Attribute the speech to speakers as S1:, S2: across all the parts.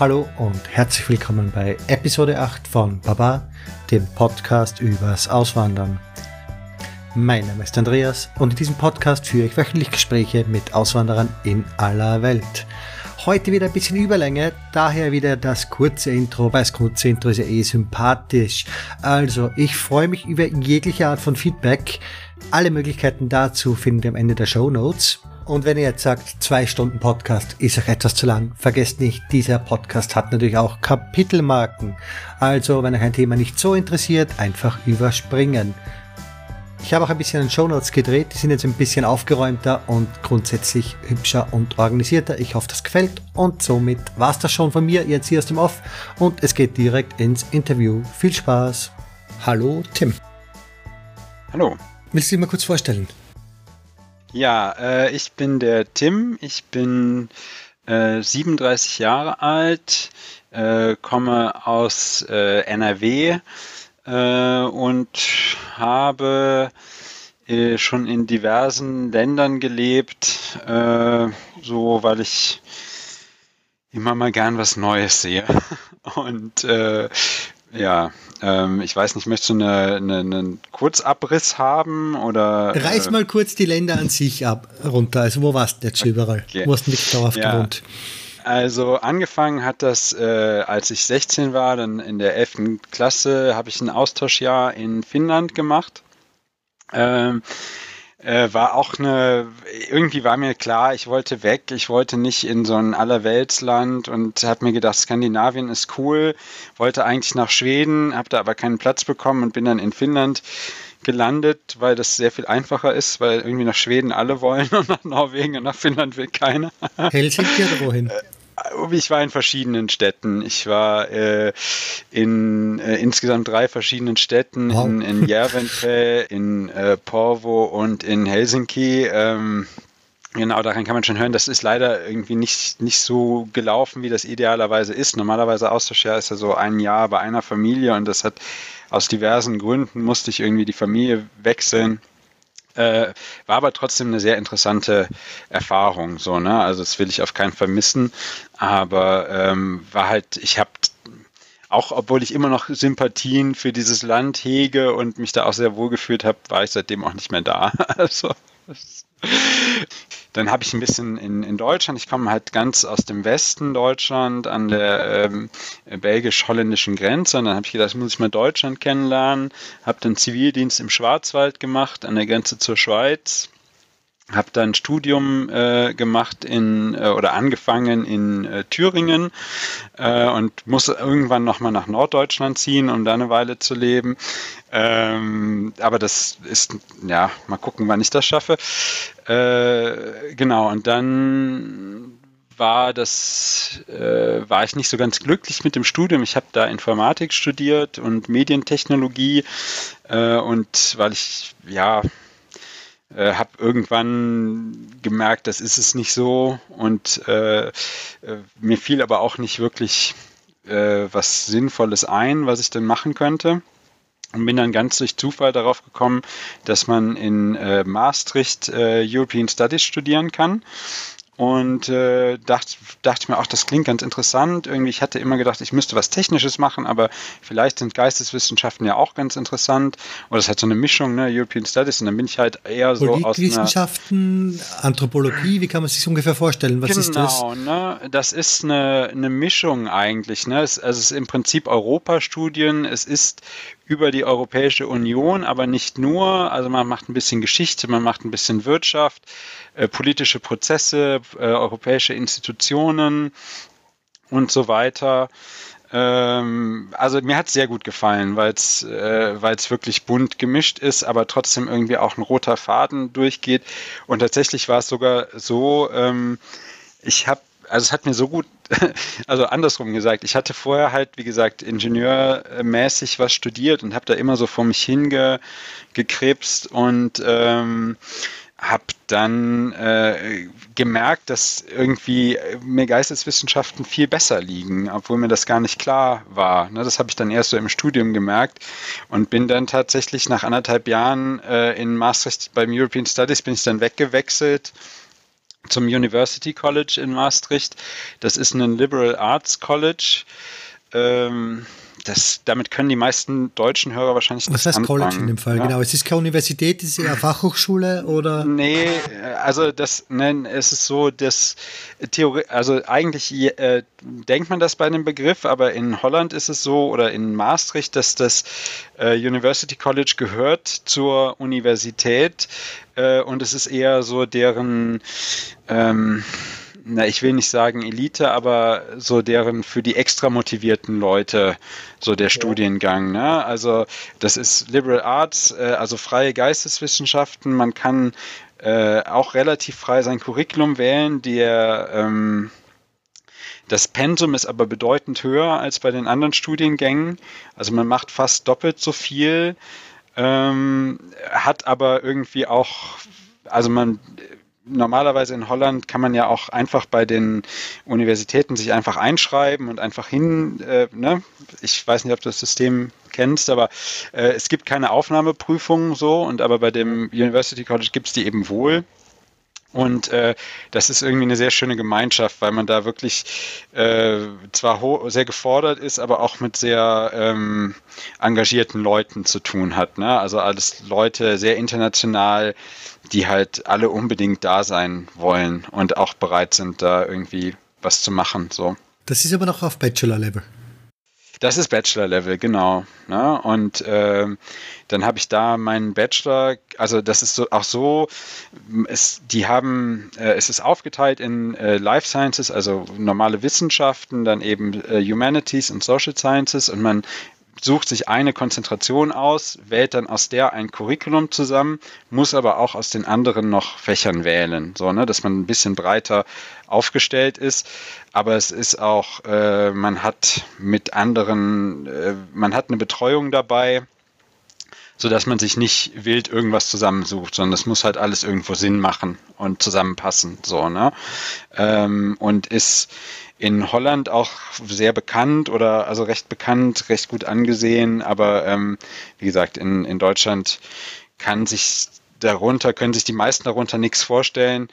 S1: Hallo und herzlich willkommen bei Episode 8 von Baba, dem Podcast übers Auswandern. Mein Name ist Andreas und in diesem Podcast führe ich wöchentlich Gespräche mit Auswanderern in aller Welt. Heute wieder ein bisschen Überlänge, daher wieder das kurze Intro, weil das kurze Intro ist ja eh sympathisch. Also, ich freue mich über jegliche Art von Feedback. Alle Möglichkeiten dazu findet ihr am Ende der Show Notes. Und wenn ihr jetzt sagt, zwei Stunden Podcast ist euch etwas zu lang, vergesst nicht, dieser Podcast hat natürlich auch Kapitelmarken. Also, wenn euch ein Thema nicht so interessiert, einfach überspringen. Ich habe auch ein bisschen an Shownotes gedreht, die sind jetzt ein bisschen aufgeräumter und grundsätzlich hübscher und organisierter. Ich hoffe, das gefällt und somit war es das schon von mir jetzt hier aus dem Off und es geht direkt ins Interview. Viel Spaß. Hallo Tim.
S2: Hallo.
S1: Willst du dich mal kurz vorstellen?
S2: Ja, äh, ich bin der Tim, ich bin äh, 37 Jahre alt, äh, komme aus äh, NRW äh, und habe äh, schon in diversen Ländern gelebt, so weil ich immer mal gern was Neues sehe. Und ja, ähm, ich weiß nicht, möchtest du eine, eine, einen Kurzabriss haben oder?
S1: Reiß äh, mal kurz die Länder an sich ab runter. Also wo warst du jetzt überall? Okay. Wo hast du nicht dauerhaft ja. gewohnt?
S2: Also angefangen hat das, äh, als ich 16 war, dann in der 11. Klasse habe ich ein Austauschjahr in Finnland gemacht. Ähm, äh, war auch eine, irgendwie war mir klar, ich wollte weg, ich wollte nicht in so ein Allerweltsland und habe mir gedacht, Skandinavien ist cool, wollte eigentlich nach Schweden, habe da aber keinen Platz bekommen und bin dann in Finnland gelandet, weil das sehr viel einfacher ist, weil irgendwie nach Schweden alle wollen und nach Norwegen und nach Finnland will keiner.
S1: Helsinki oder wohin? Äh,
S2: ich war in verschiedenen Städten. Ich war äh, in äh, insgesamt drei verschiedenen Städten, wow. in, in Järvenpää, in äh, Porvo und in Helsinki. Ähm, Genau, daran kann man schon hören, das ist leider irgendwie nicht, nicht so gelaufen, wie das idealerweise ist. Normalerweise Austauschjahr ist ja so ein Jahr bei einer Familie und das hat aus diversen Gründen musste ich irgendwie die Familie wechseln. Äh, war aber trotzdem eine sehr interessante Erfahrung. So, ne? Also das will ich auf keinen Fall missen. Aber ähm, war halt, ich habe auch obwohl ich immer noch Sympathien für dieses Land hege und mich da auch sehr wohl gefühlt habe, war ich seitdem auch nicht mehr da. Also dann habe ich ein bisschen in, in Deutschland, ich komme halt ganz aus dem Westen Deutschland an der ähm, belgisch-holländischen Grenze. Und dann habe ich gedacht, muss ich mal Deutschland kennenlernen, habe dann Zivildienst im Schwarzwald gemacht, an der Grenze zur Schweiz habe dann Studium äh, gemacht in äh, oder angefangen in äh, Thüringen äh, und muss irgendwann nochmal nach Norddeutschland ziehen, um da eine Weile zu leben. Ähm, aber das ist, ja, mal gucken, wann ich das schaffe. Äh, genau, und dann war das, äh, war ich nicht so ganz glücklich mit dem Studium. Ich habe da Informatik studiert und Medientechnologie und weil ich, ja, äh, habe irgendwann gemerkt, das ist es nicht so und äh, äh, mir fiel aber auch nicht wirklich äh, was Sinnvolles ein, was ich denn machen könnte. Und bin dann ganz durch Zufall darauf gekommen, dass man in äh, Maastricht äh, European Studies studieren kann und äh, dachte, dachte mir auch, das klingt ganz interessant. Irgendwie, ich hatte immer gedacht, ich müsste was Technisches machen, aber vielleicht sind Geisteswissenschaften ja auch ganz interessant. Oder es hat so eine Mischung, ne, European Studies, und dann bin ich halt eher so aus
S1: Wissenschaften, Anthropologie, wie kann man sich das ungefähr vorstellen? Was
S2: genau,
S1: ist das?
S2: Genau, ne, das ist eine, eine Mischung eigentlich. Ne? Es, also es ist im Prinzip Europastudien, es ist über die Europäische Union, aber nicht nur. Also man macht ein bisschen Geschichte, man macht ein bisschen Wirtschaft, äh, politische Prozesse, äh, europäische Institutionen und so weiter. Ähm, also mir hat es sehr gut gefallen, weil es äh, wirklich bunt gemischt ist, aber trotzdem irgendwie auch ein roter Faden durchgeht. Und tatsächlich war es sogar so, ähm, ich habe also es hat mir so gut, also andersrum gesagt, ich hatte vorher halt, wie gesagt, ingenieurmäßig was studiert und habe da immer so vor mich hingekrebst und ähm, habe dann äh, gemerkt, dass irgendwie mir Geisteswissenschaften viel besser liegen, obwohl mir das gar nicht klar war. Ne, das habe ich dann erst so im Studium gemerkt und bin dann tatsächlich nach anderthalb Jahren äh, in Maastricht beim European Studies bin ich dann weggewechselt zum University College in Maastricht. Das ist ein Liberal Arts College. Ähm, das, damit können die meisten deutschen Hörer wahrscheinlich
S1: Was heißt anfangen. College in dem Fall? Ja. Genau. Es ist keine Universität, es ist eher Fachhochschule oder?
S2: Nee, also das nein, es ist so, dass Theorie, also eigentlich äh, denkt man das bei dem Begriff, aber in Holland ist es so oder in Maastricht, dass das äh, University College gehört zur Universität äh, und es ist eher so deren ähm, na, ich will nicht sagen Elite, aber so deren für die extra motivierten Leute so der ja. Studiengang. Ne? Also das ist Liberal Arts, äh, also freie Geisteswissenschaften. Man kann äh, auch relativ frei sein Curriculum wählen. Der, ähm, das Pensum ist aber bedeutend höher als bei den anderen Studiengängen. Also man macht fast doppelt so viel, ähm, hat aber irgendwie auch, also man normalerweise in Holland kann man ja auch einfach bei den Universitäten sich einfach einschreiben und einfach hin, äh, ne? ich weiß nicht, ob du das System kennst, aber äh, es gibt keine Aufnahmeprüfung so und aber bei dem University College gibt es die eben wohl. Und äh, das ist irgendwie eine sehr schöne Gemeinschaft, weil man da wirklich äh, zwar sehr gefordert ist, aber auch mit sehr ähm, engagierten Leuten zu tun hat. Ne? Also alles Leute sehr international, die halt alle unbedingt da sein wollen und auch bereit sind, da irgendwie was zu machen. So.
S1: Das ist aber noch auf Bachelor-Level.
S2: Das ist Bachelor-Level, genau. Ne? Und äh, dann habe ich da meinen Bachelor, also das ist so, auch so, es, die haben, äh, es ist aufgeteilt in äh, Life Sciences, also normale Wissenschaften, dann eben äh, Humanities und Social Sciences und man sucht sich eine Konzentration aus, wählt dann aus der ein Curriculum zusammen, muss aber auch aus den anderen noch Fächern wählen, so, ne, dass man ein bisschen breiter aufgestellt ist. Aber es ist auch, äh, man hat mit anderen, äh, man hat eine Betreuung dabei, sodass man sich nicht wild irgendwas zusammensucht, sondern das muss halt alles irgendwo Sinn machen und zusammenpassen, so, ne? Ähm, und ist in Holland auch sehr bekannt oder also recht bekannt, recht gut angesehen, aber ähm, wie gesagt, in, in Deutschland kann sich darunter, können sich die meisten darunter nichts vorstellen,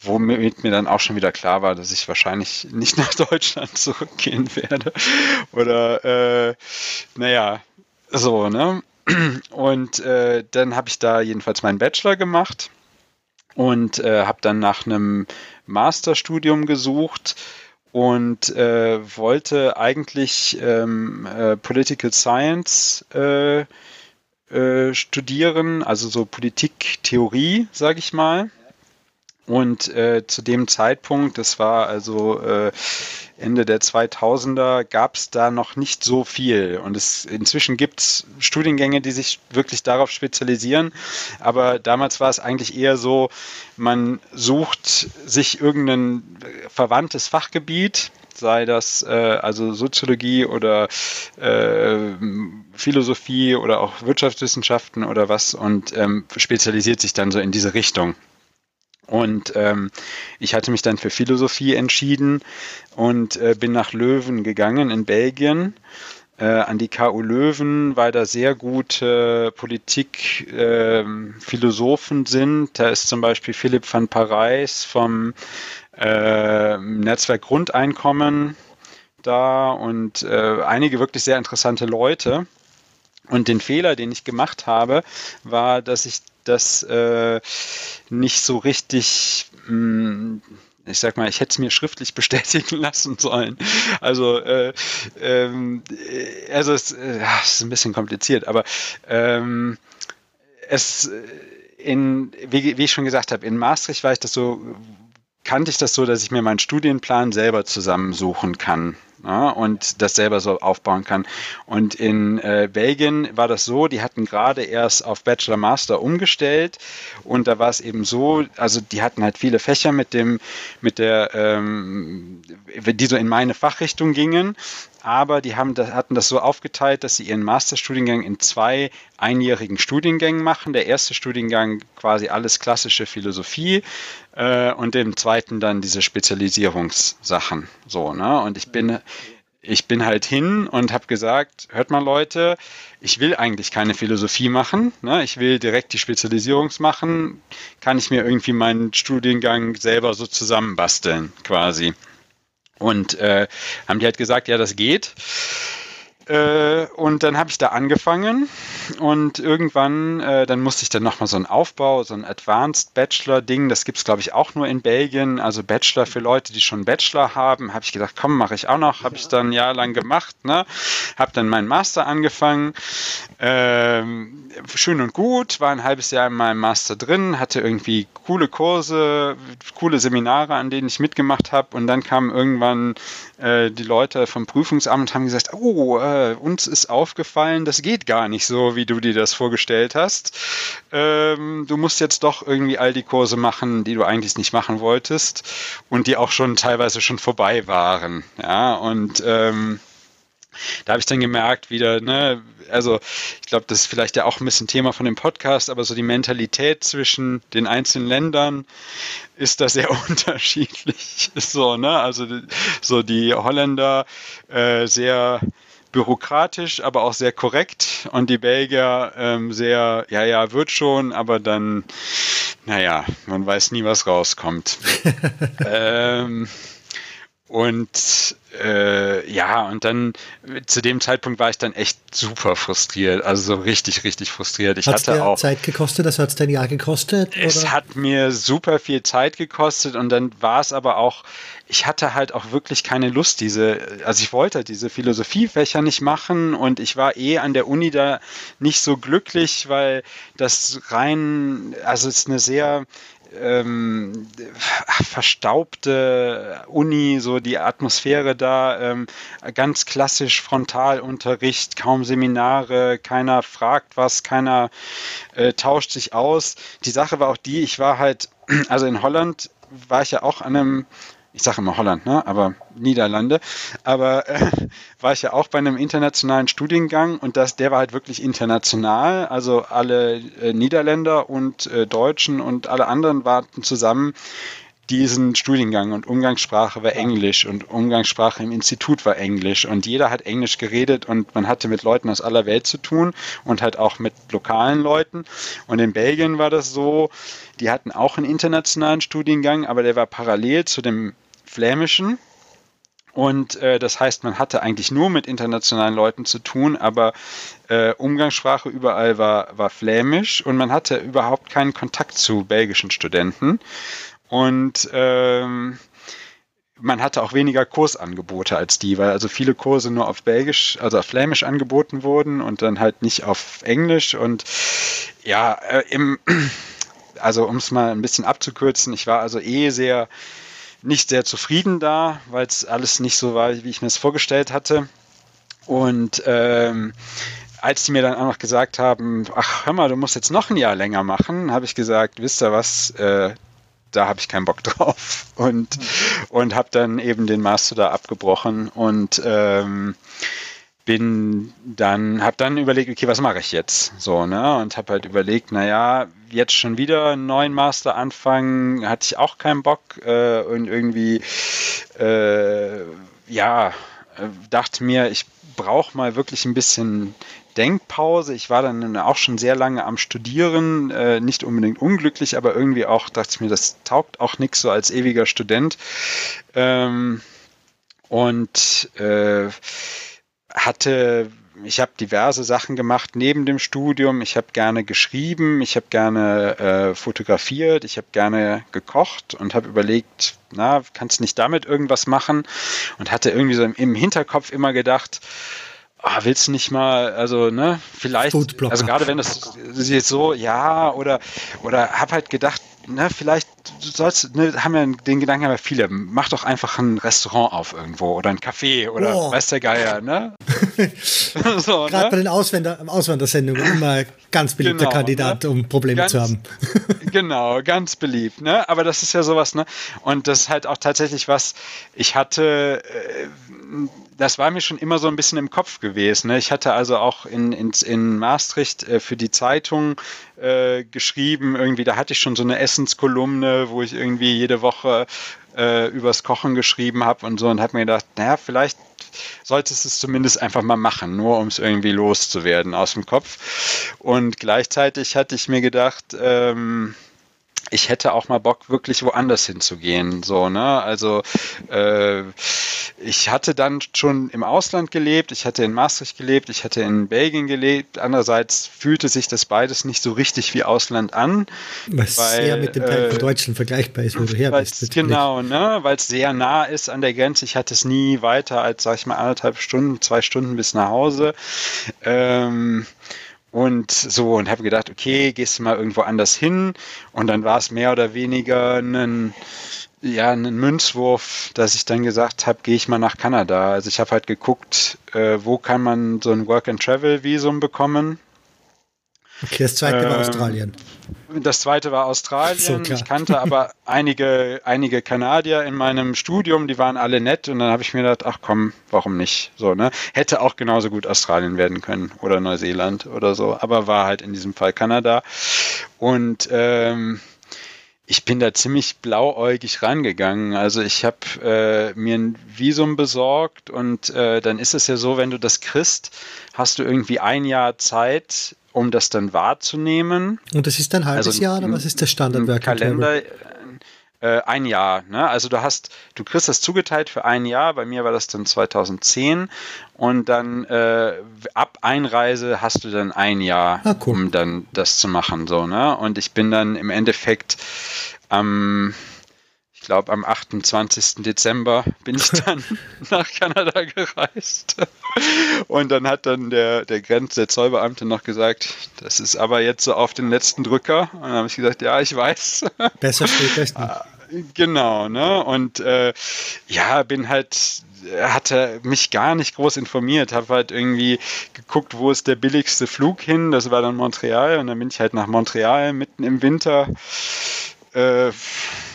S2: womit mir dann auch schon wieder klar war, dass ich wahrscheinlich nicht nach Deutschland zurückgehen werde. Oder äh, naja, so, ne? Und äh, dann habe ich da jedenfalls meinen Bachelor gemacht und äh, habe dann nach einem Masterstudium gesucht und äh, wollte eigentlich ähm, äh, Political Science äh, äh studieren, also so Politiktheorie, sage ich mal. Und äh, zu dem Zeitpunkt, das war also äh, Ende der 2000er, gab es da noch nicht so viel. Und es, inzwischen gibt es Studiengänge, die sich wirklich darauf spezialisieren. Aber damals war es eigentlich eher so, man sucht sich irgendein verwandtes Fachgebiet, sei das äh, also Soziologie oder äh, Philosophie oder auch Wirtschaftswissenschaften oder was und ähm, spezialisiert sich dann so in diese Richtung. Und ähm, ich hatte mich dann für Philosophie entschieden und äh, bin nach Löwen gegangen in Belgien. Äh, an die KU Löwen, weil da sehr gute Politikphilosophen ähm, äh, sind. Da ist zum Beispiel Philipp van Parijs vom äh, Netzwerk Grundeinkommen da und äh, einige wirklich sehr interessante Leute. Und den Fehler, den ich gemacht habe, war, dass ich das äh, nicht so richtig, mh, hm, ich sag mal, ich hätte es mir schriftlich bestätigen lassen sollen. Also, äh, ähm, also es, äh, es, ist ein bisschen kompliziert, aber ähm, es in, wie, wie ich schon gesagt habe, in Maastricht war ich das so, kannte ich das so, dass ich mir meinen Studienplan selber zusammensuchen kann ja, und das selber so aufbauen kann. Und in äh, Belgien war das so, die hatten gerade erst auf Bachelor Master umgestellt und da war es eben so, also die hatten halt viele Fächer mit dem, mit der, ähm, die so in meine Fachrichtung gingen aber die haben, hatten das so aufgeteilt, dass sie ihren Masterstudiengang in zwei einjährigen Studiengängen machen. Der erste Studiengang quasi alles klassische Philosophie äh, und im zweiten dann diese Spezialisierungssachen. So, ne? Und ich bin ich bin halt hin und habe gesagt, hört mal Leute, ich will eigentlich keine Philosophie machen, ne? ich will direkt die Spezialisierung machen, kann ich mir irgendwie meinen Studiengang selber so zusammenbasteln quasi. Und äh, haben die halt gesagt, ja, das geht. Äh, und dann habe ich da angefangen und irgendwann, äh, dann musste ich dann nochmal so einen Aufbau, so ein Advanced Bachelor-Ding, das gibt es glaube ich auch nur in Belgien, also Bachelor für Leute, die schon Bachelor haben, habe ich gedacht, komm, mache ich auch noch, habe ich dann ein Jahr lang gemacht, ne? habe dann meinen Master angefangen, ähm, schön und gut, war ein halbes Jahr in meinem Master drin, hatte irgendwie coole Kurse, coole Seminare, an denen ich mitgemacht habe und dann kamen irgendwann äh, die Leute vom Prüfungsamt haben gesagt, oh, äh, uns ist aufgefallen, das geht gar nicht so, wie du dir das vorgestellt hast. Ähm, du musst jetzt doch irgendwie all die Kurse machen, die du eigentlich nicht machen wolltest und die auch schon teilweise schon vorbei waren. Ja, und ähm, da habe ich dann gemerkt, wieder, ne, also ich glaube, das ist vielleicht ja auch ein bisschen Thema von dem Podcast, aber so die Mentalität zwischen den einzelnen Ländern ist da sehr unterschiedlich. So, ne? Also so die Holländer äh, sehr bürokratisch, aber auch sehr korrekt und die Belgier ähm, sehr, ja, ja, wird schon, aber dann, naja, man weiß nie, was rauskommt. ähm, und äh, ja, und dann zu dem Zeitpunkt war ich dann echt super frustriert, also so richtig, richtig frustriert. Ich
S1: hat's
S2: hatte
S1: dir
S2: auch
S1: Zeit gekostet, das hat es dein Jahr gekostet?
S2: Es
S1: oder?
S2: hat mir super viel Zeit gekostet und dann war es aber auch, ich hatte halt auch wirklich keine Lust, diese, also ich wollte diese Philosophiefächer nicht machen und ich war eh an der Uni da nicht so glücklich, weil das rein, also es ist eine sehr ähm, verstaubte Uni, so die Atmosphäre da, ähm, ganz klassisch Frontalunterricht, kaum Seminare, keiner fragt was, keiner äh, tauscht sich aus. Die Sache war auch die, ich war halt, also in Holland war ich ja auch an einem ich sage immer Holland, ne? aber Niederlande, aber äh, war ich ja auch bei einem internationalen Studiengang und das, der war halt wirklich international. Also alle äh, Niederländer und äh, Deutschen und alle anderen warten zusammen diesen Studiengang und Umgangssprache war Englisch und Umgangssprache im Institut war Englisch und jeder hat Englisch geredet und man hatte mit Leuten aus aller Welt zu tun und halt auch mit lokalen Leuten. Und in Belgien war das so, die hatten auch einen internationalen Studiengang, aber der war parallel zu dem flämischen. Und äh, das heißt, man hatte eigentlich nur mit internationalen Leuten zu tun, aber äh, Umgangssprache überall war, war flämisch und man hatte überhaupt keinen Kontakt zu belgischen Studenten. Und ähm, man hatte auch weniger Kursangebote als die, weil also viele Kurse nur auf Belgisch, also auf Flämisch angeboten wurden und dann halt nicht auf Englisch. Und ja, äh, im, also um es mal ein bisschen abzukürzen, ich war also eh sehr nicht sehr zufrieden da, weil es alles nicht so war, wie ich mir es vorgestellt hatte. Und ähm, als die mir dann auch noch gesagt haben, ach hör mal, du musst jetzt noch ein Jahr länger machen, habe ich gesagt, wisst ihr was, äh, da habe ich keinen Bock drauf und, mhm. und habe dann eben den Master da abgebrochen und ähm, bin dann, habe dann überlegt, okay, was mache ich jetzt? So, ne? Und habe halt überlegt, naja, jetzt schon wieder einen neuen Master anfangen, hatte ich auch keinen Bock äh, und irgendwie, äh, ja, äh, dachte mir, ich brauche mal wirklich ein bisschen Denkpause. Ich war dann auch schon sehr lange am Studieren, äh, nicht unbedingt unglücklich, aber irgendwie auch dachte ich mir, das taugt auch nichts so als ewiger Student. Ähm, und äh, hatte, ich habe diverse Sachen gemacht neben dem Studium. Ich habe gerne geschrieben, ich habe gerne äh, fotografiert, ich habe gerne gekocht und habe überlegt, na, kannst nicht damit irgendwas machen? Und hatte irgendwie so im, im Hinterkopf immer gedacht, ah, willst du nicht mal, also, ne, vielleicht, also gerade wenn das jetzt so, ja, oder, oder hab halt gedacht, ne, vielleicht du sollst, ne, haben ja den Gedanken ja viele, mach doch einfach ein Restaurant auf irgendwo oder ein Café oder oh. weiß der Geier, ne?
S1: so, Gerade ne? bei den Auswander Auswandersendungen immer ganz beliebter genau, Kandidat, ne? um Probleme ganz, zu haben.
S2: genau, ganz beliebt, ne? Aber das ist ja sowas, ne? Und das ist halt auch tatsächlich was, ich hatte, äh, das war mir schon immer so ein bisschen im Kopf gewesen. Ne? Ich hatte also auch in, in, in Maastricht äh, für die Zeitung äh, geschrieben, irgendwie, da hatte ich schon so eine Essenskolumne, wo ich irgendwie jede Woche äh, übers Kochen geschrieben habe und so und habe mir gedacht, naja, vielleicht solltest es zumindest einfach mal machen, nur um es irgendwie loszuwerden aus dem Kopf. Und gleichzeitig hatte ich mir gedacht, ähm, ich hätte auch mal Bock, wirklich woanders hinzugehen. So, ne? Also äh, ich hatte dann schon im Ausland gelebt, ich hatte in Maastricht gelebt, ich hatte in Belgien gelebt. Andererseits fühlte sich das beides nicht so richtig wie Ausland an.
S1: Was weil, sehr mit dem Teil von äh, Deutschland vergleichbar ist, wo du her
S2: bist. Genau, ne? weil es sehr nah ist an der Grenze. Ich hatte es nie weiter als, sag ich mal, anderthalb Stunden, zwei Stunden bis nach Hause. Ähm, und so und habe gedacht, okay, gehst du mal irgendwo anders hin und dann war es mehr oder weniger ein ja, ein Münzwurf, dass ich dann gesagt habe, gehe ich mal nach Kanada. Also ich habe halt geguckt, äh, wo kann man so ein Work-and-Travel-Visum bekommen.
S1: Okay, das zweite ähm, war Australien.
S2: Das zweite war Australien. So, ich kannte aber einige, einige Kanadier in meinem Studium, die waren alle nett und dann habe ich mir gedacht, ach komm, warum nicht? So, ne? Hätte auch genauso gut Australien werden können oder Neuseeland oder so, aber war halt in diesem Fall Kanada. Und ähm, ich bin da ziemlich blauäugig rangegangen. Also ich habe äh, mir ein Visum besorgt und äh, dann ist es ja so, wenn du das kriegst, hast du irgendwie ein Jahr Zeit, um das dann wahrzunehmen.
S1: Und das ist ein halbes also, Jahr oder was ist der Standardwerk?
S2: Kalender, äh, ein Jahr. Ne? Also du hast, du kriegst das zugeteilt für ein Jahr. Bei mir war das dann 2010 und dann äh, ab Einreise hast du dann ein Jahr, ah, cool. um dann das zu machen. So, ne? Und ich bin dann im Endeffekt am ich glaube, am 28. Dezember bin ich dann nach Kanada gereist. Und dann hat dann der, der Grenz, der Zollbeamte noch gesagt, das ist aber jetzt so auf den letzten Drücker. Und dann habe ich gesagt, ja, ich weiß.
S1: Besser steht das nicht.
S2: Genau, ne? Und äh, ja, bin halt, hatte mich gar nicht groß informiert, habe halt irgendwie geguckt, wo ist der billigste Flug hin. Das war dann Montreal und dann bin ich halt nach Montreal mitten im Winter. Äh,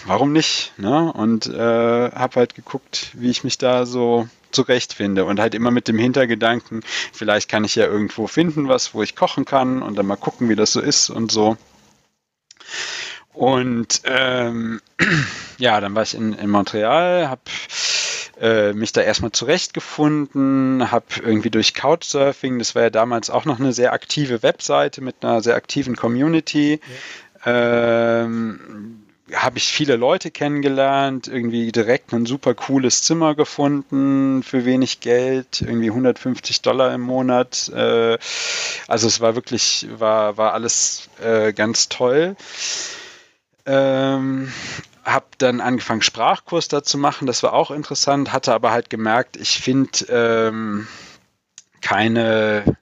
S2: warum nicht? Ne? Und äh, habe halt geguckt, wie ich mich da so zurechtfinde und halt immer mit dem Hintergedanken, vielleicht kann ich ja irgendwo finden was, wo ich kochen kann und dann mal gucken, wie das so ist und so. Und ähm, ja, dann war ich in, in Montreal, habe äh, mich da erstmal zurechtgefunden, habe irgendwie durch Couchsurfing, das war ja damals auch noch eine sehr aktive Webseite mit einer sehr aktiven Community. Ähm, habe ich viele Leute kennengelernt, irgendwie direkt ein super cooles Zimmer gefunden für wenig Geld, irgendwie 150 Dollar im Monat. Äh, also es war wirklich, war, war alles äh, ganz toll. Ähm, habe dann angefangen, Sprachkurs da zu machen. Das war auch interessant, hatte aber halt gemerkt, ich finde ähm, keine,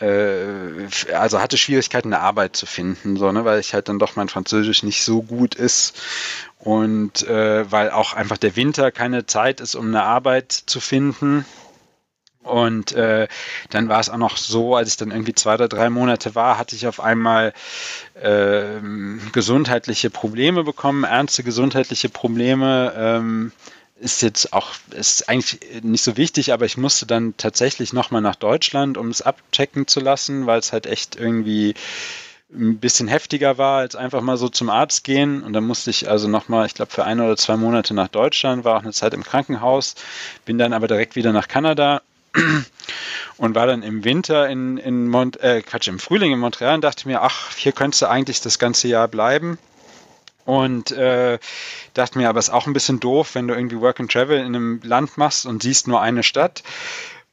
S2: äh, also hatte Schwierigkeiten, eine Arbeit zu finden, so, ne, weil ich halt dann doch mein Französisch nicht so gut ist und äh, weil auch einfach der Winter keine Zeit ist, um eine Arbeit zu finden. Und äh, dann war es auch noch so, als ich dann irgendwie zwei oder drei Monate war, hatte ich auf einmal äh, gesundheitliche Probleme bekommen, ernste gesundheitliche Probleme. Ähm, ist jetzt auch, ist eigentlich nicht so wichtig, aber ich musste dann tatsächlich nochmal nach Deutschland, um es abchecken zu lassen, weil es halt echt irgendwie ein bisschen heftiger war, als einfach mal so zum Arzt gehen. Und dann musste ich also nochmal, ich glaube, für ein oder zwei Monate nach Deutschland, war auch eine Zeit im Krankenhaus, bin dann aber direkt wieder nach Kanada und war dann im Winter in, in Mont äh, Quatsch, im Frühling in Montreal und dachte mir, ach, hier könntest du eigentlich das ganze Jahr bleiben. Und äh, dachte mir, aber es ist auch ein bisschen doof, wenn du irgendwie Work and Travel in einem Land machst und siehst nur eine Stadt.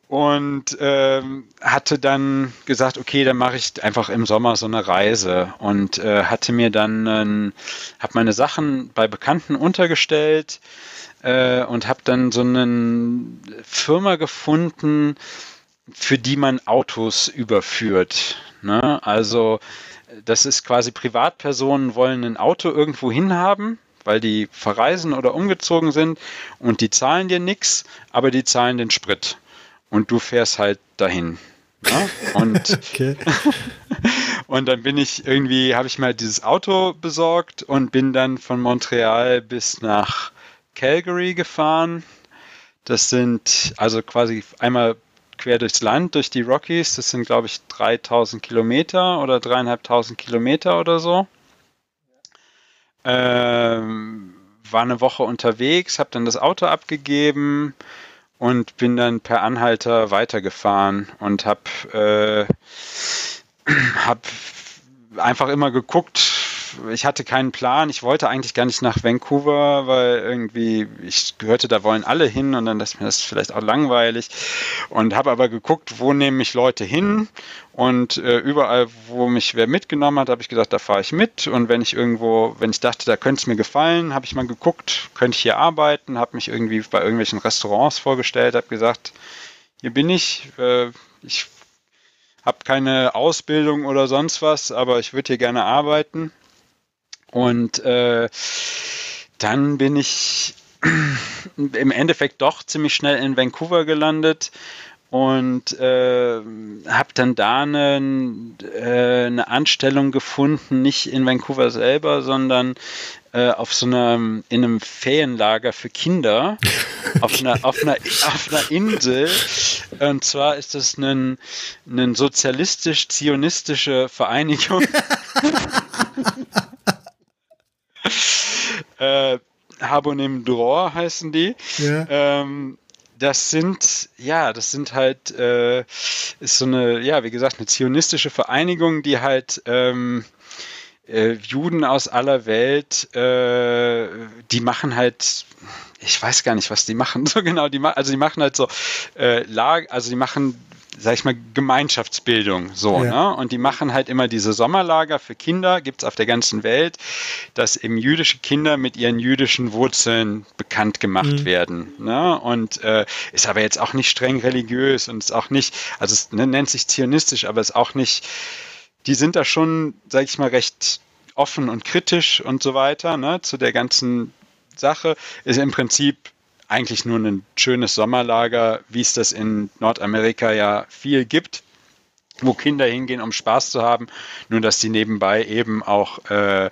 S2: Und ähm, hatte dann gesagt, okay, dann mache ich einfach im Sommer so eine Reise und äh, hatte mir dann, äh, habe meine Sachen bei Bekannten untergestellt, äh, und habe dann so eine Firma gefunden, für die man Autos überführt. Ne? Also das ist quasi Privatpersonen wollen ein Auto irgendwo hinhaben, weil die verreisen oder umgezogen sind und die zahlen dir nichts, aber die zahlen den Sprit und du fährst halt dahin. Ne? Und, und dann bin ich irgendwie, habe ich mal dieses Auto besorgt und bin dann von Montreal bis nach Calgary gefahren. Das sind also quasi einmal quer durchs Land, durch die Rockies. Das sind, glaube ich, 3000 Kilometer oder dreieinhalbtausend Kilometer oder so. Ähm, war eine Woche unterwegs, habe dann das Auto abgegeben und bin dann per Anhalter weitergefahren und habe äh, hab einfach immer geguckt, ich hatte keinen Plan. Ich wollte eigentlich gar nicht nach Vancouver, weil irgendwie ich gehörte, da wollen alle hin und dann ist mir das vielleicht auch langweilig. Und habe aber geguckt, wo nehmen mich Leute hin. Und äh, überall, wo mich wer mitgenommen hat, habe ich gesagt, da fahre ich mit. Und wenn ich irgendwo, wenn ich dachte, da könnte es mir gefallen, habe ich mal geguckt, könnte ich hier arbeiten, habe mich irgendwie bei irgendwelchen Restaurants vorgestellt, habe gesagt, hier bin ich. Äh, ich habe keine Ausbildung oder sonst was, aber ich würde hier gerne arbeiten. Und äh, dann bin ich im Endeffekt doch ziemlich schnell in Vancouver gelandet und äh, habe dann da eine, äh, eine Anstellung gefunden, nicht in Vancouver selber, sondern äh, auf so einem in einem Ferienlager für Kinder auf einer, auf einer, auf einer Insel. Und zwar ist das eine, eine sozialistisch-zionistische Vereinigung. äh, Habonim Dror heißen die. Ja. Ähm, das sind, ja, das sind halt, äh, ist so eine, ja, wie gesagt, eine zionistische Vereinigung, die halt ähm, äh, Juden aus aller Welt, äh, die machen halt, ich weiß gar nicht, was die machen so genau, die also die machen halt so äh, Lag, also die machen sag ich mal, Gemeinschaftsbildung. So, ja. ne? Und die machen halt immer diese Sommerlager für Kinder, gibt es auf der ganzen Welt, dass eben jüdische Kinder mit ihren jüdischen Wurzeln bekannt gemacht mhm. werden. Ne? Und äh, ist aber jetzt auch nicht streng religiös und ist auch nicht, also es ne, nennt sich zionistisch, aber ist auch nicht, die sind da schon, sag ich mal, recht offen und kritisch und so weiter, ne, zu der ganzen Sache, ist im Prinzip eigentlich nur ein schönes Sommerlager, wie es das in Nordamerika ja viel gibt, wo Kinder hingehen, um Spaß zu haben, nur dass die nebenbei eben auch äh,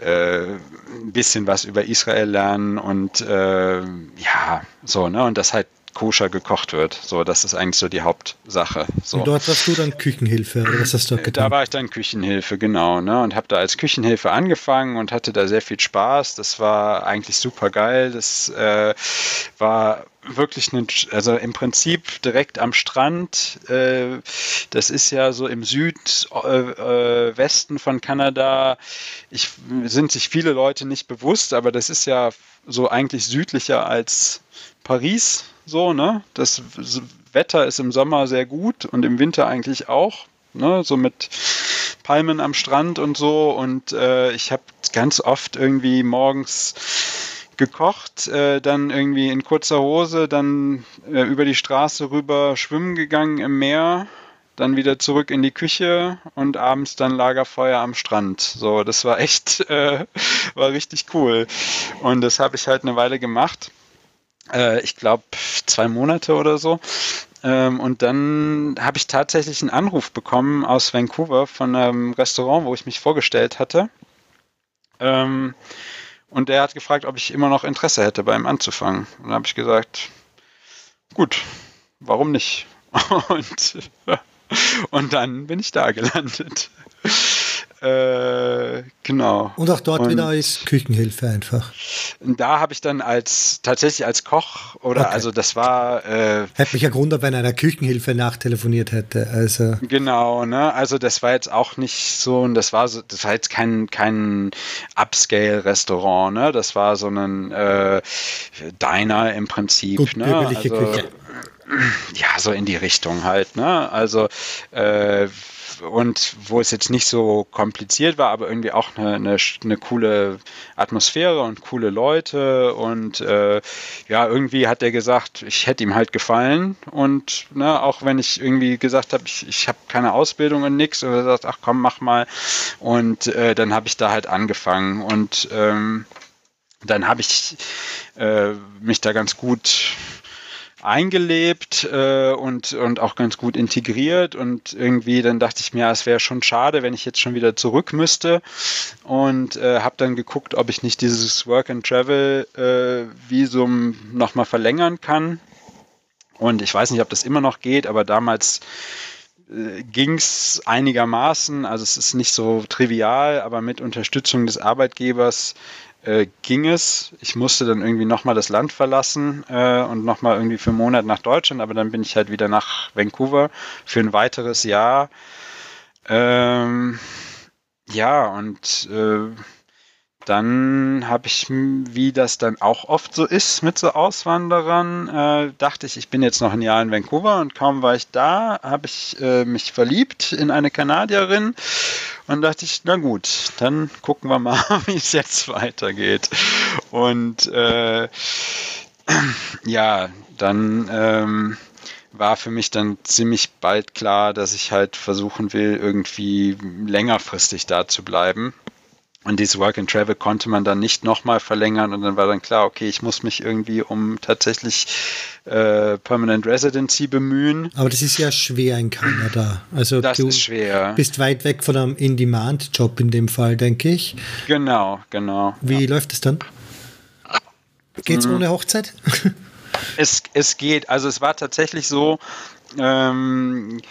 S2: äh, ein bisschen was über Israel lernen und äh, ja, so, ne? Und das halt koscher gekocht wird. So, das ist eigentlich so die Hauptsache. So.
S1: Und dort warst du dann Küchenhilfe, oder was hast du
S2: getan? Da war ich dann Küchenhilfe, genau. Ne? Und habe da als Küchenhilfe angefangen und hatte da sehr viel Spaß. Das war eigentlich super geil. Das äh, war wirklich ein, also im Prinzip direkt am Strand. Äh, das ist ja so im Südwesten äh, äh von Kanada. Ich, sind sich viele Leute nicht bewusst, aber das ist ja so eigentlich südlicher als Paris so, ne? Das Wetter ist im Sommer sehr gut und im Winter eigentlich auch, ne? So mit Palmen am Strand und so. Und äh, ich habe ganz oft irgendwie morgens gekocht, äh, dann irgendwie in kurzer Hose, dann äh, über die Straße rüber schwimmen gegangen im Meer, dann wieder zurück in die Küche und abends dann Lagerfeuer am Strand. So, das war echt, äh, war richtig cool. Und das habe ich halt eine Weile gemacht äh, ich glaube, zwei Monate oder so. Ähm, und dann habe ich tatsächlich einen Anruf bekommen aus Vancouver von einem Restaurant, wo ich mich vorgestellt hatte. Ähm, und der hat gefragt, ob ich immer noch Interesse hätte, bei ihm anzufangen. Und dann habe ich gesagt, gut, warum nicht? Und, und dann bin ich da gelandet. Äh, genau.
S1: Und auch dort und wieder als Küchenhilfe einfach.
S2: Da habe ich dann als tatsächlich als Koch oder okay. also das war. Äh,
S1: Hätte mich ja gewundert, wenn einer Küchenhilfe nachtelefoniert hätte. Also.
S2: Genau, ne? Also das war jetzt auch nicht so, und das war so, das war jetzt kein, kein Upscale-Restaurant, ne? Das war so ein äh, Diner im Prinzip. Gut, ne? Also, Küche. Ja, so in die Richtung halt, ne? Also äh, und wo es jetzt nicht so kompliziert war, aber irgendwie auch eine, eine, eine coole Atmosphäre und coole Leute und äh, ja, irgendwie hat er gesagt, ich hätte ihm halt gefallen und ne, auch wenn ich irgendwie gesagt habe, ich, ich habe keine Ausbildung und und er sagt, ach komm, mach mal und äh, dann habe ich da halt angefangen und ähm, dann habe ich äh, mich da ganz gut eingelebt äh, und, und auch ganz gut integriert. Und irgendwie dann dachte ich mir, es wäre schon schade, wenn ich jetzt schon wieder zurück müsste. Und äh, habe dann geguckt, ob ich nicht dieses Work and Travel äh, nochmal verlängern kann. Und ich weiß nicht, ob das immer noch geht, aber damals äh, ging es einigermaßen, also es ist nicht so trivial, aber mit Unterstützung des Arbeitgebers äh, ging es. Ich musste dann irgendwie nochmal das Land verlassen äh, und nochmal irgendwie für einen Monat nach Deutschland, aber dann bin ich halt wieder nach Vancouver für ein weiteres Jahr. Ähm, ja, und äh, dann habe ich, wie das dann auch oft so ist mit so Auswanderern, äh, dachte ich, ich bin jetzt noch ein Jahr in Vancouver und kaum war ich da, habe ich äh, mich verliebt in eine Kanadierin und dachte ich, na gut, dann gucken wir mal, wie es jetzt weitergeht. Und äh, ja, dann ähm, war für mich dann ziemlich bald klar, dass ich halt versuchen will, irgendwie längerfristig da zu bleiben. Und dieses Work and Travel konnte man dann nicht nochmal verlängern und dann war dann klar, okay, ich muss mich irgendwie um tatsächlich äh, Permanent Residency bemühen.
S1: Aber das ist ja schwer in Kanada. Also
S2: das
S1: du
S2: ist schwer.
S1: bist weit weg von einem In-Demand-Job in dem Fall, denke ich.
S2: Genau, genau.
S1: Wie ja. läuft es dann? Geht's mhm. ohne Hochzeit?
S2: es, es geht. Also es war tatsächlich so, ähm,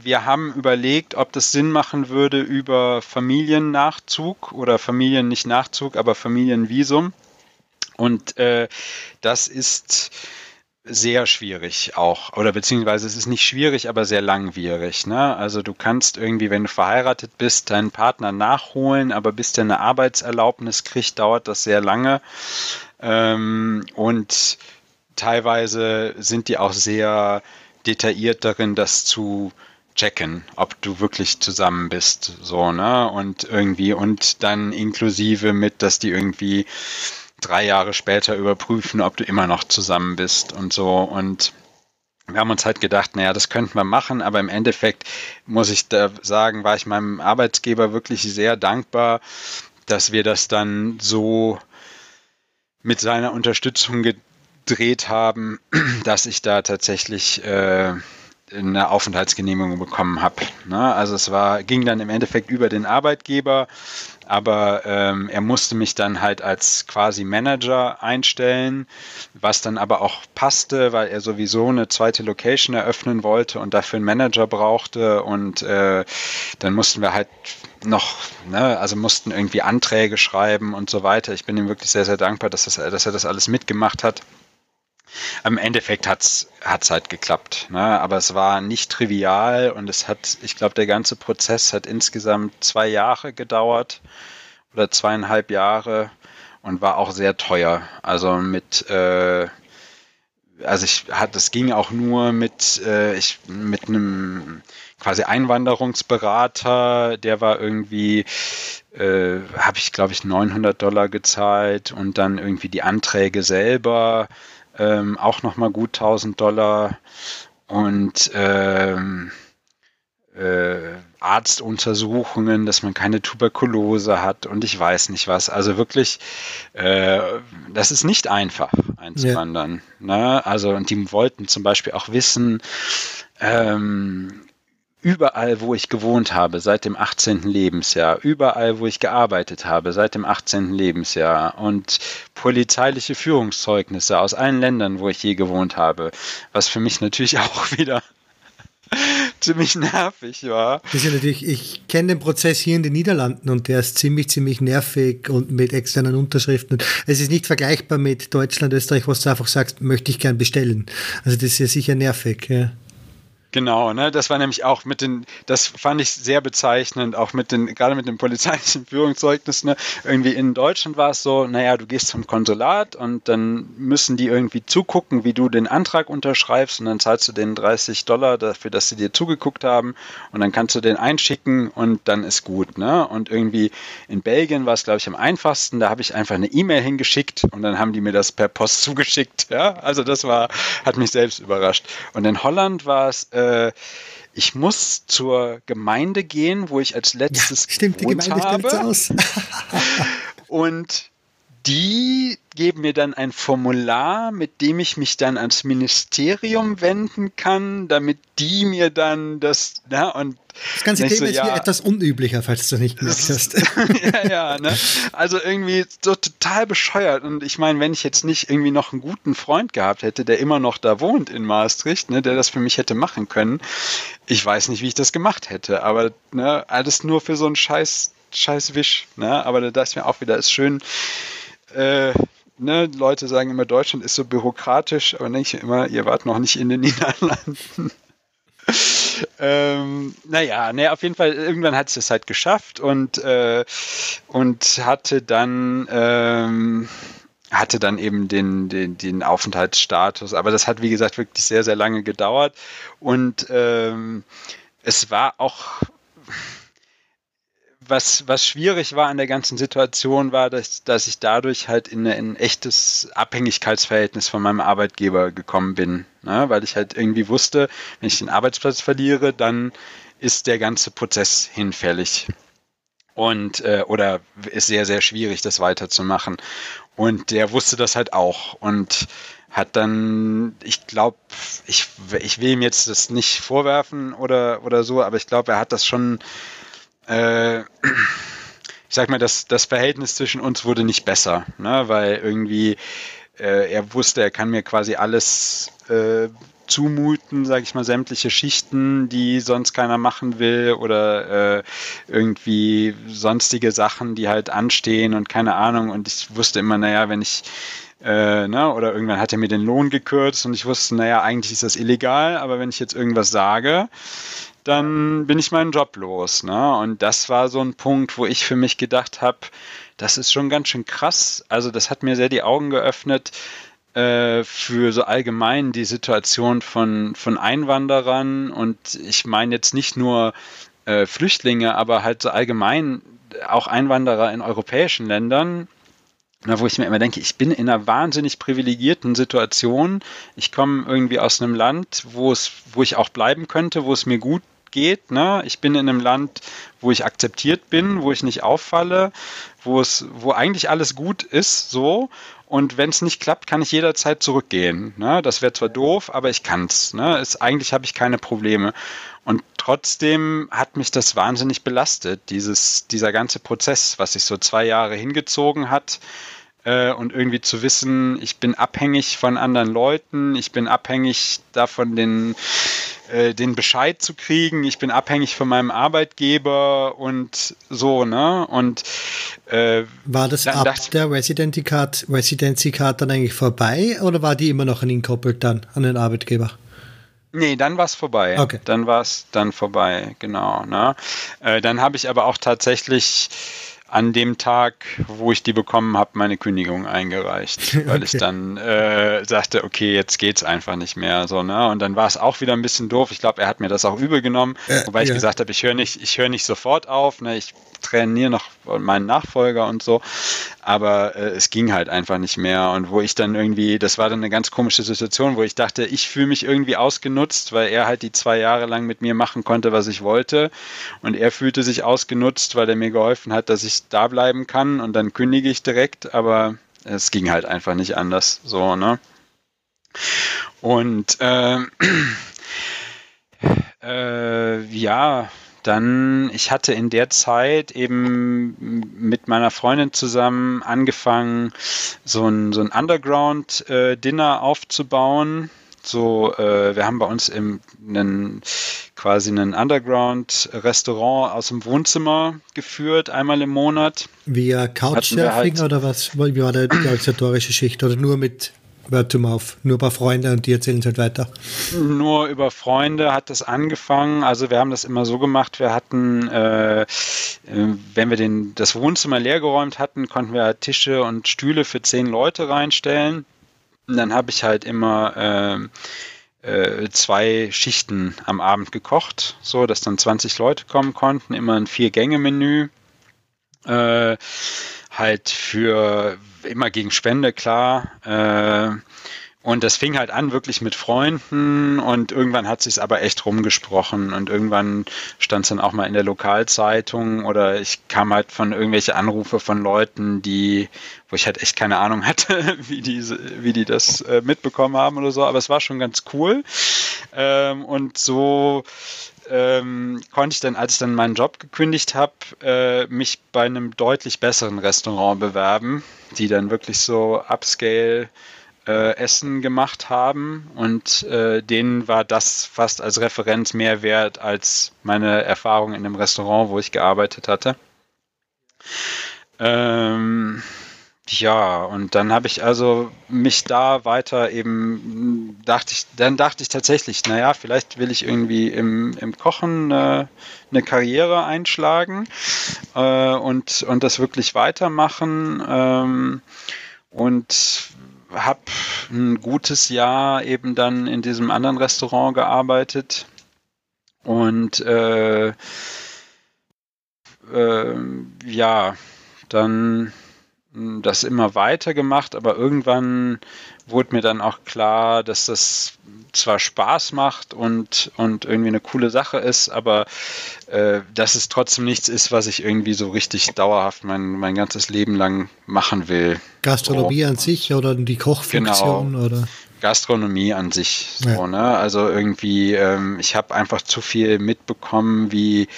S2: wir haben überlegt, ob das Sinn machen würde über Familiennachzug oder Familien nicht Nachzug, aber Familienvisum. Und äh, das ist sehr schwierig auch, oder beziehungsweise es ist nicht schwierig, aber sehr langwierig. Ne? Also du kannst irgendwie, wenn du verheiratet bist, deinen Partner nachholen, aber bis der eine Arbeitserlaubnis kriegt, dauert das sehr lange. Ähm, und teilweise sind die auch sehr detailliert darin, das zu checken, ob du wirklich zusammen bist, so, ne? Und irgendwie, und dann inklusive mit, dass die irgendwie drei Jahre später überprüfen, ob du immer noch zusammen bist und so. Und wir haben uns halt gedacht, naja, das könnten wir machen, aber im Endeffekt muss ich da sagen, war ich meinem Arbeitsgeber wirklich sehr dankbar, dass wir das dann so mit seiner Unterstützung gedreht haben, dass ich da tatsächlich äh, eine Aufenthaltsgenehmigung bekommen habe. Ne? Also es war, ging dann im Endeffekt über den Arbeitgeber, aber ähm, er musste mich dann halt als quasi Manager einstellen, was dann aber auch passte, weil er sowieso eine zweite Location eröffnen wollte und dafür einen Manager brauchte und äh, dann mussten wir halt noch, ne, also mussten irgendwie Anträge schreiben und so weiter. Ich bin ihm wirklich sehr, sehr dankbar, dass, das, dass er das alles mitgemacht hat. Im Endeffekt hat es halt geklappt. Ne? Aber es war nicht trivial und es hat, ich glaube, der ganze Prozess hat insgesamt zwei Jahre gedauert oder zweieinhalb Jahre und war auch sehr teuer. Also mit, äh, also ich hatte, das ging auch nur mit, äh, ich, mit einem quasi Einwanderungsberater, der war irgendwie, äh, habe ich glaube ich 900 Dollar gezahlt und dann irgendwie die Anträge selber ähm, auch nochmal gut 1000 Dollar und ähm, äh, Arztuntersuchungen, dass man keine Tuberkulose hat und ich weiß nicht was. Also wirklich, äh, das ist nicht einfach einzuwandern. Ja. Ne? Also und die wollten zum Beispiel auch wissen, ähm, überall, wo ich gewohnt habe seit dem 18. Lebensjahr, überall, wo ich gearbeitet habe seit dem 18. Lebensjahr und polizeiliche Führungszeugnisse aus allen Ländern, wo ich je gewohnt habe, was für mich natürlich auch wieder ziemlich nervig war.
S1: Das ist natürlich, ich kenne den Prozess hier in den Niederlanden und der ist ziemlich, ziemlich nervig und mit externen Unterschriften. Es ist nicht vergleichbar mit Deutschland, Österreich, wo du einfach sagst, möchte ich gern bestellen. Also das ist ja sicher nervig. Ja.
S2: Genau, ne, das war nämlich auch mit den, das fand ich sehr bezeichnend, auch mit den, gerade mit dem polizeilichen Führungszeugnis, ne, irgendwie in Deutschland war es so, naja, du gehst zum Konsulat und dann müssen die irgendwie zugucken, wie du den Antrag unterschreibst und dann zahlst du denen 30 Dollar dafür, dass sie dir zugeguckt haben und dann kannst du den einschicken und dann ist gut, ne, und irgendwie in Belgien war es, glaube ich, am einfachsten, da habe ich einfach eine E-Mail hingeschickt und dann haben die mir das per Post zugeschickt, ja, also das war, hat mich selbst überrascht. Und in Holland war es, äh, ich muss zur Gemeinde gehen, wo ich als letztes
S1: ja, stimmt, die Gemeinde habe. aus.
S2: und die geben mir dann ein Formular, mit dem ich mich dann ans Ministerium wenden kann, damit die mir dann das, na, und
S1: das ganze Thema so, ist ja, hier etwas unüblicher, falls du nicht gemerkt hast.
S2: ja, ja, ne? Also irgendwie so total bescheuert. Und ich meine, wenn ich jetzt nicht irgendwie noch einen guten Freund gehabt hätte, der immer noch da wohnt in Maastricht, ne, der das für mich hätte machen können, ich weiß nicht, wie ich das gemacht hätte. Aber ne, alles nur für so einen scheiß scheiß Wisch. Ne? Aber da dachte ich mir auch wieder, ist schön. Äh, ne? Leute sagen immer, Deutschland ist so bürokratisch, aber ich immer, ihr wart noch nicht in den Niederlanden. ähm, naja, ne, auf jeden Fall, irgendwann hat es es halt geschafft und, äh, und hatte dann ähm, hatte dann eben den, den, den Aufenthaltsstatus. Aber das hat, wie gesagt, wirklich sehr, sehr lange gedauert. Und ähm, es war auch was, was schwierig war an der ganzen Situation, war, dass, dass ich dadurch halt in, ein echtes Abhängigkeitsverhältnis von meinem Arbeitgeber gekommen bin. Ne? Weil ich halt irgendwie wusste, wenn ich den Arbeitsplatz verliere, dann ist der ganze Prozess hinfällig. Und, äh, oder ist sehr, sehr schwierig, das weiterzumachen. Und der wusste das halt auch. Und hat dann, ich glaube, ich, ich will ihm jetzt das nicht vorwerfen oder, oder so, aber ich glaube, er hat das schon äh, ich sag mal, das, das Verhältnis zwischen uns wurde nicht besser, ne? weil irgendwie äh, er wusste, er kann mir quasi alles äh, zumuten, sage ich mal, sämtliche Schichten, die sonst keiner machen will oder äh, irgendwie sonstige Sachen, die halt anstehen und keine Ahnung. Und ich wusste immer, naja, wenn ich äh, ne, oder irgendwann hat er mir den Lohn gekürzt und ich wusste, naja, eigentlich ist das illegal, aber wenn ich jetzt irgendwas sage, dann bin ich meinen Job los. Ne? Und das war so ein Punkt, wo ich für mich gedacht habe, das ist schon ganz schön krass. Also das hat mir sehr die Augen geöffnet äh, für so allgemein die Situation von, von Einwanderern. Und ich meine jetzt nicht nur äh, Flüchtlinge, aber halt so allgemein auch Einwanderer in europäischen Ländern, na, wo ich mir immer denke, ich bin in einer wahnsinnig privilegierten Situation. Ich komme irgendwie aus einem Land, wo es, wo ich auch bleiben könnte, wo es mir gut geht. Ne? Ich bin in einem Land, wo ich akzeptiert bin, wo ich nicht auffalle, wo es, wo eigentlich alles gut ist, so. Und wenn es nicht klappt, kann ich jederzeit zurückgehen. Ne? Das wäre zwar doof, aber ich kann es. Ne? Eigentlich habe ich keine Probleme. Und trotzdem hat mich das wahnsinnig belastet, dieses, dieser ganze Prozess, was sich so zwei Jahre hingezogen hat äh, und irgendwie zu wissen, ich bin abhängig von anderen Leuten, ich bin abhängig davon, den äh, den Bescheid zu kriegen. Ich bin abhängig von meinem Arbeitgeber und so, ne? Und
S1: äh, war das ab der Residency Card, Residency Card dann eigentlich vorbei oder war die immer noch an ihn koppelt dann, an den Arbeitgeber?
S2: Nee, dann war es vorbei. Okay. Dann war es dann vorbei, genau. Ne? Äh, dann habe ich aber auch tatsächlich an dem Tag, wo ich die bekommen habe, meine Kündigung eingereicht, weil okay. ich dann äh, sagte, okay, jetzt geht's einfach nicht mehr so, ne? Und dann war es auch wieder ein bisschen doof. Ich glaube, er hat mir das auch übel genommen, äh, wobei ich gesagt habe, ich höre nicht, ich höre nicht sofort auf, ne? Ich trainiere noch meinen Nachfolger und so, aber äh, es ging halt einfach nicht mehr. Und wo ich dann irgendwie, das war dann eine ganz komische Situation, wo ich dachte, ich fühle mich irgendwie ausgenutzt, weil er halt die zwei Jahre lang mit mir machen konnte, was ich wollte. Und er fühlte sich ausgenutzt, weil er mir geholfen hat, dass ich da bleiben kann. Und dann kündige ich direkt, aber es ging halt einfach nicht anders, so, ne? Und äh, äh, ja, dann, ich hatte in der Zeit eben mit meiner Freundin zusammen angefangen, so ein, so ein Underground-Dinner äh, aufzubauen. So, äh, wir haben bei uns im, einen, quasi ein Underground-Restaurant aus dem Wohnzimmer geführt, einmal im Monat.
S1: Via Couchsurfing halt, oder was? Wie war die organisatorische Schicht? Oder nur mit Wörtum auf, nur über Freunde und die erzählen es halt weiter.
S2: Nur über Freunde hat das angefangen. Also wir haben das immer so gemacht, wir hatten, äh, äh, wenn wir den, das Wohnzimmer leergeräumt hatten, konnten wir Tische und Stühle für zehn Leute reinstellen. Und dann habe ich halt immer äh, äh, zwei Schichten am Abend gekocht, so dass dann 20 Leute kommen konnten, immer ein Vier-Gänge-Menü. Äh, halt für immer gegen Spende, klar. Äh, und das fing halt an wirklich mit Freunden und irgendwann hat sich aber echt rumgesprochen und irgendwann stand es dann auch mal in der Lokalzeitung oder ich kam halt von irgendwelche Anrufe von Leuten, die, wo ich halt echt keine Ahnung hatte, wie die, wie die das äh, mitbekommen haben oder so, aber es war schon ganz cool. Ähm, und so ähm, konnte ich dann, als ich dann meinen Job gekündigt habe, äh, mich bei einem deutlich besseren Restaurant bewerben, die dann wirklich so Upscale äh, Essen gemacht haben und äh, denen war das fast als Referenz mehr wert als meine Erfahrung in dem Restaurant, wo ich gearbeitet hatte. Ähm, ja, und dann habe ich also mich da weiter eben, dachte ich, dann dachte ich tatsächlich, naja, vielleicht will ich irgendwie im, im Kochen äh, eine Karriere einschlagen äh, und, und das wirklich weitermachen. Ähm, und habe ein gutes Jahr eben dann in diesem anderen Restaurant gearbeitet und äh, äh, ja, dann das immer weiter gemacht, aber irgendwann wurde mir dann auch klar, dass das zwar Spaß macht und, und irgendwie eine coole Sache ist, aber äh, dass es trotzdem nichts ist, was ich irgendwie so richtig dauerhaft mein, mein ganzes Leben lang machen will.
S1: Gastronomie so. an sich oder die Kochfunktion genau. oder?
S2: Gastronomie an sich. So, ja. ne? Also irgendwie, ähm, ich habe einfach zu viel mitbekommen, wie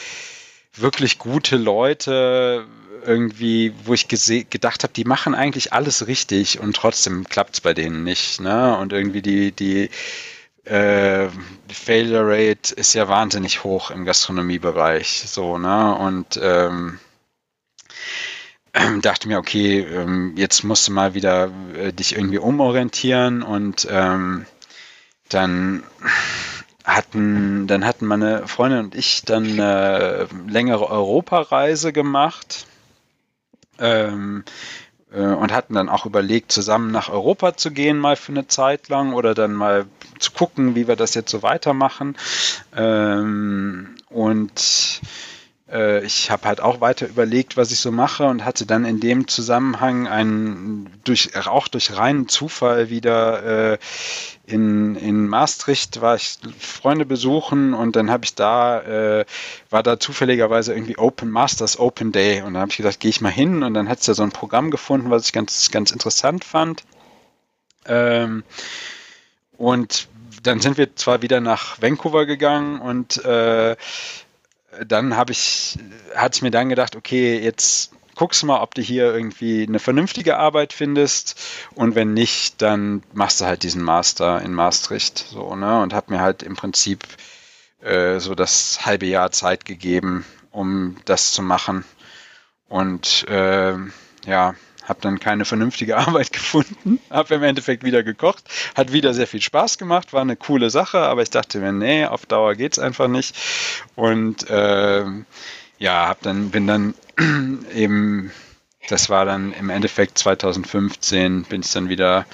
S2: wirklich gute Leute irgendwie, wo ich gedacht habe, die machen eigentlich alles richtig und trotzdem klappt es bei denen nicht. Ne? Und irgendwie die, die äh, Failure Rate ist ja wahnsinnig hoch im Gastronomiebereich. So, ne? Und ähm, dachte mir, okay, ähm, jetzt musst du mal wieder äh, dich irgendwie umorientieren und ähm, dann hatten, dann hatten meine Freundin und ich dann eine längere Europareise gemacht ähm, äh, und hatten dann auch überlegt, zusammen nach Europa zu gehen, mal für eine Zeit lang oder dann mal zu gucken, wie wir das jetzt so weitermachen. Ähm, und äh, ich habe halt auch weiter überlegt, was ich so mache und hatte dann in dem Zusammenhang einen, durch, auch durch reinen Zufall wieder äh, in, in Maastricht war ich Freunde besuchen und dann habe ich da, äh, war da zufälligerweise irgendwie Open Masters Open Day und dann habe ich gesagt, gehe ich mal hin und dann hat es da so ein Programm gefunden, was ich ganz, ganz interessant fand. Ähm, und dann sind wir zwar wieder nach Vancouver gegangen und äh, dann habe ich, hatte ich mir dann gedacht, okay, jetzt guckst mal, ob du hier irgendwie eine vernünftige Arbeit findest und wenn nicht, dann machst du halt diesen Master in Maastricht so, ne? Und habe mir halt im Prinzip äh, so das halbe Jahr Zeit gegeben, um das zu machen. Und äh, ja, habe dann keine vernünftige Arbeit gefunden, habe im Endeffekt wieder gekocht, hat wieder sehr viel Spaß gemacht, war eine coole Sache, aber ich dachte mir, nee, auf Dauer geht es einfach nicht. Und äh, ja, hab dann, bin dann eben, das war dann im Endeffekt 2015, bin ich dann wieder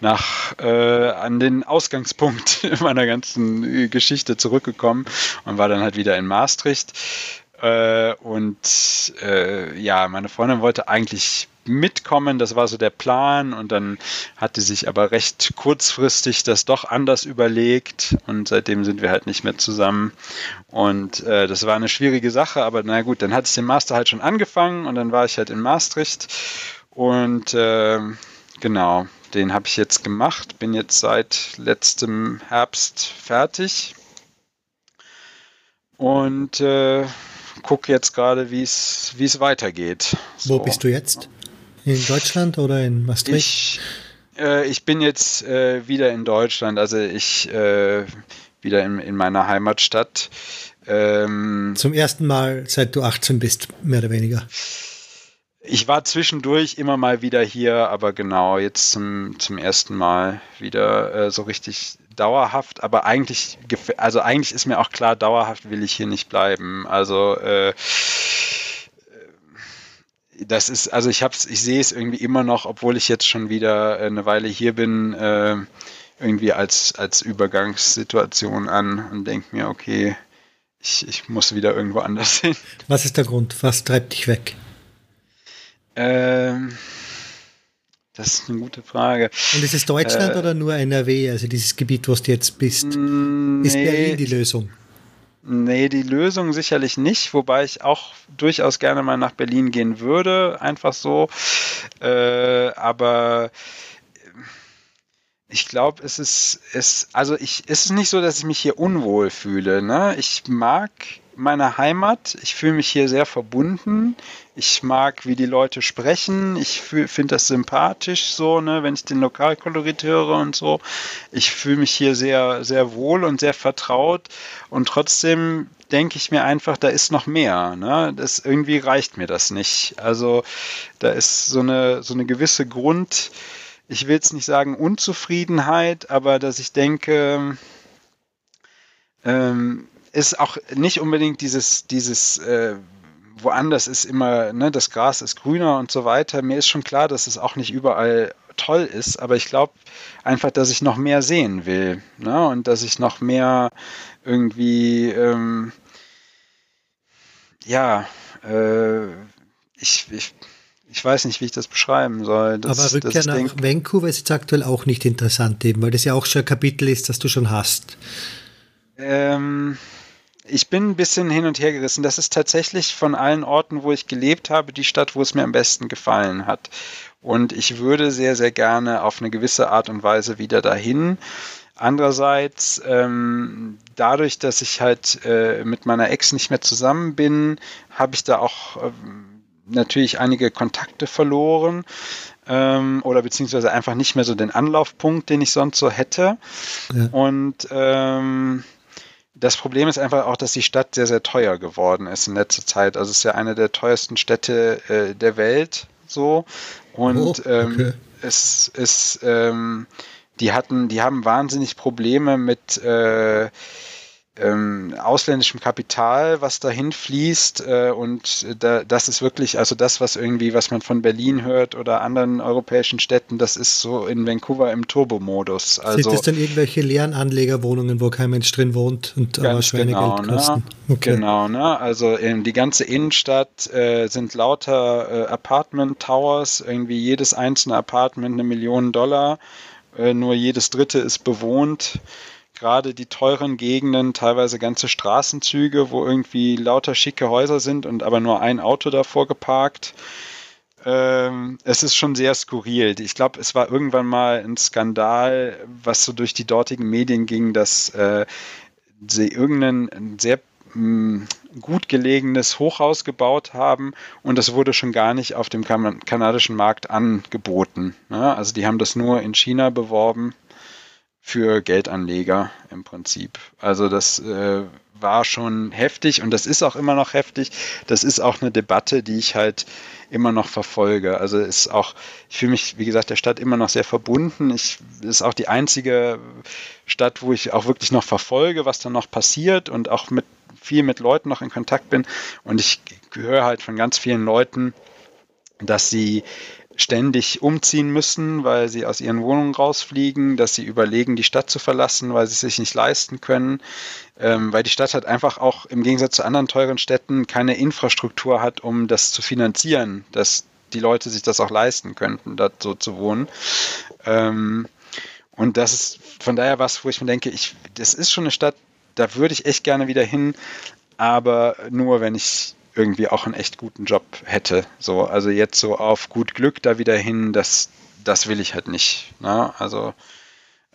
S2: nach äh, an den Ausgangspunkt meiner ganzen Geschichte zurückgekommen und war dann halt wieder in Maastricht. Äh, und äh, ja, meine Freundin wollte eigentlich mitkommen. Das war so der Plan und dann hatte sich aber recht kurzfristig das doch anders überlegt und seitdem sind wir halt nicht mehr zusammen. Und äh, das war eine schwierige Sache, aber na gut, dann hatte ich den Master halt schon angefangen und dann war ich halt in Maastricht und äh, genau, den habe ich jetzt gemacht, bin jetzt seit letztem Herbst fertig und äh, gucke jetzt gerade, wie es weitergeht.
S1: So. Wo bist du jetzt? In Deutschland oder in Maastricht?
S2: Ich, äh, ich bin jetzt äh, wieder in Deutschland, also ich äh, wieder in, in meiner Heimatstadt.
S1: Ähm, Zum ersten Mal, seit du 18 bist, mehr oder weniger.
S2: Ich war zwischendurch immer mal wieder hier, aber genau, jetzt zum, zum ersten Mal wieder äh, so richtig dauerhaft, aber eigentlich, also eigentlich ist mir auch klar, dauerhaft will ich hier nicht bleiben. Also äh, das ist, also ich hab's, ich sehe es irgendwie immer noch, obwohl ich jetzt schon wieder äh, eine Weile hier bin, äh, irgendwie als, als Übergangssituation an und denke mir, okay, ich, ich muss wieder irgendwo anders hin.
S1: Was ist der Grund? Was treibt dich weg?
S2: Ähm, das ist eine gute Frage.
S1: Und ist es Deutschland äh, oder nur NRW, also dieses Gebiet, wo du jetzt bist? Nee, ist Berlin die Lösung?
S2: Nee, die Lösung sicherlich nicht, wobei ich auch durchaus gerne mal nach Berlin gehen würde, einfach so. Äh, aber ich glaube, es ist, es, also ich, es nicht so, dass ich mich hier unwohl fühle. Ne? Ich mag meine Heimat. Ich fühle mich hier sehr verbunden. Ich mag, wie die Leute sprechen. Ich finde das sympathisch so, ne, wenn ich den Lokalkolorit höre und so. Ich fühle mich hier sehr, sehr wohl und sehr vertraut. Und trotzdem denke ich mir einfach, da ist noch mehr. Ne? Das irgendwie reicht mir das nicht. Also da ist so eine, so eine gewisse Grund, ich will es nicht sagen Unzufriedenheit, aber dass ich denke, ähm, ist auch nicht unbedingt dieses, dieses äh, woanders ist immer, ne, das Gras ist grüner und so weiter. Mir ist schon klar, dass es auch nicht überall toll ist, aber ich glaube einfach, dass ich noch mehr sehen will ne? und dass ich noch mehr irgendwie, ähm, ja, äh, ich, ich, ich weiß nicht, wie ich das beschreiben soll.
S1: Dass, aber Rückkehr nach denk, Vancouver ist jetzt aktuell auch nicht interessant, eben, weil das ja auch schon ein Kapitel ist, das du schon hast.
S2: Ähm, ich bin ein bisschen hin und her gerissen. Das ist tatsächlich von allen Orten, wo ich gelebt habe, die Stadt, wo es mir am besten gefallen hat. Und ich würde sehr, sehr gerne auf eine gewisse Art und Weise wieder dahin. Andererseits, ähm, dadurch, dass ich halt äh, mit meiner Ex nicht mehr zusammen bin, habe ich da auch äh, natürlich einige Kontakte verloren ähm, oder beziehungsweise einfach nicht mehr so den Anlaufpunkt, den ich sonst so hätte. Ja. Und ähm, das Problem ist einfach auch, dass die Stadt sehr, sehr teuer geworden ist in letzter Zeit. Also es ist ja eine der teuersten Städte äh, der Welt so. Und oh, okay. ähm, es ist, ähm, die hatten, die haben wahnsinnig Probleme mit äh, ähm, ausländischem Kapital, was dahin fließt. Äh, und da, das ist wirklich, also das, was irgendwie, was man von Berlin hört oder anderen europäischen Städten, das ist so in Vancouver im Turbo-Modus.
S1: Also, Sind das dann irgendwelche leeren Anlegerwohnungen, wo kein Mensch drin wohnt und aber Schweinegeld genau, kosten?
S2: Ne? Okay. Genau, ne? Also in die ganze Innenstadt äh, sind lauter äh, Apartment-Towers, irgendwie jedes einzelne Apartment eine Million Dollar, äh, nur jedes dritte ist bewohnt gerade die teuren Gegenden, teilweise ganze Straßenzüge, wo irgendwie lauter schicke Häuser sind und aber nur ein Auto davor geparkt. Ähm, es ist schon sehr skurril. Ich glaube, es war irgendwann mal ein Skandal, was so durch die dortigen Medien ging, dass äh, sie irgendein sehr mh, mm, gut gelegenes Hochhaus gebaut haben und das wurde schon gar nicht auf dem kan kanadischen Markt angeboten. Ne? Also die haben das nur in China beworben für Geldanleger im Prinzip. Also das äh, war schon heftig und das ist auch immer noch heftig. Das ist auch eine Debatte, die ich halt immer noch verfolge. Also ist auch, ich fühle mich, wie gesagt, der Stadt immer noch sehr verbunden. Ich ist auch die einzige Stadt, wo ich auch wirklich noch verfolge, was da noch passiert und auch mit viel mit Leuten noch in Kontakt bin. Und ich höre halt von ganz vielen Leuten, dass sie ständig umziehen müssen, weil sie aus ihren Wohnungen rausfliegen, dass sie überlegen, die Stadt zu verlassen, weil sie es sich nicht leisten können, ähm, weil die Stadt halt einfach auch im Gegensatz zu anderen teuren Städten keine Infrastruktur hat, um das zu finanzieren, dass die Leute sich das auch leisten könnten, dort so zu wohnen. Ähm, und das ist von daher was, wo ich mir denke, ich, das ist schon eine Stadt, da würde ich echt gerne wieder hin, aber nur wenn ich irgendwie auch einen echt guten Job hätte. So, also jetzt so auf gut Glück da wieder hin, das, das will ich halt nicht. Ne? Also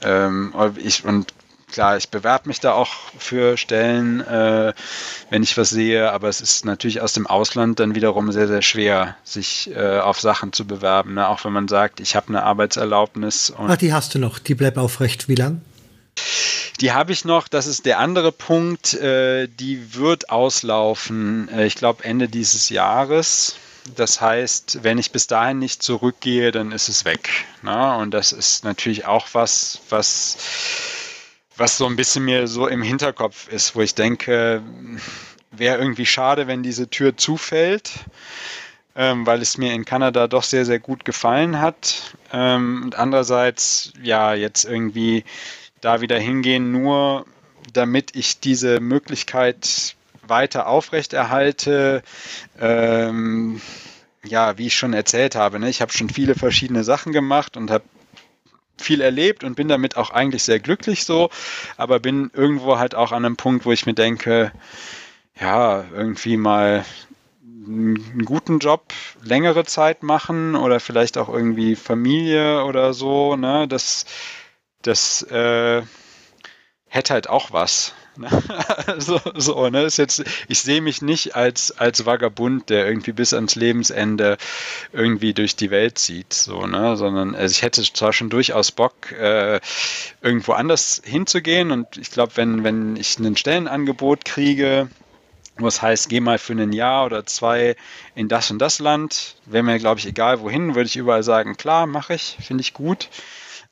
S2: ähm, ich und klar, ich bewerbe mich da auch für Stellen, äh, wenn ich was sehe, aber es ist natürlich aus dem Ausland dann wiederum sehr, sehr schwer, sich äh, auf Sachen zu bewerben. Ne? Auch wenn man sagt, ich habe eine Arbeitserlaubnis.
S1: Ach, die hast du noch, die bleibt aufrecht. Wie lang?
S2: Die habe ich noch, das ist der andere Punkt, äh, die wird auslaufen, äh, ich glaube Ende dieses Jahres. Das heißt, wenn ich bis dahin nicht zurückgehe, dann ist es weg. Ne? Und das ist natürlich auch was, was, was so ein bisschen mir so im Hinterkopf ist, wo ich denke, wäre irgendwie schade, wenn diese Tür zufällt. Ähm, weil es mir in Kanada doch sehr, sehr gut gefallen hat. Ähm, und andererseits, ja, jetzt irgendwie da wieder hingehen, nur damit ich diese Möglichkeit weiter aufrechterhalte. Ähm, ja, wie ich schon erzählt habe, ne? ich habe schon viele verschiedene Sachen gemacht und habe viel erlebt und bin damit auch eigentlich sehr glücklich so, aber bin irgendwo halt auch an einem Punkt, wo ich mir denke, ja, irgendwie mal einen guten Job längere Zeit machen oder vielleicht auch irgendwie Familie oder so, ne, das das äh, hätte halt auch was. Ne? so, so, ne? Ist jetzt, ich sehe mich nicht als, als Vagabund, der irgendwie bis ans Lebensende irgendwie durch die Welt zieht, so, ne? Sondern also ich hätte zwar schon durchaus Bock, äh, irgendwo anders hinzugehen und ich glaube, wenn, wenn ich ein Stellenangebot kriege, Was heißt, geh mal für ein Jahr oder zwei in das und das Land. Wäre mir, glaube ich, egal wohin, würde ich überall sagen, klar, mache ich, finde ich gut.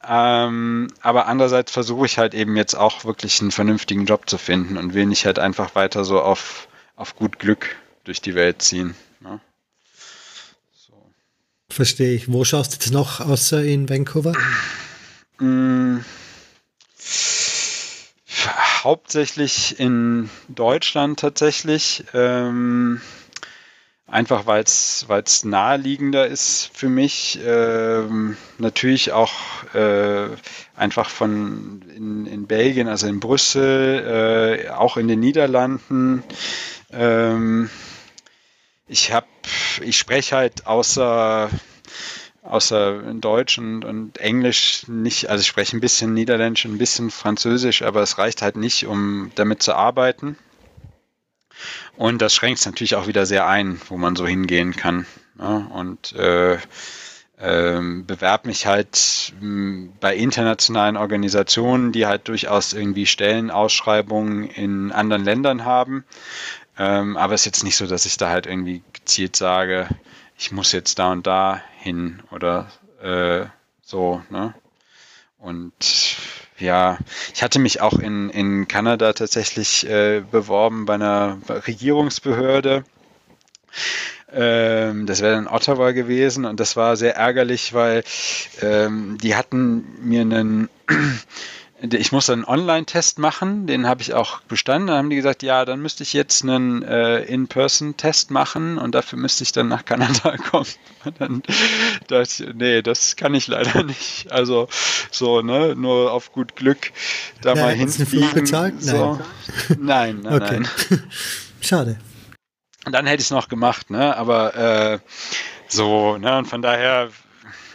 S2: Ähm, aber andererseits versuche ich halt eben jetzt auch wirklich einen vernünftigen Job zu finden und will nicht halt einfach weiter so auf, auf gut Glück durch die Welt ziehen. Ne?
S1: So. Verstehe ich. Wo schaust du jetzt noch außer in Vancouver? Mm,
S2: hauptsächlich in Deutschland tatsächlich. Ähm, einfach weil es naheliegender ist für mich. Ähm, natürlich auch äh, einfach von in, in Belgien, also in Brüssel, äh, auch in den Niederlanden. Ähm, ich habe, ich spreche halt außer außer Deutsch und, und, Englisch nicht, also ich spreche ein bisschen Niederländisch, ein bisschen Französisch, aber es reicht halt nicht, um damit zu arbeiten. Und das schränkt es natürlich auch wieder sehr ein, wo man so hingehen kann. Ja, und äh, äh, bewerbe mich halt mh, hm, bei internationalen Organisationen, die halt durchaus irgendwie Stellenausschreibungen in anderen Ländern haben. Ähm, aber es ist jetzt nicht so, dass ich da halt irgendwie gezielt sage, ich muss jetzt da und da hin oder äh, so, ne? Und ja, ich hatte mich auch in, in Kanada tatsächlich äh, beworben bei einer Regierungsbehörde. Ähm, das wäre in Ottawa gewesen und das war sehr ärgerlich, weil ähm, die hatten mir einen ich muss einen Online-Test machen, den habe ich auch bestanden. Dann haben die gesagt, ja, dann müsste ich jetzt einen äh, In-Person-Test machen und dafür müsste ich dann nach Kanada kommen. Und dann dachte ich, nee, das kann ich leider nicht. Also so, ne, nur auf gut Glück da ja, mal hinfliegen. Bezahlt? So. Nein, nein, nein. Okay. nein.
S1: Schade.
S2: Und dann hätte ich es noch gemacht, ne? Aber äh, so, ne, und von daher,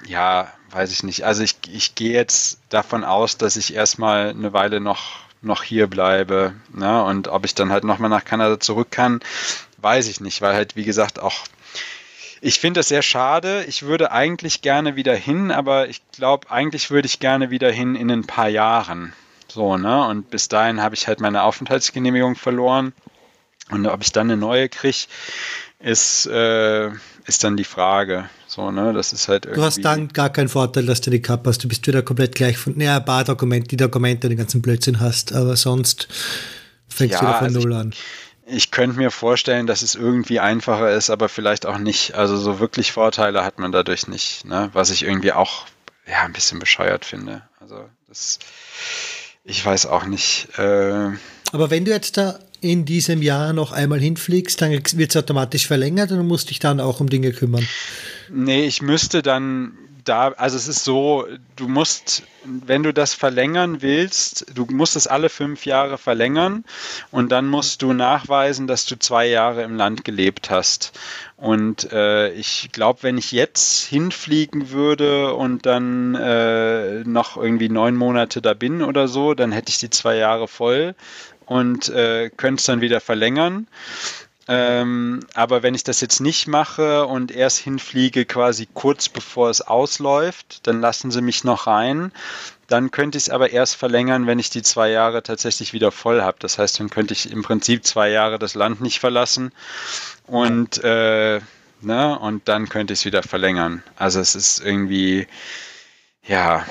S2: ja, weiß ich nicht. Also ich, ich gehe jetzt davon aus, dass ich erstmal eine Weile noch, noch hier bleibe. Ne? Und ob ich dann halt nochmal nach Kanada zurück kann, weiß ich nicht, weil halt, wie gesagt, auch ich finde das sehr schade. Ich würde eigentlich gerne wieder hin, aber ich glaube, eigentlich würde ich gerne wieder hin in ein paar Jahren. So, ne? Und bis dahin habe ich halt meine Aufenthaltsgenehmigung verloren. Und ob ich dann eine neue kriege, ist, äh, ist dann die Frage. So, ne, das ist halt
S1: Du hast dann gar keinen Vorteil, dass du die Cup hast. Du bist wieder komplett gleich von, naja, ein paar Dokumente, die Dokumente, den ganzen Blödsinn hast, aber sonst fängst ja, du wieder von also Null
S2: ich,
S1: an.
S2: Ich könnte mir vorstellen, dass es irgendwie einfacher ist, aber vielleicht auch nicht. Also so wirklich Vorteile hat man dadurch nicht, ne? Was ich irgendwie auch ja ein bisschen bescheuert finde. Also das, ich weiß auch nicht. Äh,
S1: aber wenn du jetzt da in diesem Jahr noch einmal hinfliegst, dann wird es automatisch verlängert und du musst dich dann auch um Dinge kümmern.
S2: Nee, ich müsste dann da, also es ist so, du musst, wenn du das verlängern willst, du musst es alle fünf Jahre verlängern und dann musst du nachweisen, dass du zwei Jahre im Land gelebt hast. Und äh, ich glaube, wenn ich jetzt hinfliegen würde und dann äh, noch irgendwie neun Monate da bin oder so, dann hätte ich die zwei Jahre voll und äh, könnte es dann wieder verlängern. Ähm, aber wenn ich das jetzt nicht mache und erst hinfliege quasi kurz bevor es ausläuft, dann lassen sie mich noch rein. Dann könnte ich es aber erst verlängern, wenn ich die zwei Jahre tatsächlich wieder voll habe. Das heißt, dann könnte ich im Prinzip zwei Jahre das Land nicht verlassen und, äh, ne, und dann könnte ich es wieder verlängern. Also es ist irgendwie, ja,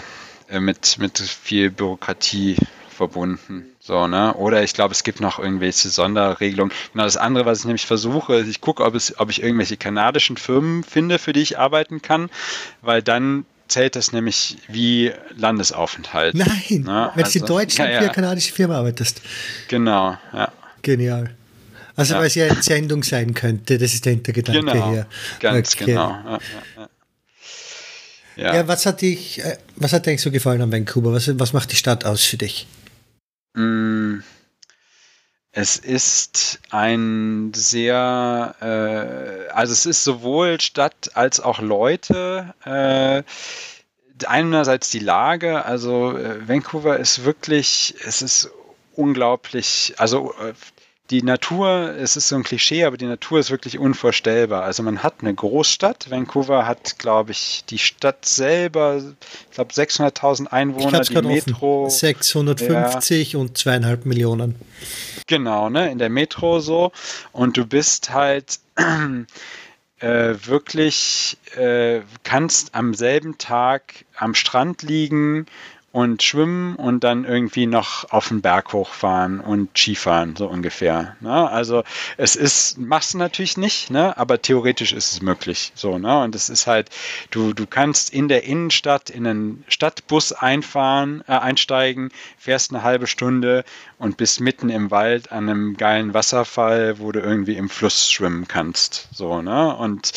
S2: äh, mit, mit viel Bürokratie verbunden. So, ne? Oder ich glaube, es gibt noch irgendwelche Sonderregelungen. Genau, das andere, was ich nämlich versuche, ich gucke, ob, ob ich irgendwelche kanadischen Firmen finde, für die ich arbeiten kann, weil dann zählt das nämlich wie Landesaufenthalt.
S1: Nein, ne? wenn also, du in Deutschland ja, ja. für eine kanadische Firma arbeitest.
S2: Genau, ja.
S1: Genial. Also, ja. weil es ja Entsendung sein könnte, das ist der Hintergedanke
S2: genau,
S1: hier.
S2: Ganz okay. genau. Ja,
S1: ja, ja. was hat dich, äh, was hat dir eigentlich so gefallen an Vancouver? Was, was macht die Stadt aus für dich?
S2: Mm, es ist ein sehr, äh, also es ist sowohl Stadt als auch Leute. Äh, einerseits die Lage, also äh, Vancouver ist wirklich, es ist unglaublich, also äh, die Natur, es ist so ein Klischee, aber die Natur ist wirklich unvorstellbar. Also man hat eine Großstadt. Vancouver hat, glaube ich, die Stadt selber, ich glaube 600.000 Einwohner,
S1: die Metro. Offen. 650 ja. und zweieinhalb Millionen.
S2: Genau, ne, in der Metro so. Und du bist halt äh, wirklich, äh, kannst am selben Tag am Strand liegen und schwimmen und dann irgendwie noch auf den Berg hochfahren und Skifahren, so ungefähr. Ne? Also es ist, machst du natürlich nicht, ne? aber theoretisch ist es möglich. So, ne? Und es ist halt, du, du kannst in der Innenstadt in einen Stadtbus einfahren, äh, einsteigen, fährst eine halbe Stunde und bist mitten im Wald an einem geilen Wasserfall, wo du irgendwie im Fluss schwimmen kannst. So, ne? Und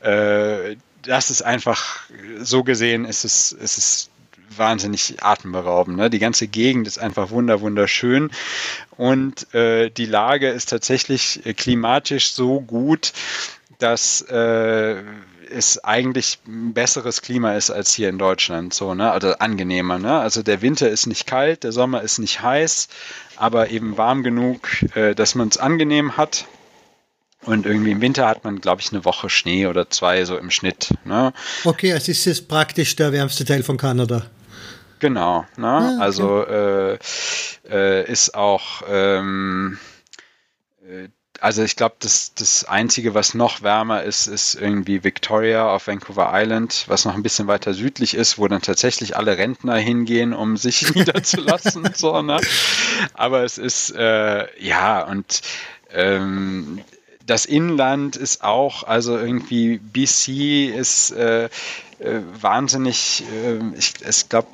S2: äh, das ist einfach, so gesehen ist es, ist es wahnsinnig atemberaubend. Ne? Die ganze Gegend ist einfach wunder wunderschön und äh, die Lage ist tatsächlich äh, klimatisch so gut, dass äh, es eigentlich ein besseres Klima ist als hier in Deutschland, so, ne? Also angenehmer, ne? Also der Winter ist nicht kalt, der Sommer ist nicht heiß, aber eben warm genug, äh, dass man es angenehm hat. Und irgendwie im Winter hat man, glaube ich, eine Woche Schnee oder zwei so im Schnitt. Ne?
S1: Okay, also ist es praktisch der wärmste Teil von Kanada.
S2: Genau, ne? Ah, okay. also äh, äh, ist auch, ähm, äh, also ich glaube, das, das Einzige, was noch wärmer ist, ist irgendwie Victoria auf Vancouver Island, was noch ein bisschen weiter südlich ist, wo dann tatsächlich alle Rentner hingehen, um sich niederzulassen. so, ne? Aber es ist, äh, ja, und ähm, das Inland ist auch, also irgendwie BC ist äh, äh, wahnsinnig, äh, ich, ich glaube,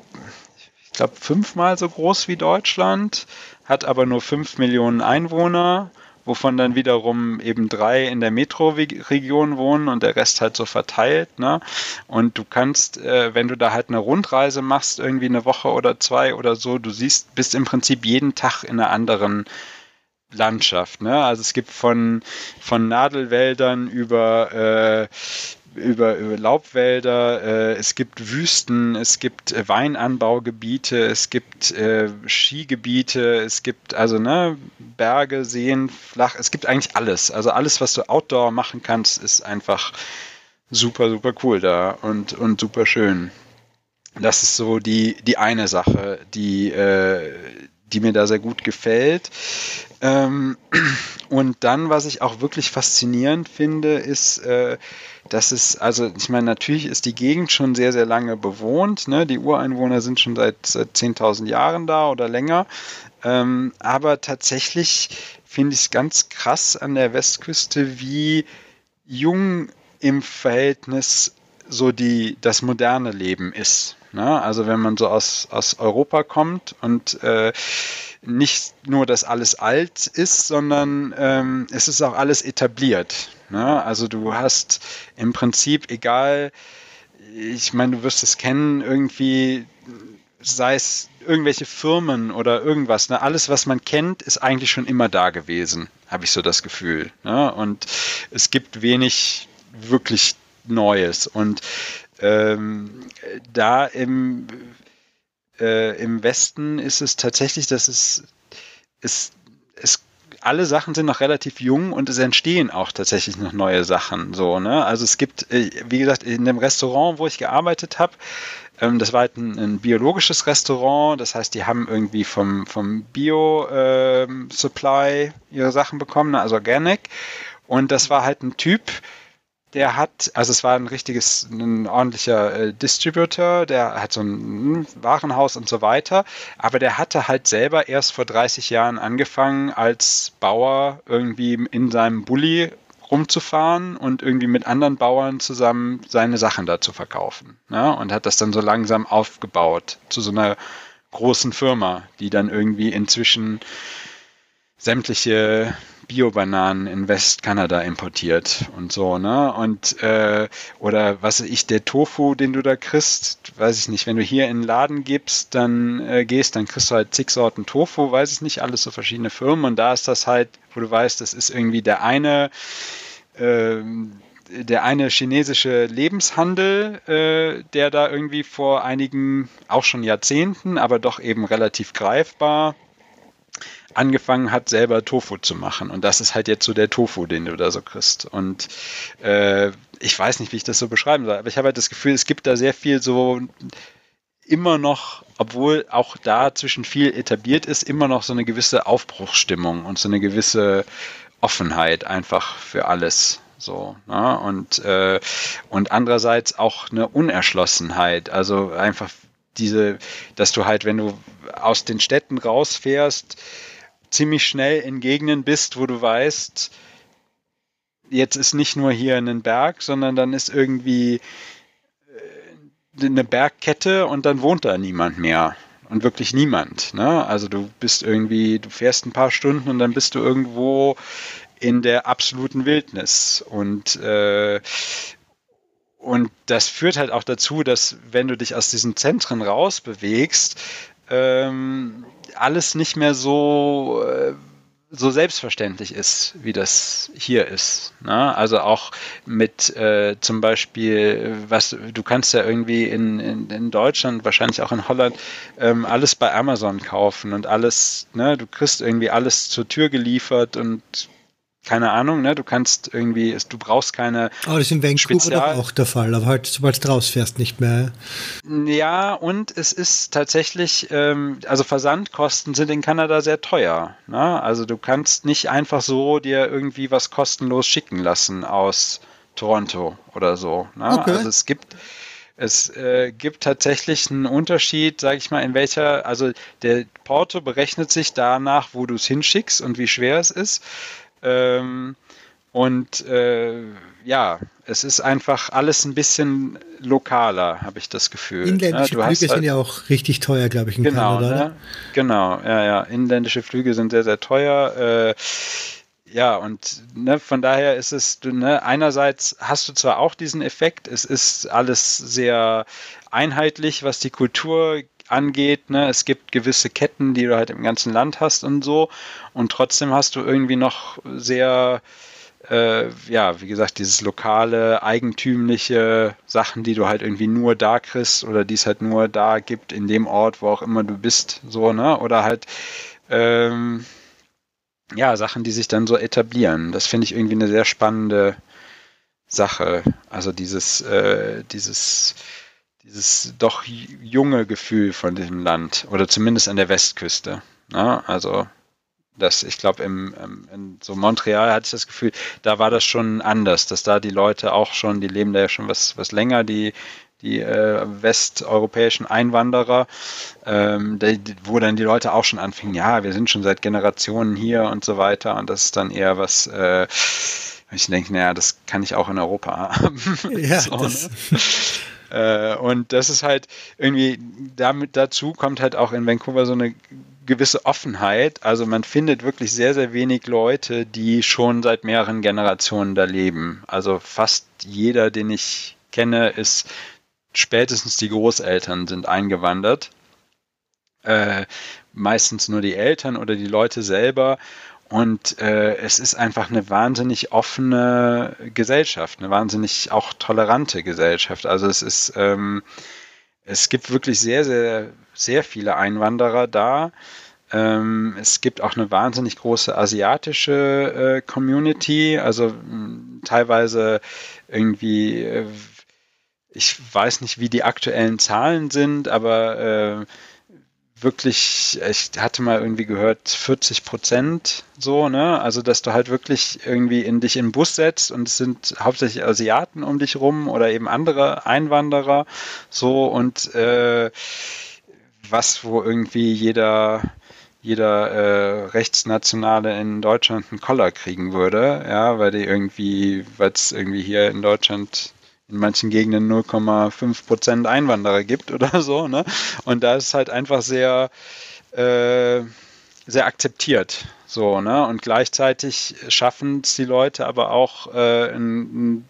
S2: ich glaube fünfmal so groß wie Deutschland, hat aber nur fünf Millionen Einwohner, wovon dann wiederum eben drei in der Metro-Region wohnen und der Rest halt so verteilt. Ne? Und du kannst, äh, wenn du da halt eine Rundreise machst, irgendwie eine Woche oder zwei oder so, du siehst, bist im Prinzip jeden Tag in einer anderen Landschaft. Ne? Also es gibt von, von Nadelwäldern über, äh, über, über Laubwälder, äh, es gibt Wüsten, es gibt äh, Weinanbaugebiete, es gibt äh, Skigebiete, es gibt also ne, Berge, Seen, flach, es gibt eigentlich alles. Also alles, was du outdoor machen kannst, ist einfach super, super cool da und, und super schön. Das ist so die, die eine Sache, die, äh, die mir da sehr gut gefällt. Ähm, und dann, was ich auch wirklich faszinierend finde, ist, äh, dass es, also ich meine, natürlich ist die Gegend schon sehr, sehr lange bewohnt. Ne? Die Ureinwohner sind schon seit, seit 10.000 Jahren da oder länger. Ähm, aber tatsächlich finde ich es ganz krass an der Westküste, wie jung im Verhältnis so die, das moderne Leben ist. Ne? Also wenn man so aus, aus Europa kommt und äh, nicht nur, dass alles alt ist, sondern ähm, es ist auch alles etabliert. Ne? Also du hast im Prinzip, egal, ich meine, du wirst es kennen, irgendwie, sei es irgendwelche Firmen oder irgendwas, ne? alles, was man kennt, ist eigentlich schon immer da gewesen, habe ich so das Gefühl. Ne? Und es gibt wenig wirklich Neues. Und ähm, da im, äh, im Westen ist es tatsächlich, dass es, es, es alle Sachen sind noch relativ jung und es entstehen auch tatsächlich noch neue Sachen. So, ne? Also es gibt, äh, wie gesagt, in dem Restaurant, wo ich gearbeitet habe, ähm, das war halt ein, ein, biologisches Restaurant, das heißt, die haben irgendwie vom, vom Bio-Supply ähm, ihre Sachen bekommen, also Organic. Und das war halt ein Typ, der hat, also es war ein richtiges, ein ordentlicher äh, Distributor, der hat so ein Warenhaus und so weiter, aber der hatte halt selber erst vor 30 Jahren angefangen, als Bauer irgendwie in seinem Bulli rumzufahren und irgendwie mit anderen Bauern zusammen seine Sachen da zu verkaufen. Ne? Und hat das dann so langsam aufgebaut zu so einer großen Firma, die dann irgendwie inzwischen sämtliche Bio-Bananen in Westkanada importiert und so, ne? Und äh, oder was weiß ich, der Tofu, den du da kriegst, weiß ich nicht, wenn du hier in den Laden gibst, dann äh, gehst, dann kriegst du halt zig Sorten Tofu, weiß ich nicht, alles so verschiedene Firmen und da ist das halt, wo du weißt, das ist irgendwie der eine äh, der eine chinesische Lebenshandel, äh, der da irgendwie vor einigen, auch schon Jahrzehnten, aber doch eben relativ greifbar angefangen hat, selber Tofu zu machen. Und das ist halt jetzt so der Tofu, den du da so kriegst. Und äh, ich weiß nicht, wie ich das so beschreiben soll, aber ich habe halt das Gefühl, es gibt da sehr viel so immer noch, obwohl auch da zwischen viel etabliert ist, immer noch so eine gewisse Aufbruchsstimmung und so eine gewisse Offenheit einfach für alles. So, ne? und, äh, und andererseits auch eine Unerschlossenheit. Also einfach diese, dass du halt, wenn du aus den Städten rausfährst, ziemlich schnell in Gegenden bist, wo du weißt, jetzt ist nicht nur hier ein Berg, sondern dann ist irgendwie äh, eine Bergkette und dann wohnt da niemand mehr. Und wirklich niemand. Ne? Also du bist irgendwie, du fährst ein paar Stunden und dann bist du irgendwo in der absoluten Wildnis. Und, äh, und das führt halt auch dazu, dass wenn du dich aus diesen Zentren rausbewegst, ähm, alles nicht mehr so, äh, so selbstverständlich ist, wie das hier ist. Ne? Also auch mit äh, zum Beispiel, was du kannst ja irgendwie in, in, in Deutschland, wahrscheinlich auch in Holland, ähm, alles bei Amazon kaufen und alles, ne, du kriegst irgendwie alles zur Tür geliefert und keine Ahnung, ne? Du kannst irgendwie, du brauchst keine.
S1: Aber das ist in Vancouver Spezial auch der Fall, aber halt, sobald du rausfährst, nicht mehr.
S2: Ja, und es ist tatsächlich, ähm, also Versandkosten sind in Kanada sehr teuer. Ne? Also du kannst nicht einfach so dir irgendwie was kostenlos schicken lassen aus Toronto oder so. Ne? Okay. Also es gibt. Es äh, gibt tatsächlich einen Unterschied, sage ich mal, in welcher, also der Porto berechnet sich danach, wo du es hinschickst und wie schwer es ist. Ähm, und äh, ja, es ist einfach alles ein bisschen lokaler, habe ich das Gefühl.
S1: Inländische
S2: ja,
S1: Flüge halt, sind ja auch richtig teuer, glaube ich, in
S2: genau, Kanada. Ne? Genau, ja, ja. Inländische Flüge sind sehr, sehr teuer. Äh, ja, und ne, von daher ist es, ne, einerseits hast du zwar auch diesen Effekt, es ist alles sehr einheitlich, was die Kultur angeht. Ne? Es gibt gewisse Ketten, die du halt im ganzen Land hast und so. Und trotzdem hast du irgendwie noch sehr, äh, ja, wie gesagt, dieses lokale, eigentümliche Sachen, die du halt irgendwie nur da kriegst oder die es halt nur da gibt, in dem Ort, wo auch immer du bist, so, ne? Oder halt, ähm, ja, Sachen, die sich dann so etablieren. Das finde ich irgendwie eine sehr spannende Sache. Also dieses, äh, dieses, dieses doch junge Gefühl von diesem Land oder zumindest an der Westküste. Ne? Also das, ich glaube, in so Montreal hatte ich das Gefühl, da war das schon anders, dass da die Leute auch schon, die leben da ja schon was, was länger, die, die äh, westeuropäischen Einwanderer, ähm, die, wo dann die Leute auch schon anfingen, ja, wir sind schon seit Generationen hier und so weiter und das ist dann eher was, äh, ich denke, naja, das kann ich auch in Europa haben. Ja, so, das, ne? Äh, und das ist halt irgendwie, damit dazu kommt halt auch in Vancouver so eine gewisse Offenheit. Also man findet wirklich sehr, sehr wenig Leute, die schon seit mehreren Generationen da leben. Also fast jeder, den ich kenne, ist spätestens die Großeltern sind eingewandert. Äh, meistens nur die Eltern oder die Leute selber. Und äh, es ist einfach eine wahnsinnig offene Gesellschaft, eine wahnsinnig auch tolerante Gesellschaft. Also es ist, ähm, es gibt wirklich sehr, sehr, sehr viele Einwanderer da. Ähm, es gibt auch eine wahnsinnig große asiatische äh, Community, also mh, teilweise irgendwie, äh, ich weiß nicht, wie die aktuellen Zahlen sind, aber äh, wirklich, ich hatte mal irgendwie gehört, 40 Prozent so, ne? Also, dass du halt wirklich irgendwie in dich in den Bus setzt und es sind hauptsächlich Asiaten um dich rum oder eben andere Einwanderer, so und äh, was, wo irgendwie jeder jeder äh, Rechtsnationale in Deutschland einen Koller kriegen würde, ja, weil die irgendwie, weil es irgendwie hier in Deutschland in manchen Gegenden 0,5 Prozent Einwanderer gibt oder so. Ne? Und da ist halt einfach sehr, äh, sehr akzeptiert. So, ne? Und gleichzeitig schaffen es die Leute aber auch äh, ein,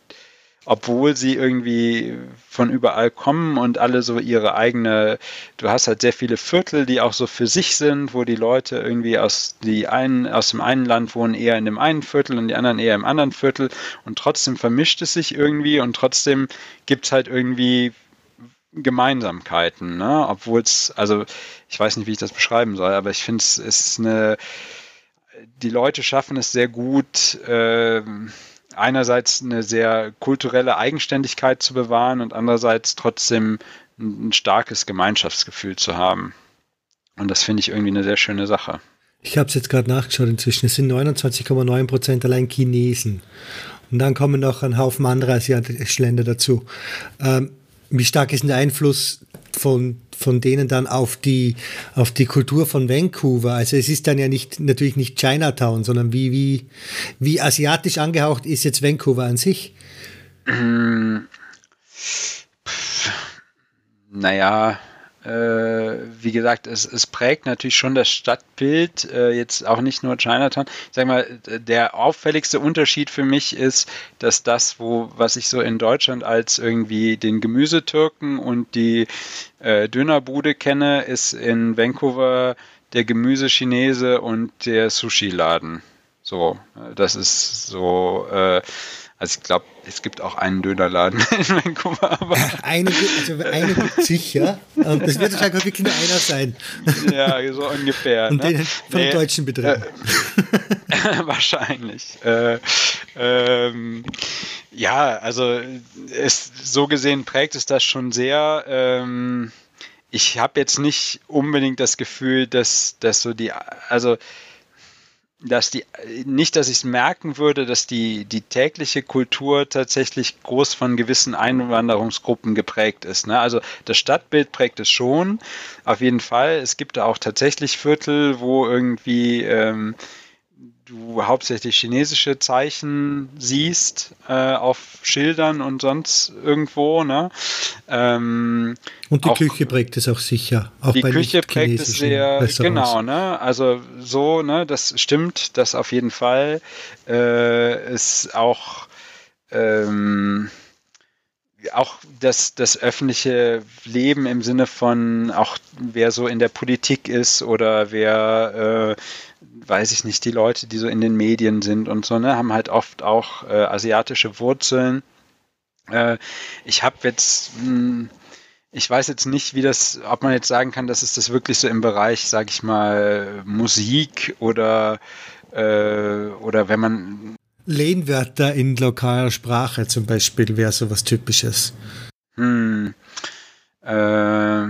S2: obwohl sie irgendwie von überall kommen und alle so ihre eigene, du hast halt sehr viele Viertel, die auch so für sich sind, wo die Leute irgendwie aus, die einen, aus dem einen Land wohnen eher in dem einen Viertel und die anderen eher im anderen Viertel und trotzdem vermischt es sich irgendwie und trotzdem gibt es halt irgendwie Gemeinsamkeiten, ne? obwohl es, also ich weiß nicht, wie ich das beschreiben soll, aber ich finde es ist eine, die Leute schaffen es sehr gut, äh, einerseits eine sehr kulturelle Eigenständigkeit zu bewahren und andererseits trotzdem ein, starkes Gemeinschaftsgefühl zu haben. Und das finde ich irgendwie eine sehr schöne Sache.
S1: Ich habe es jetzt gerade nachgeschaut inzwischen. Es sind 29,9 Prozent allein Chinesen. Und dann kommen noch ein Haufen andere asiatische Länder dazu. Ähm, wie stark ist denn der Einfluss von, von denen dann auf die, auf die Kultur von Vancouver? Also es ist dann ja nicht, natürlich nicht Chinatown, sondern wie, wie, wie asiatisch angehaucht ist jetzt Vancouver an sich?
S2: Naja, äh, wie gesagt, es, es, prägt natürlich schon das Stadtbild, äh, jetzt auch nicht nur Chinatown. Ich sag mal, der auffälligste Unterschied für mich ist, dass das, wo, was ich so in Deutschland als irgendwie den Gemüsetürken und die äh, Dönerbude kenne, ist in Vancouver der Gemüsechinese und der Sushi-Laden. So, das ist so, äh, also ich glaube, es gibt auch einen Dönerladen in Vancouver. Aber
S1: eine, also eine gibt sicher. Und das wird wahrscheinlich wirklich nur einer sein.
S2: Ja, so ungefähr.
S1: Und ne? den vom nee, deutschen Betrieb.
S2: Äh, wahrscheinlich. Äh, ähm, ja, also es, so gesehen prägt es das schon sehr. Ähm, ich habe jetzt nicht unbedingt das Gefühl, dass, dass so die, also dass die, nicht, dass ich es merken würde, dass die, die tägliche Kultur tatsächlich groß von gewissen Einwanderungsgruppen geprägt ist. Ne? Also das Stadtbild prägt es schon, auf jeden Fall. Es gibt da auch tatsächlich Viertel, wo irgendwie ähm, du hauptsächlich chinesische Zeichen siehst äh, auf Schildern und sonst irgendwo. Ne? Ähm,
S1: und die auch, Küche prägt es auch sicher. Auch
S2: die Küche prägt es sehr, genau. Ne? Also so, ne, das stimmt, das auf jeden Fall. Äh, ist auch ähm, auch das, das öffentliche Leben im Sinne von auch wer so in der Politik ist oder wer äh, weiß ich nicht, die Leute, die so in den Medien sind und so, ne, haben halt oft auch äh, asiatische Wurzeln. Äh, ich habe jetzt, mh, hm, ich weiß jetzt nicht, wie das, ob man jetzt sagen kann, dass es das wirklich so im Bereich, sag ich mal, Musik oder, äh, oder wenn man.
S1: Lehnwörter in lokaler Sprache zum Beispiel wäre so was Typisches.
S2: Hm. Äh,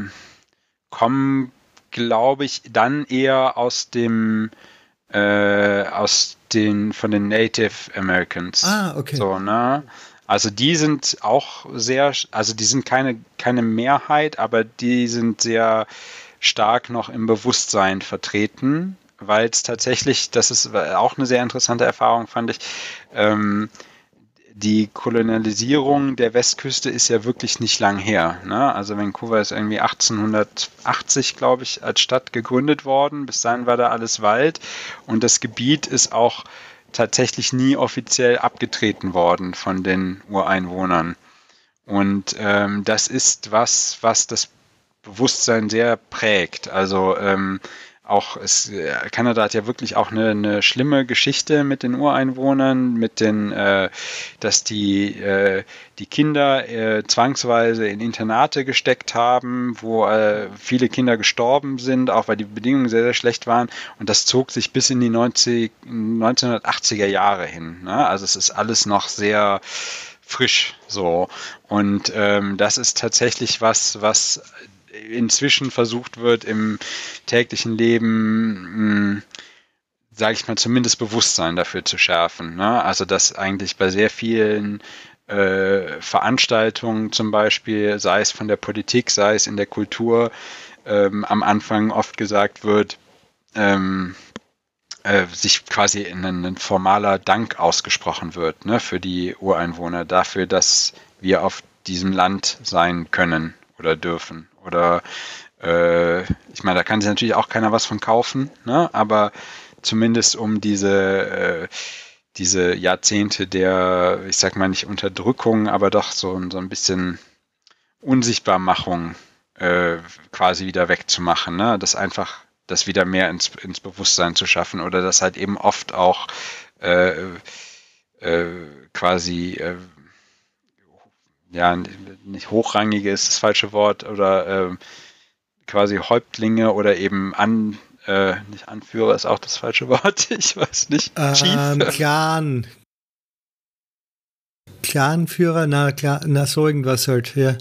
S2: kommen glaube ich, dann eher aus dem äh, aus den von den Native Americans.
S1: Ah, okay.
S2: So, ne? Also die sind auch sehr, also die sind keine, keine Mehrheit, aber die sind sehr stark noch im Bewusstsein vertreten, weil es tatsächlich, das ist auch eine sehr interessante Erfahrung, fand ich, ähm, die Kolonialisierung der Westküste ist ja wirklich nicht lang her. Ne? Also Vancouver ist irgendwie 1880, glaube ich, als Stadt gegründet worden. Bis dahin war da alles Wald und das Gebiet ist auch tatsächlich nie offiziell abgetreten worden von den Ureinwohnern. Und ähm, das ist was, was das Bewusstsein sehr prägt. Also ähm, auch es, äh, Kanada hat ja wirklich auch eine, eine, schlimme Geschichte mit den Ureinwohnern, mit den, äh, dass die, äh, die Kinder äh, zwangsweise in Internate gesteckt haben, wo äh, viele Kinder gestorben sind, auch weil die Bedingungen sehr, sehr schlecht waren. Und das zog sich bis in die 90, 1980er Jahre hin. Ne? Also es ist alles noch sehr frisch so. Und ähm, das ist tatsächlich was, was inzwischen versucht wird, im täglichen Leben, sage ich mal, zumindest Bewusstsein dafür zu schärfen. Ne? Also dass eigentlich bei sehr vielen äh, Veranstaltungen zum Beispiel, sei es von der Politik, sei es in der Kultur, ähm, am Anfang oft gesagt wird, ähm, äh, sich quasi in ein formaler Dank ausgesprochen wird ne, für die Ureinwohner, dafür, dass wir auf diesem Land sein können oder dürfen. Oder äh, ich meine, da kann sich natürlich auch keiner was von kaufen, ne? aber zumindest um diese, äh, diese Jahrzehnte der, ich sag mal nicht Unterdrückung, aber doch so, so ein bisschen Unsichtbarmachung äh, quasi wieder wegzumachen. Ne? Das einfach, das wieder mehr ins, ins Bewusstsein zu schaffen oder das halt eben oft auch äh, äh, quasi äh, ja, nicht hochrangige ist das falsche Wort, oder äh, quasi Häuptlinge oder eben an, äh, nicht Anführer ist auch das falsche Wort, ich weiß nicht.
S1: Ähm, Clan. Clanführer, na, Clan, na, so irgendwas halt, ja.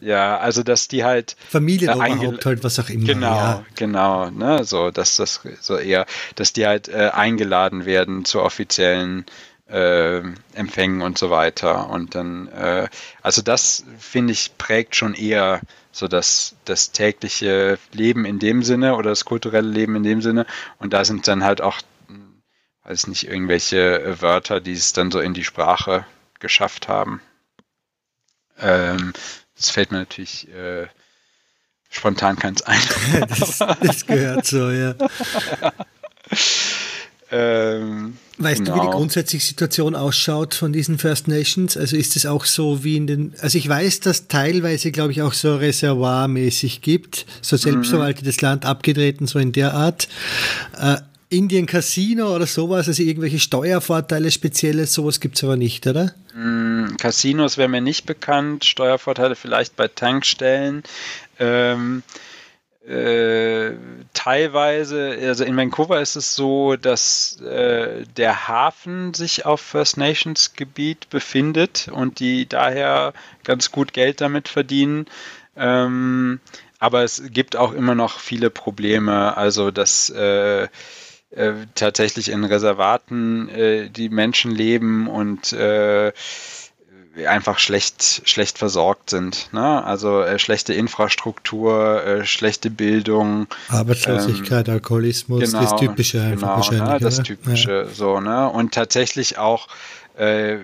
S2: Ja, also dass die halt
S1: Familienoberhaupt halt, was auch immer.
S2: Genau,
S1: ja.
S2: genau, ne, so, dass das so eher, dass die halt äh, eingeladen werden zu offiziellen äh, Empfängen und so weiter. Und dann, äh, also das finde ich prägt schon eher so das, das tägliche Leben in dem Sinne oder das kulturelle Leben in dem Sinne. Und da sind dann halt auch, weiß nicht, irgendwelche Wörter, die es dann so in die Sprache geschafft haben. Ähm, das fällt mir natürlich äh, spontan keins ein.
S1: das, das, gehört so, ja.
S2: ähm,
S1: weißt genau. du, wie die genau. grundsätzliche Situation ausschaut von diesen First Nations? Also ist es auch so wie in den, also ich weiß, dass teilweise, glaube ich, auch so Reservoir-mäßig gibt, so selbstverwaltetes mhm. Land abgetreten, so in der Art. Äh, Indien Casino oder sowas, also irgendwelche Steuervorteile, spezielles, sowas gibt es aber nicht, oder?
S2: Mm, Casinos wäre mir nicht bekannt, Steuervorteile vielleicht bei Tankstellen. Ähm, äh, teilweise, also in Vancouver ist es so, dass äh, der Hafen sich auf First Nations Gebiet befindet und die daher ganz gut Geld damit verdienen. Ähm, aber es gibt auch immer noch viele Probleme, also dass äh, äh, tatsächlich in Reservaten äh, die Menschen leben und äh, einfach schlecht, schlecht versorgt sind. Ne? Also äh, schlechte Infrastruktur, äh, schlechte Bildung.
S1: Arbeitslosigkeit, ähm, Alkoholismus,
S2: genau,
S1: das Typische einfach
S2: genau. Ne? Das Typische ja. so, ne? Und tatsächlich auch, äh,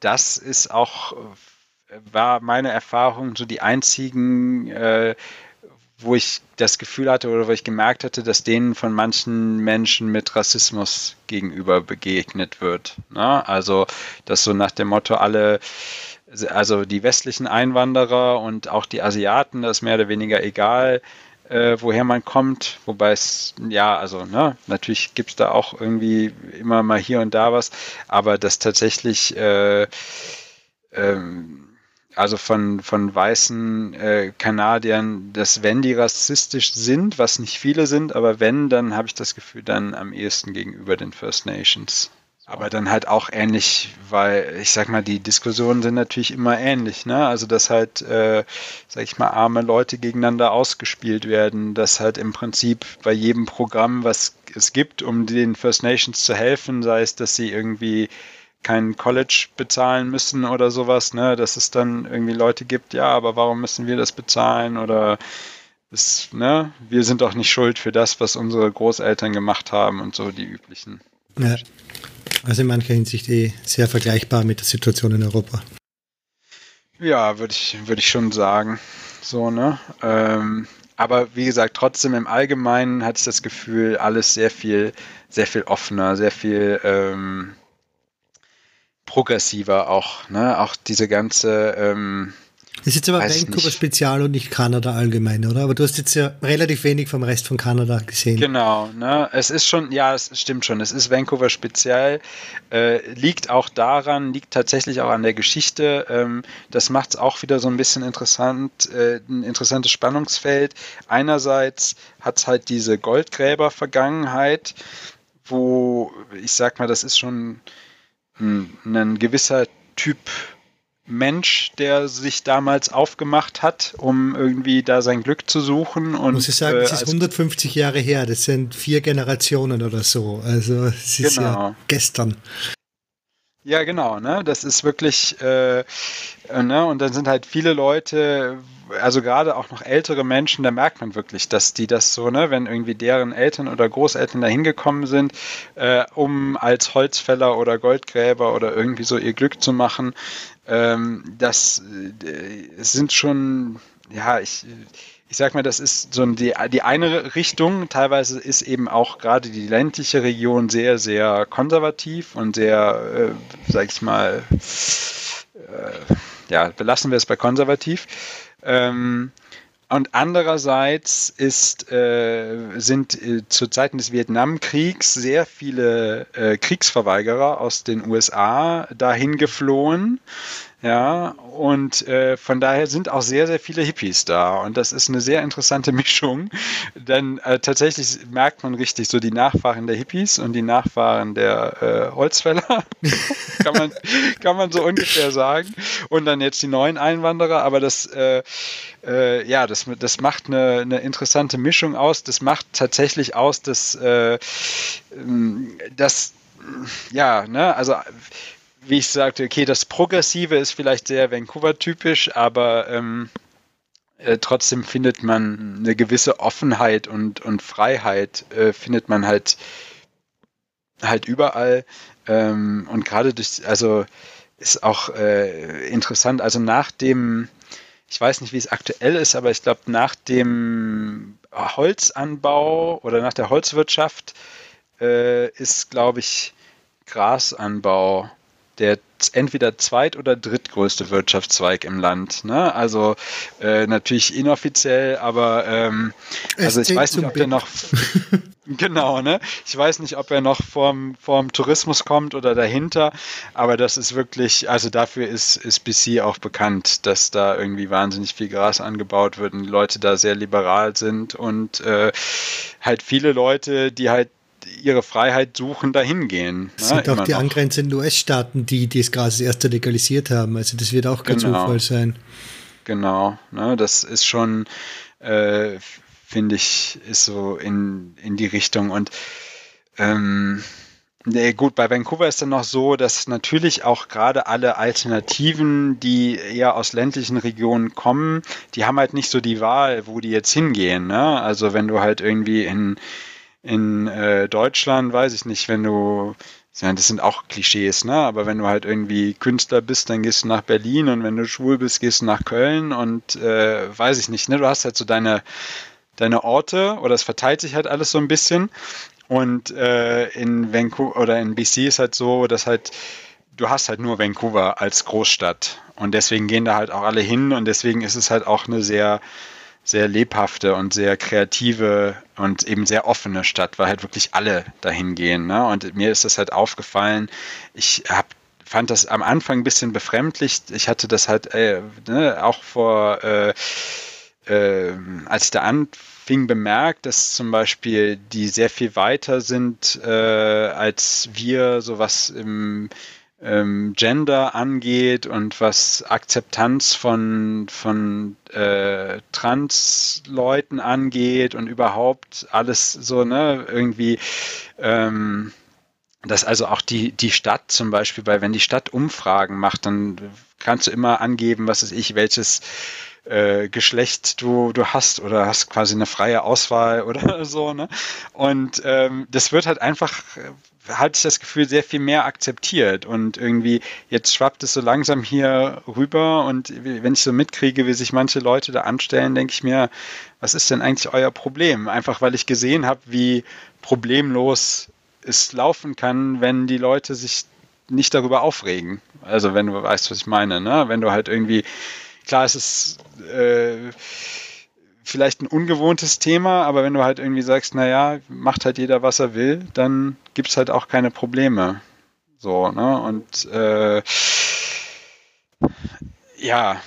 S2: das ist auch, war meine Erfahrung, so die einzigen wo ich das Gefühl hatte oder wo ich gemerkt hatte, dass denen von manchen Menschen mit Rassismus gegenüber begegnet wird. Ne? Also, dass so nach dem Motto alle, also die westlichen Einwanderer und auch die Asiaten, das ist mehr oder weniger egal, äh, woher man kommt, wobei es, ja, also, ne, natürlich gibt es da auch irgendwie immer mal hier und da was, aber dass tatsächlich äh, ähm, also von, von weißen äh, Kanadiern, dass wenn die rassistisch sind, was nicht viele sind, aber wenn, dann habe ich das Gefühl, dann am ehesten gegenüber den First Nations. Aber dann halt auch ähnlich, weil ich sag mal, die Diskussionen sind natürlich immer ähnlich, ne? Also dass halt, äh, sag ich mal, arme Leute gegeneinander ausgespielt werden, dass halt im Prinzip bei jedem Programm, was es gibt, um den First Nations zu helfen, sei es, dass sie irgendwie kein College bezahlen müssen oder sowas, ne? Dass es dann irgendwie Leute gibt, ja, aber warum müssen wir das bezahlen? Oder ist, ne, wir sind doch nicht schuld für das, was unsere Großeltern gemacht haben und so die üblichen.
S1: Ja. Also in mancher Hinsicht eh sehr vergleichbar mit der Situation in Europa.
S2: Ja, würde ich, würde ich schon sagen. So, ne? Ähm, aber wie gesagt, trotzdem im Allgemeinen hatte ich das Gefühl, alles sehr viel, sehr viel offener, sehr viel ähm, progressiver auch, ne? Auch diese ganze. Ähm,
S1: das ist jetzt aber Vancouver Spezial und nicht Kanada allgemein, oder? Aber du hast jetzt ja relativ wenig vom Rest von Kanada gesehen.
S2: Genau, ne? Es ist schon, ja, es stimmt schon. Es ist Vancouver Spezial. Äh, liegt auch daran, liegt tatsächlich auch an der Geschichte. Ähm, das macht es auch wieder so ein bisschen interessant, äh, ein interessantes Spannungsfeld. Einerseits hat es halt diese Goldgräber-Vergangenheit, wo ich sag mal, das ist schon ein gewisser Typ Mensch, der sich damals aufgemacht hat, um irgendwie da sein Glück zu suchen. Und,
S1: Muss ich sagen, es äh, ist 150 Jahre her, das sind vier Generationen oder so. Also es ist genau. ja gestern.
S2: Ja, genau, ne? Das ist wirklich, äh, ne? Und dann sind halt viele Leute, also gerade auch noch ältere Menschen, da merkt man wirklich, dass die das so, ne, wenn irgendwie deren Eltern oder Großeltern da hingekommen sind, äh, um als Holzfäller oder Goldgräber oder irgendwie so ihr Glück zu machen, ähm, das äh, sind schon, ja, ich ich sag mal, das ist so die, die eine Richtung. Teilweise ist eben auch gerade die ländliche Region sehr, sehr konservativ und sehr, äh, sag ich mal, äh, ja, belassen wir es bei konservativ. Ähm, und andererseits ist, äh, sind äh, zu Zeiten des Vietnamkriegs sehr viele äh, Kriegsverweigerer aus den USA dahin geflohen Ja, und äh, von daher sind auch sehr, sehr viele Hippies da. Und das ist eine sehr interessante Mischung. Denn äh, tatsächlich merkt man richtig so die Nachfahren der Hippies und die Nachfahren der äh, Holzfäller. kann, man, kann man so ungefähr sagen. Und dann jetzt die neuen Einwanderer. Aber das, äh, äh, ja, das, das macht eine, eine interessante Mischung aus. Das macht tatsächlich aus, dass, äh, ähm, dass ja, ne, also wie ich sagte, okay, das Progressive ist vielleicht sehr Vancouver-typisch, aber ähm, äh, trotzdem findet man eine gewisse Offenheit und, und Freiheit, äh, findet man halt, halt überall. Ähm, und gerade durch, also ist auch äh, interessant, also nach dem, ich weiß nicht, wie es aktuell ist, aber ich glaube, nach dem Holzanbau oder nach der Holzwirtschaft äh, ist, glaube ich, Grasanbau der entweder zweit- oder drittgrößte Wirtschaftszweig im Land. Ne? Also äh, natürlich inoffiziell, aber ähm, also ich weiß nicht, ob der noch genau, ne? Ich weiß nicht, ob er noch vorm, vorm Tourismus kommt oder dahinter, aber das ist wirklich, also dafür ist, ist BC auch bekannt, dass da irgendwie wahnsinnig viel Gras angebaut wird und die Leute da sehr liberal sind und äh, halt viele Leute, die halt ihre Freiheit suchen, dahin gehen.
S1: Das ne? sind auch die noch. angrenzenden US-Staaten, die das Gras erst legalisiert haben. Also das wird auch kein genau. Zufall sein.
S2: Genau, ne, das ist schon, äh, finde ich, ist so in, in die Richtung. Und ähm, Nee, gut, bei Vancouver ist dann noch so, dass natürlich auch gerade alle Alternativen, die eher aus ländlichen Regionen kommen, die haben halt nicht so die Wahl, wo die jetzt hingehen. Ne? Also wenn du halt irgendwie in in äh, Deutschland, weiß ich nicht, wenn du, das sind auch Klischees, ne? Aber wenn du halt irgendwie Künstler bist, dann gehst du nach Berlin und wenn du schwul bist, gehst du nach Köln und äh, weiß ich nicht, ne? Du hast halt so deine, deine Orte oder es verteilt sich halt alles so ein bisschen. Und äh, in Vancouver oder in BC ist halt so, dass halt du hast halt nur Vancouver als Großstadt und deswegen gehen da halt auch alle hin und deswegen ist es halt auch eine sehr sehr lebhafte und sehr kreative und eben sehr offene Stadt, weil halt wirklich alle dahin gehen. Ne? Und mir ist das halt aufgefallen, ich habe fand das am Anfang ein bisschen befremdlich. Ich hatte das halt äh, ne, auch vor, äh, äh, als ich da anfing, bemerkt, dass zum Beispiel die sehr viel weiter sind äh, als wir, sowas im ähm, Gender angeht und was Akzeptanz von, von äh, Trans-Leuten angeht und überhaupt alles so, ne, irgendwie, ähm, dass also auch die, die Stadt zum Beispiel, weil wenn die Stadt Umfragen macht, dann kannst du immer angeben, was weiß ich, welches äh, Geschlecht du, du hast oder hast quasi eine freie Auswahl oder so. Ne? Und ähm, das wird halt einfach hatte ich das Gefühl, sehr viel mehr akzeptiert. Und irgendwie, jetzt schwappt es so langsam hier rüber. Und wenn ich so mitkriege, wie sich manche Leute da anstellen, denke ich mir, was ist denn eigentlich euer Problem? Einfach weil ich gesehen habe, wie problemlos es laufen kann, wenn die Leute sich nicht darüber aufregen. Also wenn du weißt, was ich meine, ne? Wenn du halt irgendwie, klar, es ist äh, vielleicht ein ungewohntes Thema, aber wenn du halt irgendwie sagst, naja, macht halt jeder, was er will, dann gibt es halt auch keine Probleme. So, ne? Und äh, ja,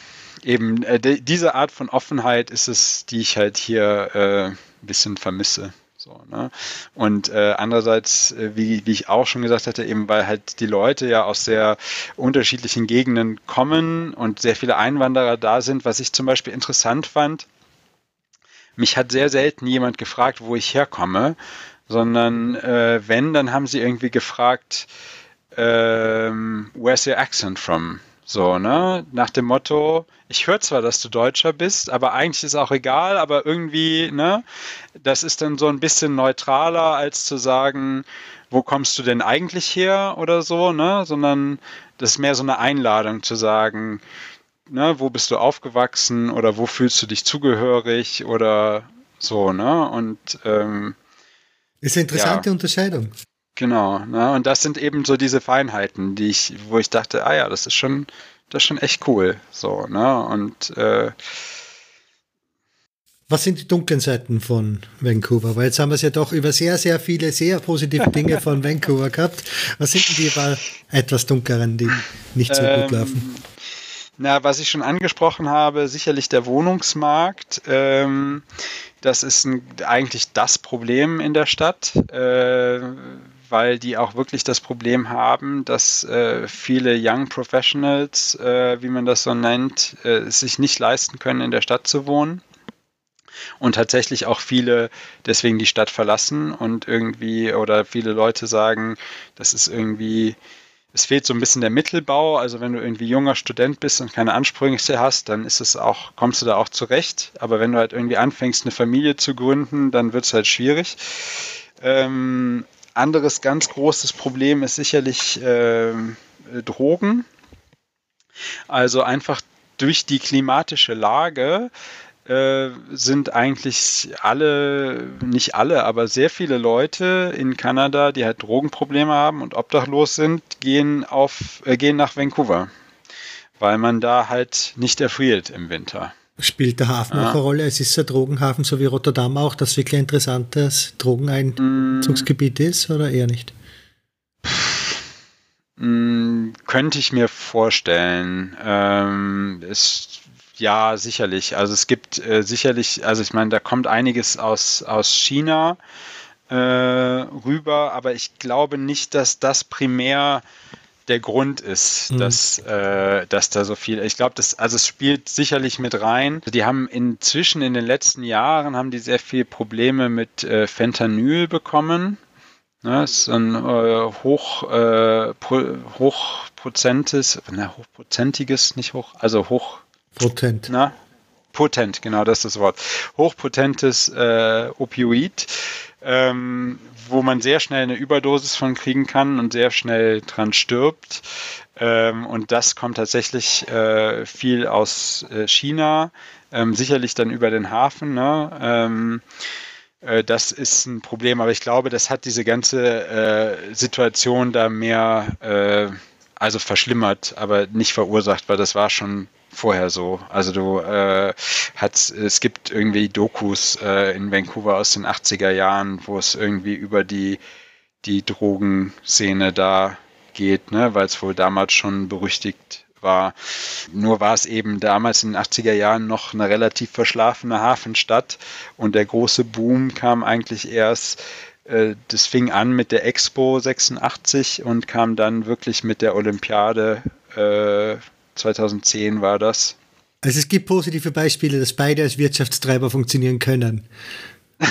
S2: eben äh, diese Art von Offenheit ist es, die ich halt hier äh, ein bisschen vermisse. So, ne? Und äh, andererseits, äh, wie, wie ich auch schon gesagt hatte, eben weil halt die Leute ja aus sehr unterschiedlichen Gegenden kommen und sehr viele Einwanderer da sind, was ich zum Beispiel interessant fand, mich hat sehr selten jemand gefragt, wo ich herkomme, sondern äh, wenn, dann haben sie irgendwie gefragt, ähm, where's your accent from? So, ne? Nach dem Motto, ich höre zwar, dass du Deutscher bist, aber eigentlich ist auch egal, aber irgendwie, ne? Das ist dann so ein bisschen neutraler, als zu sagen, wo kommst du denn eigentlich her oder so, ne? Sondern das ist mehr so eine Einladung zu sagen, ne, wo bist du aufgewachsen oder wo fühlst du dich zugehörig oder so, ne? Und ähm,
S1: ist eine interessante ja, Unterscheidung.
S2: Genau, ne? Und das sind eben so diese Feinheiten, die ich, wo ich dachte, ah ja, das ist schon, das ist schon echt cool. So, ne? Und äh,
S1: was sind die dunklen Seiten von Vancouver? Weil jetzt haben wir es ja doch über sehr, sehr viele sehr positive Dinge von Vancouver gehabt. Was sind die etwas dunkleren, die nicht so ähm, gut laufen?
S2: Na, was ich schon angesprochen habe, sicherlich der Wohnungsmarkt. Ähm, das ist ein, eigentlich das Problem in der Stadt, äh, weil die auch wirklich das Problem haben, dass äh, viele Young Professionals, äh, wie man das so nennt, äh, sich nicht leisten können, in der Stadt zu wohnen. Und tatsächlich auch viele deswegen die Stadt verlassen und irgendwie oder viele Leute sagen, das ist irgendwie es fehlt so ein bisschen der Mittelbau. Also wenn du irgendwie junger Student bist und keine Ansprüche hast, dann ist es auch, kommst du da auch zurecht. Aber wenn du halt irgendwie anfängst, eine Familie zu gründen, dann wird es halt schwierig. Ähm, anderes ganz großes Problem ist sicherlich äh, Drogen. Also einfach durch die klimatische Lage äh, sind eigentlich alle, nicht alle, aber sehr viele Leute in Kanada, die halt Drogenprobleme haben und obdachlos sind, gehen, auf, äh, gehen nach Vancouver, weil man da halt nicht erfriert im Winter.
S1: Spielt der Hafen ja. auch eine Rolle? Es ist ein Drogenhafen, so wie Rotterdam auch, das wirklich ein interessantes Drogeneinzugsgebiet mm. ist oder eher nicht?
S2: Mm, könnte ich mir vorstellen. Ähm, es ja, sicherlich. Also es gibt äh, sicherlich, also ich meine, da kommt einiges aus, aus China äh, rüber, aber ich glaube nicht, dass das primär der Grund ist, mhm. dass, äh, dass da so viel. Ich glaube, das, also es spielt sicherlich mit rein. Die haben inzwischen in den letzten Jahren haben die sehr viel Probleme mit äh, Fentanyl bekommen. Ne, das ist ein äh, hoch, äh, hochprozentes, na, hochprozentiges, nicht hoch, also hoch
S1: Potent.
S2: Na? Potent, genau, das ist das Wort. Hochpotentes äh, Opioid, ähm, wo man sehr schnell eine Überdosis von kriegen kann und sehr schnell dran stirbt. Ähm, und das kommt tatsächlich äh, viel aus äh, China, ähm, sicherlich dann über den Hafen. Ne? Ähm, äh, das ist ein Problem, aber ich glaube, das hat diese ganze äh, Situation da mehr, äh, also verschlimmert, aber nicht verursacht, weil das war schon vorher so. Also du äh, hast, es gibt irgendwie Dokus äh, in Vancouver aus den 80er Jahren, wo es irgendwie über die, die Drogenszene da geht, ne, weil es wohl damals schon berüchtigt war. Nur war es eben damals in den 80er Jahren noch eine relativ verschlafene Hafenstadt und der große Boom kam eigentlich erst äh, das fing an mit der Expo 86 und kam dann wirklich mit der Olympiade äh, 2010 war das.
S1: Also es gibt positive Beispiele, dass beide als Wirtschaftstreiber funktionieren können.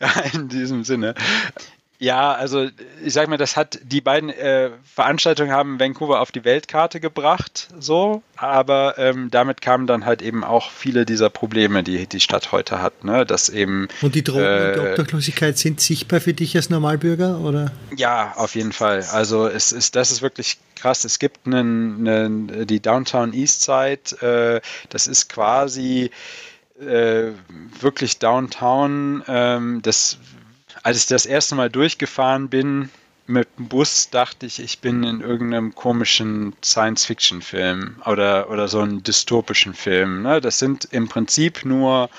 S2: ja, in diesem Sinne. Ja, also ich sag mal, das hat die beiden äh, Veranstaltungen haben Vancouver auf die Weltkarte gebracht, so, aber ähm, damit kamen dann halt eben auch viele dieser Probleme, die die Stadt heute hat, ne, dass eben
S1: und die Drogen äh, und die Obdachlosigkeit sind sichtbar für dich als Normalbürger, oder?
S2: Ja, auf jeden Fall. Also es ist, das ist wirklich krass. Es gibt einen, einen die Downtown East Side, äh, das ist quasi äh, wirklich Downtown. Ähm, das als ich das erste Mal durchgefahren bin mit dem Bus, dachte ich, ich bin in irgendeinem komischen Science-Fiction-Film oder, oder so einem dystopischen Film. Ne? Das sind im Prinzip nur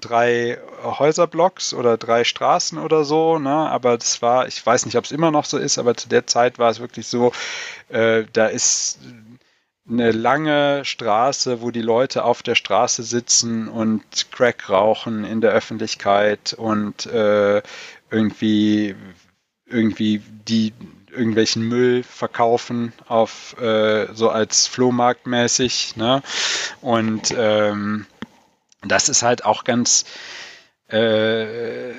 S2: drei Häuserblocks oder drei Straßen oder so, ne? aber das war, ich weiß nicht, ob es immer noch so ist, aber zu der Zeit war es wirklich so, äh, da ist eine lange Straße, wo die Leute auf der Straße sitzen und Crack rauchen in der Öffentlichkeit und äh, irgendwie, irgendwie die irgendwelchen Müll verkaufen auf äh, so als Flohmarktmäßig. Ne? Und ähm, das ist halt auch ganz äh,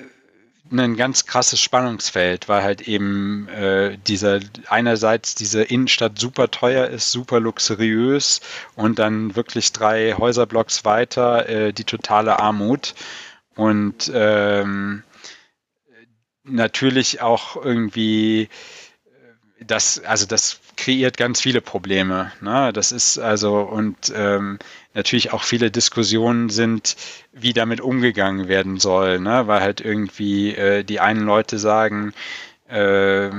S2: ein ganz krasses Spannungsfeld, weil halt eben äh, dieser einerseits diese Innenstadt super teuer ist, super luxuriös und dann wirklich drei Häuserblocks weiter äh, die totale Armut und ähm, natürlich auch irgendwie äh, das, also das kreiert ganz viele Probleme. Ne? Das ist also und ähm, natürlich auch viele Diskussionen sind, wie damit umgegangen werden soll, ne? weil halt irgendwie äh, die einen Leute sagen, äh,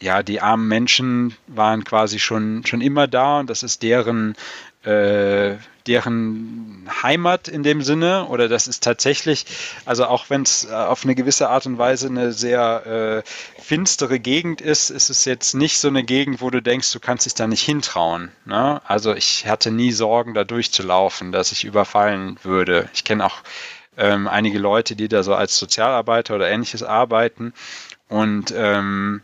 S2: ja, die armen Menschen waren quasi schon, schon immer da und das ist deren, äh, deren Heimat in dem Sinne oder das ist tatsächlich, also auch wenn es äh, auf eine gewisse Art und Weise eine sehr äh, finstere Gegend ist, ist es jetzt nicht so eine Gegend, wo du denkst, du kannst dich da nicht hintrauen. Ne? Also ich hatte nie Sorgen, da durchzulaufen, dass ich überfallen würde. Ich kenne auch ähm, einige Leute, die da so als Sozialarbeiter oder ähnliches arbeiten und ähm,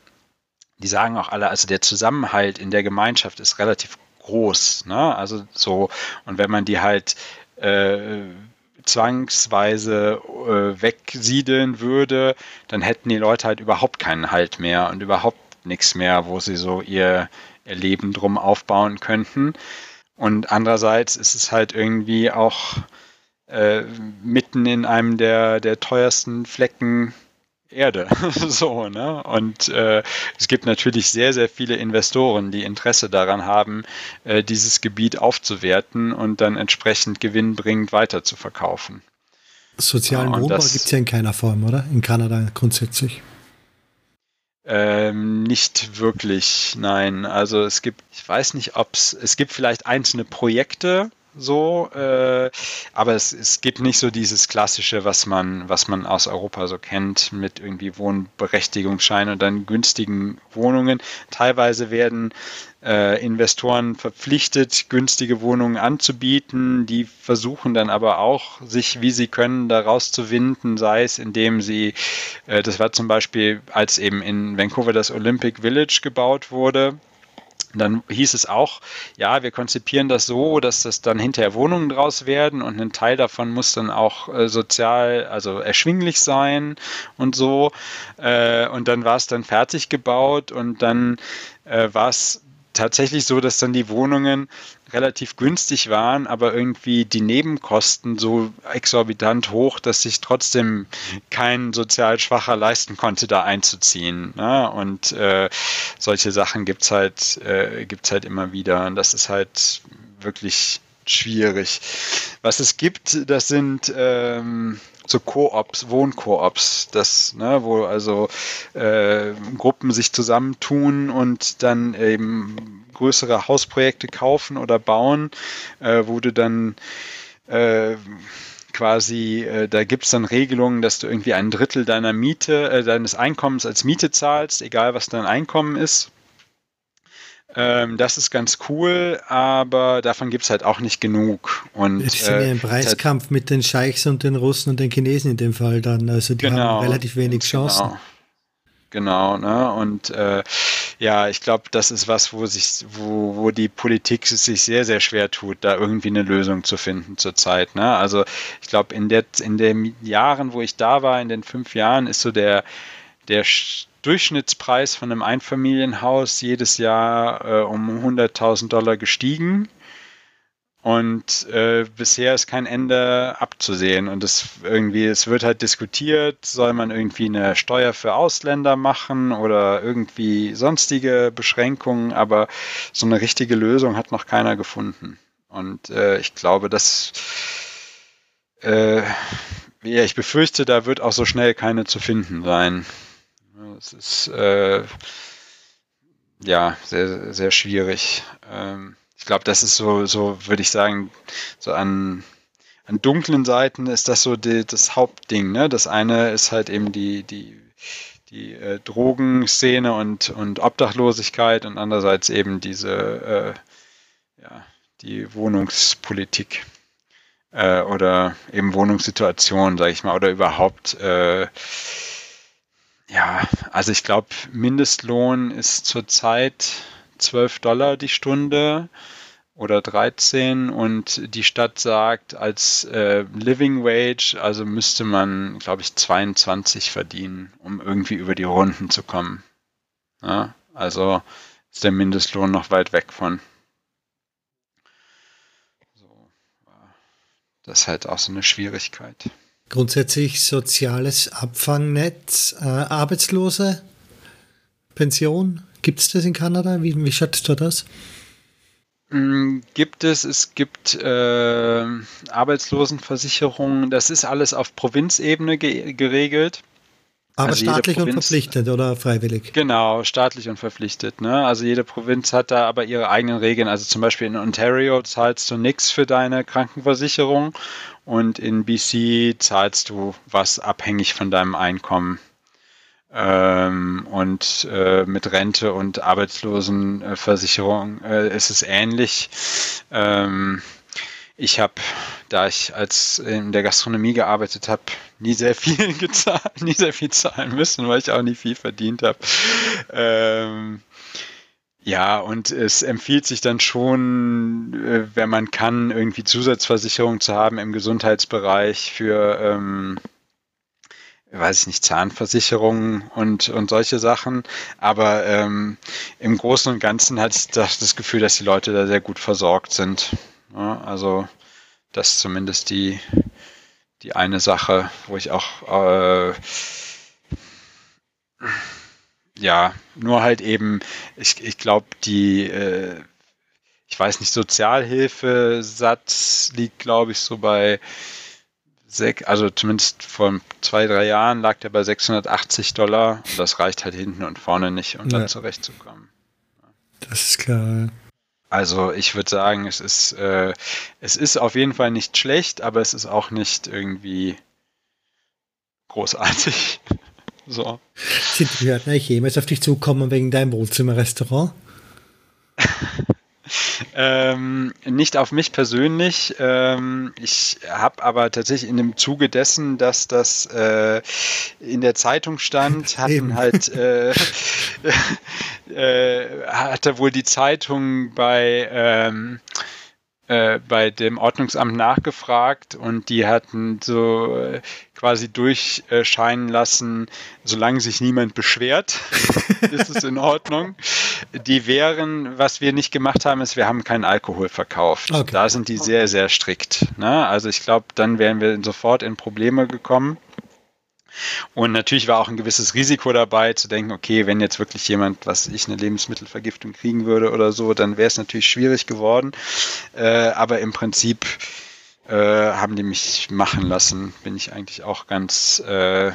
S2: die sagen auch alle, also der Zusammenhalt in der Gemeinschaft ist relativ groß. Ne? Also so, und wenn man die halt äh, zwangsweise äh, wegsiedeln würde, dann hätten die Leute halt überhaupt keinen Halt mehr und überhaupt nichts mehr, wo sie so ihr, ihr Leben drum aufbauen könnten. Und andererseits ist es halt irgendwie auch äh, mitten in einem der, der teuersten Flecken Erde. so, ne? Und äh, es gibt natürlich sehr, sehr viele Investoren, die Interesse daran haben, äh, dieses Gebiet aufzuwerten und dann entsprechend gewinnbringend weiter zu verkaufen.
S1: Sozialen Wohnbau gibt es ja in keiner Form, oder? In Kanada grundsätzlich.
S2: Ähm, nicht wirklich, nein. Also es gibt, ich weiß nicht, ob es, es gibt vielleicht einzelne Projekte, so, äh, aber es, es gibt nicht so dieses klassische, was man, was man aus Europa so kennt, mit irgendwie Wohnberechtigungsscheinen und dann günstigen Wohnungen. Teilweise werden äh, Investoren verpflichtet, günstige Wohnungen anzubieten. Die versuchen dann aber auch, sich wie sie können, daraus zu winden, sei es indem sie, äh, das war zum Beispiel, als eben in Vancouver das Olympic Village gebaut wurde, dann hieß es auch, ja, wir konzipieren das so, dass das dann hinterher Wohnungen draus werden und ein Teil davon muss dann auch äh, sozial, also erschwinglich sein und so. Äh, und dann war es dann fertig gebaut und dann äh, war es tatsächlich so, dass dann die Wohnungen relativ günstig waren, aber irgendwie die Nebenkosten so exorbitant hoch, dass sich trotzdem kein sozial Schwacher leisten konnte, da einzuziehen. Ne? Und äh, solche Sachen gibt es halt, äh, gibt's halt immer wieder. Und das ist halt wirklich schwierig. Was es gibt, das sind ähm, so Koops, Wohnkoops, das, ne, wo also äh, Gruppen sich zusammentun und dann eben größere Hausprojekte kaufen oder bauen, äh, wo du dann äh, quasi, äh, da gibt es dann Regelungen, dass du irgendwie ein Drittel deiner Miete, äh, deines Einkommens als Miete zahlst, egal was dein Einkommen ist. Ähm, das ist ganz cool, aber davon gibt es halt auch nicht genug. Und,
S1: es ist ja ein Preiskampf mit den Scheichs und den Russen und den Chinesen in dem Fall dann. Also die genau, haben relativ wenig Chancen.
S2: Genau. Genau, ne? Und äh, ja, ich glaube, das ist was, wo sich, wo, wo die Politik sich sehr, sehr schwer tut, da irgendwie eine Lösung zu finden zurzeit. Ne? Also ich glaube, in, der, in den Jahren, wo ich da war, in den fünf Jahren, ist so der, der Durchschnittspreis von einem Einfamilienhaus jedes Jahr äh, um 100.000 Dollar gestiegen. Und äh, bisher ist kein Ende abzusehen. Und es irgendwie, es wird halt diskutiert, soll man irgendwie eine Steuer für Ausländer machen oder irgendwie sonstige Beschränkungen, aber so eine richtige Lösung hat noch keiner gefunden. Und äh, ich glaube, dass äh, ja, ich befürchte, da wird auch so schnell keine zu finden sein. Es ist äh, ja sehr, sehr schwierig. Ähm, ich glaube, das ist so, so würde ich sagen, so an, an dunklen Seiten ist das so die, das Hauptding. Ne? Das eine ist halt eben die, die, die äh, Drogenszene und, und Obdachlosigkeit und andererseits eben diese, äh, ja, die Wohnungspolitik äh, oder eben Wohnungssituation, sage ich mal, oder überhaupt äh, ja, also ich glaube, Mindestlohn ist zurzeit 12 Dollar die Stunde oder 13 und die Stadt sagt, als äh, Living Wage, also müsste man, glaube ich, 22 verdienen, um irgendwie über die Runden zu kommen. Ja, also ist der Mindestlohn noch weit weg von. Das ist halt auch so eine Schwierigkeit
S1: grundsätzlich soziales Abfangnetz, äh, Arbeitslose, Pension. Gibt es das in Kanada? Wie, wie schaut da das?
S2: Mm, gibt es, es gibt äh, Arbeitslosenversicherungen, das ist alles auf Provinzebene ge geregelt.
S1: Aber also staatlich Provinz, und verpflichtet oder freiwillig?
S2: Genau, staatlich und verpflichtet. Ne? Also jede Provinz hat da aber ihre eigenen Regeln. Also zum Beispiel in Ontario zahlst du nichts für deine Krankenversicherung und in BC zahlst du was abhängig von deinem Einkommen. Ähm, und äh, mit Rente und Arbeitslosenversicherung äh, ist es ähnlich. Ähm, ich habe, da ich als in der Gastronomie gearbeitet habe, nie sehr viel gezahlt, nie sehr viel zahlen müssen, weil ich auch nie viel verdient habe. Ähm, ja, und es empfiehlt sich dann schon, äh, wenn man kann, irgendwie Zusatzversicherung zu haben im Gesundheitsbereich für ähm, weiß ich nicht, Zahnversicherungen und, und solche Sachen. Aber ähm, im Großen und Ganzen hatte ich das, das Gefühl, dass die Leute da sehr gut versorgt sind. Ja, also das ist zumindest die, die eine Sache, wo ich auch äh, ja, nur halt eben, ich, ich glaube, die äh, ich weiß nicht, Sozialhilfesatz liegt, glaube ich, so bei also zumindest vor zwei, drei Jahren lag der bei 680 Dollar. Und das reicht halt hinten und vorne nicht, um ja. dann zurechtzukommen.
S1: Das ist klar.
S2: Also ich würde sagen, es ist, äh, es ist auf jeden Fall nicht schlecht, aber es ist auch nicht irgendwie großartig. So.
S1: Sind wir jemals auf dich zukommen wegen deinem Wohnzimmerrestaurant?
S2: Ähm, nicht auf mich persönlich. Ähm, ich habe aber tatsächlich in dem Zuge dessen, dass das äh, in der Zeitung stand, hatten halt äh, äh, hatte wohl die Zeitung bei ähm, äh, bei dem Ordnungsamt nachgefragt und die hatten so äh, quasi durchscheinen lassen, solange sich niemand beschwert, ist es in Ordnung. Die wären, was wir nicht gemacht haben, ist, wir haben keinen Alkohol verkauft. Okay. Da sind die sehr, sehr strikt. Ne? Also ich glaube, dann wären wir sofort in Probleme gekommen. Und natürlich war auch ein gewisses Risiko dabei, zu denken, okay, wenn jetzt wirklich jemand, was ich, eine Lebensmittelvergiftung kriegen würde oder so, dann wäre es natürlich schwierig geworden. Äh, aber im Prinzip äh, haben die mich machen lassen. Bin ich eigentlich auch ganz, äh,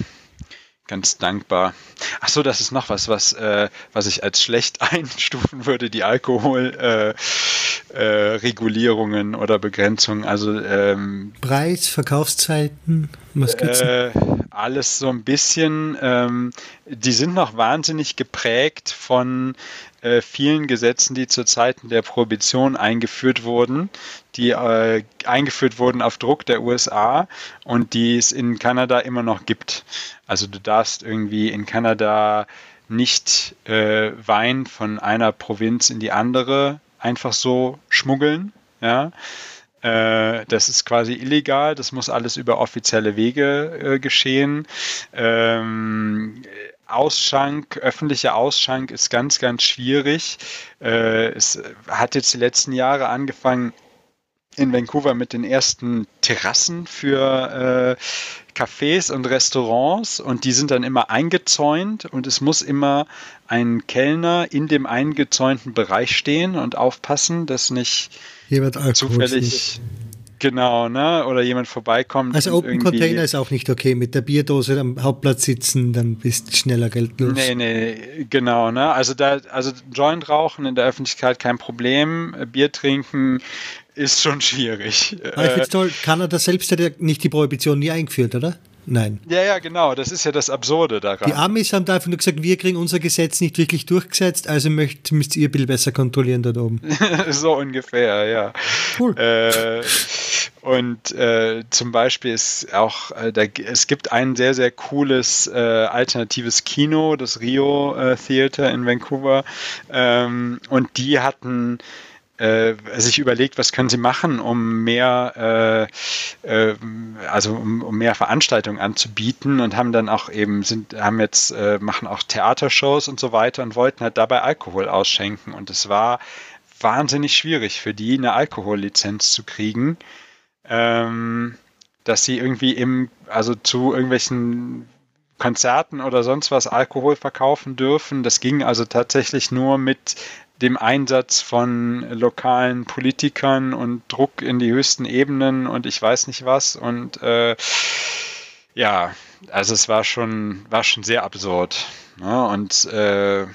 S2: ganz dankbar. Ach so, das ist noch was, was, äh, was ich als schlecht einstufen würde, die Alkoholregulierungen äh, äh, oder Begrenzungen. Also ähm,
S1: Preis, Verkaufszeiten, was gibt's?
S2: Äh, alles so ein bisschen. Ähm, die sind noch wahnsinnig geprägt von äh, vielen Gesetzen, die zu Zeiten der Prohibition eingeführt wurden, die äh, eingeführt wurden auf Druck der USA und die es in Kanada immer noch gibt. Also du darfst irgendwie in Kanada nicht äh, Wein von einer Provinz in die andere einfach so schmuggeln. Ja. Äh, das ist quasi illegal, das muss alles über offizielle Wege äh, geschehen. Ähm, Ausschank, öffentlicher Ausschank ist ganz, ganz schwierig. Äh, es hat jetzt die letzten Jahre angefangen in Vancouver mit den ersten Terrassen für äh, Cafés und Restaurants und die sind dann immer eingezäunt und es muss immer ein Kellner in dem eingezäunten Bereich stehen und aufpassen, dass nicht zufällig Genau, ne? Oder jemand vorbeikommt.
S1: Also Open Container ist auch nicht okay. Mit der Bierdose am Hauptplatz sitzen, dann bist du schneller geldlos.
S2: Nee, nee, genau, ne? Also da, also Joint rauchen in der Öffentlichkeit kein Problem. Bier trinken ist schon schwierig.
S1: Aber ich finde es toll, Kanada selbst hat ja nicht die Prohibition nie eingeführt, oder? Nein.
S2: Ja, ja, genau. Das ist ja das Absurde daran.
S1: Die Amis haben da einfach nur gesagt, wir kriegen unser Gesetz nicht wirklich durchgesetzt, also möcht, müsst ihr ein bisschen besser kontrollieren dort oben.
S2: so ungefähr, ja. Cool. Äh, und äh, zum Beispiel ist auch, äh, da, es gibt ein sehr, sehr cooles äh, alternatives Kino, das Rio äh, Theater in Vancouver. Ähm, und die hatten äh, sich überlegt, was können sie machen, um mehr, äh, äh, also um, um, mehr Veranstaltungen anzubieten und haben dann auch eben sind, haben jetzt äh, machen auch Theatershows und so weiter und wollten halt dabei Alkohol ausschenken und es war wahnsinnig schwierig für die eine Alkohollizenz zu kriegen, ähm, dass sie irgendwie im also zu irgendwelchen Konzerten oder sonst was Alkohol verkaufen dürfen. Das ging also tatsächlich nur mit dem Einsatz von lokalen Politikern und Druck in die höchsten Ebenen und ich weiß nicht was. Und äh, ja, also es war schon, war schon sehr absurd. Ne? Und äh,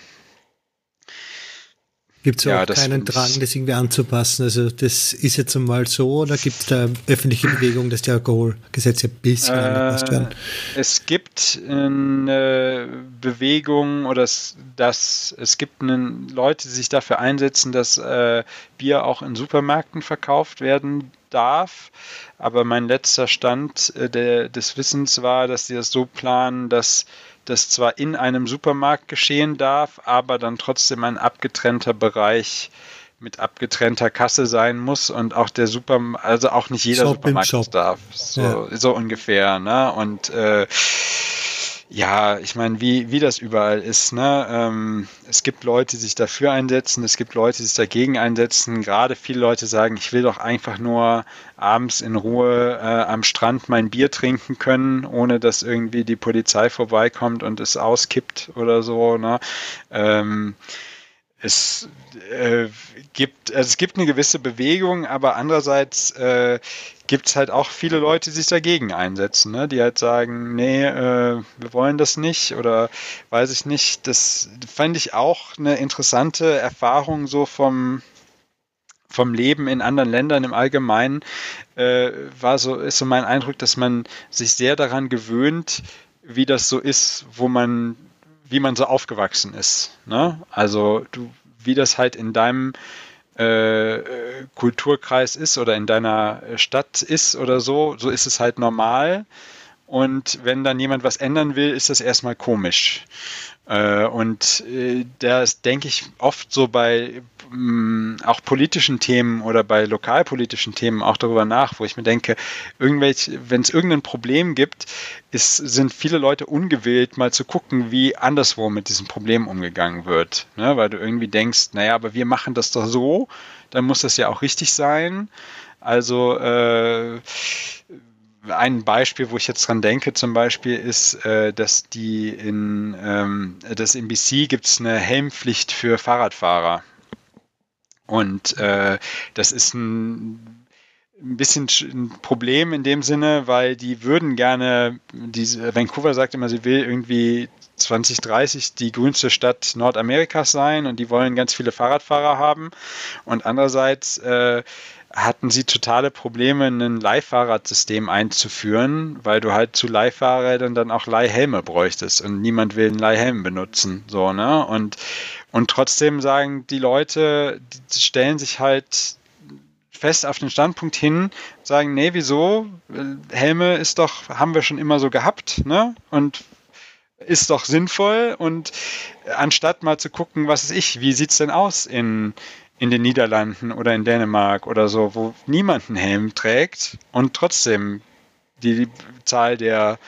S1: Gibt es ja, auch keinen Drang, das irgendwie anzupassen? Also das ist jetzt einmal so oder gibt es da öffentliche Bewegung, dass die Alkoholgesetze ein bisschen äh, angepasst werden?
S2: Es gibt eine Bewegung oder es, dass es gibt einen, Leute, die sich dafür einsetzen, dass äh, Bier auch in Supermärkten verkauft werden darf. Aber mein letzter Stand äh, der, des Wissens war, dass sie das so planen, dass das zwar in einem Supermarkt geschehen darf, aber dann trotzdem ein abgetrennter Bereich mit abgetrennter Kasse sein muss und auch der Supermarkt, also auch nicht jeder Shop Supermarkt darf. So, ja. so ungefähr, ne? Und äh, ja, ich meine, wie, wie das überall ist. Ne? Ähm, es gibt Leute, die sich dafür einsetzen, es gibt Leute, die sich dagegen einsetzen. Gerade viele Leute sagen, ich will doch einfach nur abends in Ruhe äh, am Strand mein Bier trinken können, ohne dass irgendwie die Polizei vorbeikommt und es auskippt oder so. Ne? Ähm, es äh, gibt, also es gibt eine gewisse Bewegung, aber andererseits äh, gibt es halt auch viele Leute, die sich dagegen einsetzen, ne? die halt sagen, nee, äh, wir wollen das nicht oder weiß ich nicht. Das fand ich auch eine interessante Erfahrung so vom vom Leben in anderen Ländern im Allgemeinen äh, war so ist so mein Eindruck, dass man sich sehr daran gewöhnt, wie das so ist, wo man wie man so aufgewachsen ist. Ne? Also du, wie das halt in deinem äh, Kulturkreis ist oder in deiner Stadt ist oder so, so ist es halt normal. Und wenn dann jemand was ändern will, ist das erstmal komisch. Äh, und äh, das denke ich oft so bei mh, auch politischen Themen oder bei lokalpolitischen Themen auch darüber nach, wo ich mir denke, irgendwelche, wenn es irgendein Problem gibt, ist, sind viele Leute ungewillt, mal zu gucken, wie anderswo mit diesem Problem umgegangen wird. Ne? Weil du irgendwie denkst, naja, aber wir machen das doch so, dann muss das ja auch richtig sein. Also äh, ein Beispiel, wo ich jetzt dran denke, zum Beispiel ist, äh, dass die in ähm, das NBC gibt es eine Helmpflicht für Fahrradfahrer. Und äh, das ist ein ein bisschen ein Problem in dem Sinne, weil die würden gerne, diese, Vancouver sagt immer, sie will irgendwie 2030 die grünste Stadt Nordamerikas sein und die wollen ganz viele Fahrradfahrer haben. Und andererseits äh, hatten sie totale Probleme, ein Leihfahrradsystem einzuführen, weil du halt zu Leihfahrrädern dann auch Leihhelme bräuchtest und niemand will einen Leihhelm benutzen. So, ne? Und, und trotzdem sagen die Leute, die stellen sich halt fest auf den Standpunkt hin, sagen, nee, wieso? Helme ist doch, haben wir schon immer so gehabt, ne? Und ist doch sinnvoll und anstatt mal zu gucken, was ist ich, wie sieht es denn aus in, in den Niederlanden oder in Dänemark oder so, wo niemand einen Helm trägt und trotzdem die, die Zahl der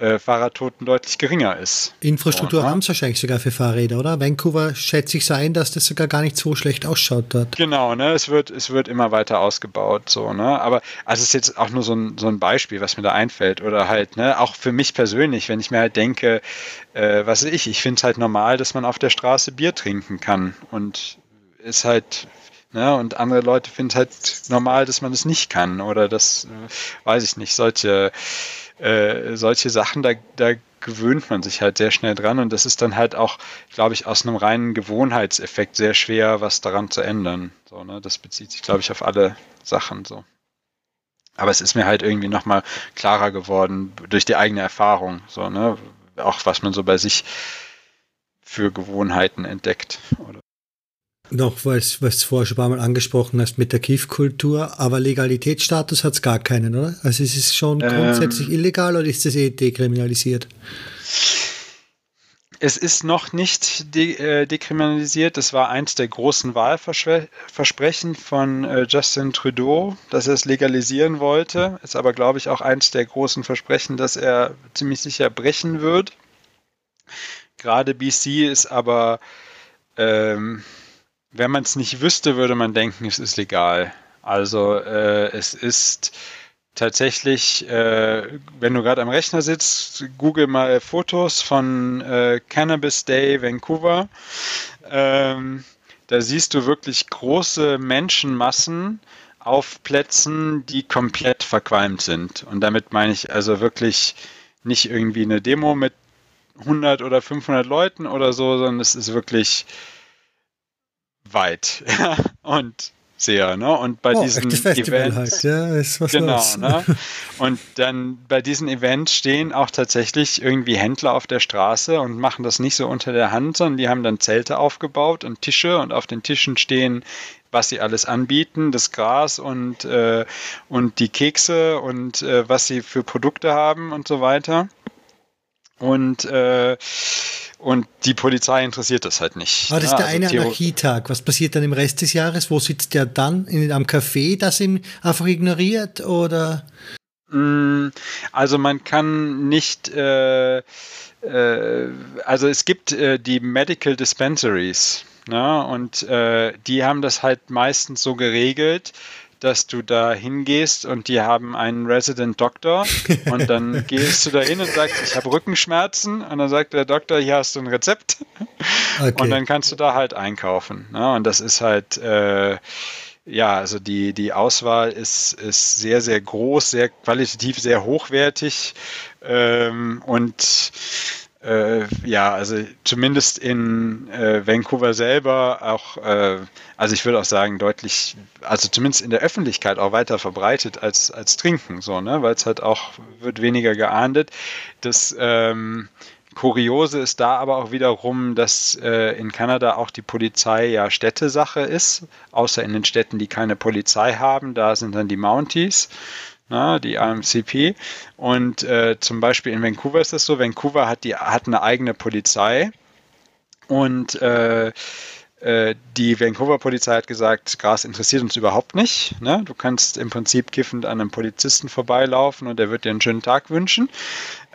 S2: äh, Fahrradtoten deutlich geringer ist.
S1: Infrastruktur haben sie wahrscheinlich sogar für Fahrräder, oder? Vancouver schätze ich so ein, dass das sogar gar nicht so schlecht ausschaut dort.
S2: Genau, ne? es, wird, es wird immer weiter ausgebaut. So, ne? Aber also es ist jetzt auch nur so ein, so ein Beispiel, was mir da einfällt. Oder halt, ne, auch für mich persönlich, wenn ich mir halt denke, äh, was ich, ich finde es halt normal, dass man auf der Straße Bier trinken kann. Und ist halt, ne, und andere Leute finden es halt normal, dass man es nicht kann oder das, äh, weiß ich nicht, solche, äh, solche Sachen, da, da gewöhnt man sich halt sehr schnell dran und das ist dann halt auch, glaube ich, aus einem reinen Gewohnheitseffekt sehr schwer, was daran zu ändern. So, ne? Das bezieht sich, glaube ich, auf alle Sachen so. Aber es ist mir halt irgendwie nochmal klarer geworden durch die eigene Erfahrung, so, ne? Auch was man so bei sich für Gewohnheiten entdeckt. Oder
S1: noch, weil es vorher schon ein paar Mal angesprochen hast mit der Kiffkultur, aber Legalitätsstatus hat es gar keinen, oder? Also ist es schon ähm, grundsätzlich illegal oder ist es eh dekriminalisiert?
S2: Es ist noch nicht de äh, dekriminalisiert. Das war eins der großen Wahlversprechen von äh, Justin Trudeau, dass er es legalisieren wollte. Ist aber, glaube ich, auch eins der großen Versprechen, dass er ziemlich sicher brechen wird. Gerade BC ist aber ähm, wenn man es nicht wüsste, würde man denken, es ist legal. Also äh, es ist tatsächlich, äh, wenn du gerade am Rechner sitzt, google mal Fotos von äh, Cannabis Day Vancouver. Ähm, da siehst du wirklich große Menschenmassen auf Plätzen, die komplett verqualmt sind. Und damit meine ich also wirklich nicht irgendwie eine Demo mit 100 oder 500 Leuten oder so, sondern es ist wirklich weit und sehr, ne? Und bei oh, diesen Events, halt. ja, ist was genau, los. ne? Und dann bei diesen Events stehen auch tatsächlich irgendwie Händler auf der Straße und machen das nicht so unter der Hand, sondern die haben dann Zelte aufgebaut und Tische und auf den Tischen stehen was sie alles anbieten, das Gras und, äh, und die Kekse und äh, was sie für Produkte haben und so weiter. Und, äh, und die Polizei interessiert das halt nicht.
S1: Aber das ist der also eine Anarchietag. Was passiert dann im Rest des Jahres? Wo sitzt der dann? In, am Café, das ihn einfach ignoriert? Oder?
S2: Mm, also man kann nicht, äh, äh, also es gibt äh, die Medical Dispensaries. Ne? Und äh, die haben das halt meistens so geregelt, dass du da hingehst und die haben einen Resident Doctor und dann gehst du da hin und sagst, ich habe Rückenschmerzen und dann sagt der Doktor, hier hast du ein Rezept okay. und dann kannst du da halt einkaufen. Ne? Und das ist halt, äh, ja, also die, die Auswahl ist, ist sehr, sehr groß, sehr qualitativ, sehr hochwertig ähm, und äh, ja, also zumindest in äh, Vancouver selber auch, äh, also ich würde auch sagen, deutlich, also zumindest in der Öffentlichkeit auch weiter verbreitet als, als Trinken, so, ne? Weil es halt auch wird weniger geahndet. Das ähm, Kuriose ist da aber auch wiederum, dass äh, in Kanada auch die Polizei ja Städtesache ist, außer in den Städten, die keine Polizei haben, da sind dann die Mounties na, die AMCP. Und äh, zum Beispiel in Vancouver ist das so, Vancouver hat, die, hat eine eigene Polizei und äh, äh, die Vancouver-Polizei hat gesagt, Gras interessiert uns überhaupt nicht. Ne? Du kannst im Prinzip kiffend an einem Polizisten vorbeilaufen und der wird dir einen schönen Tag wünschen.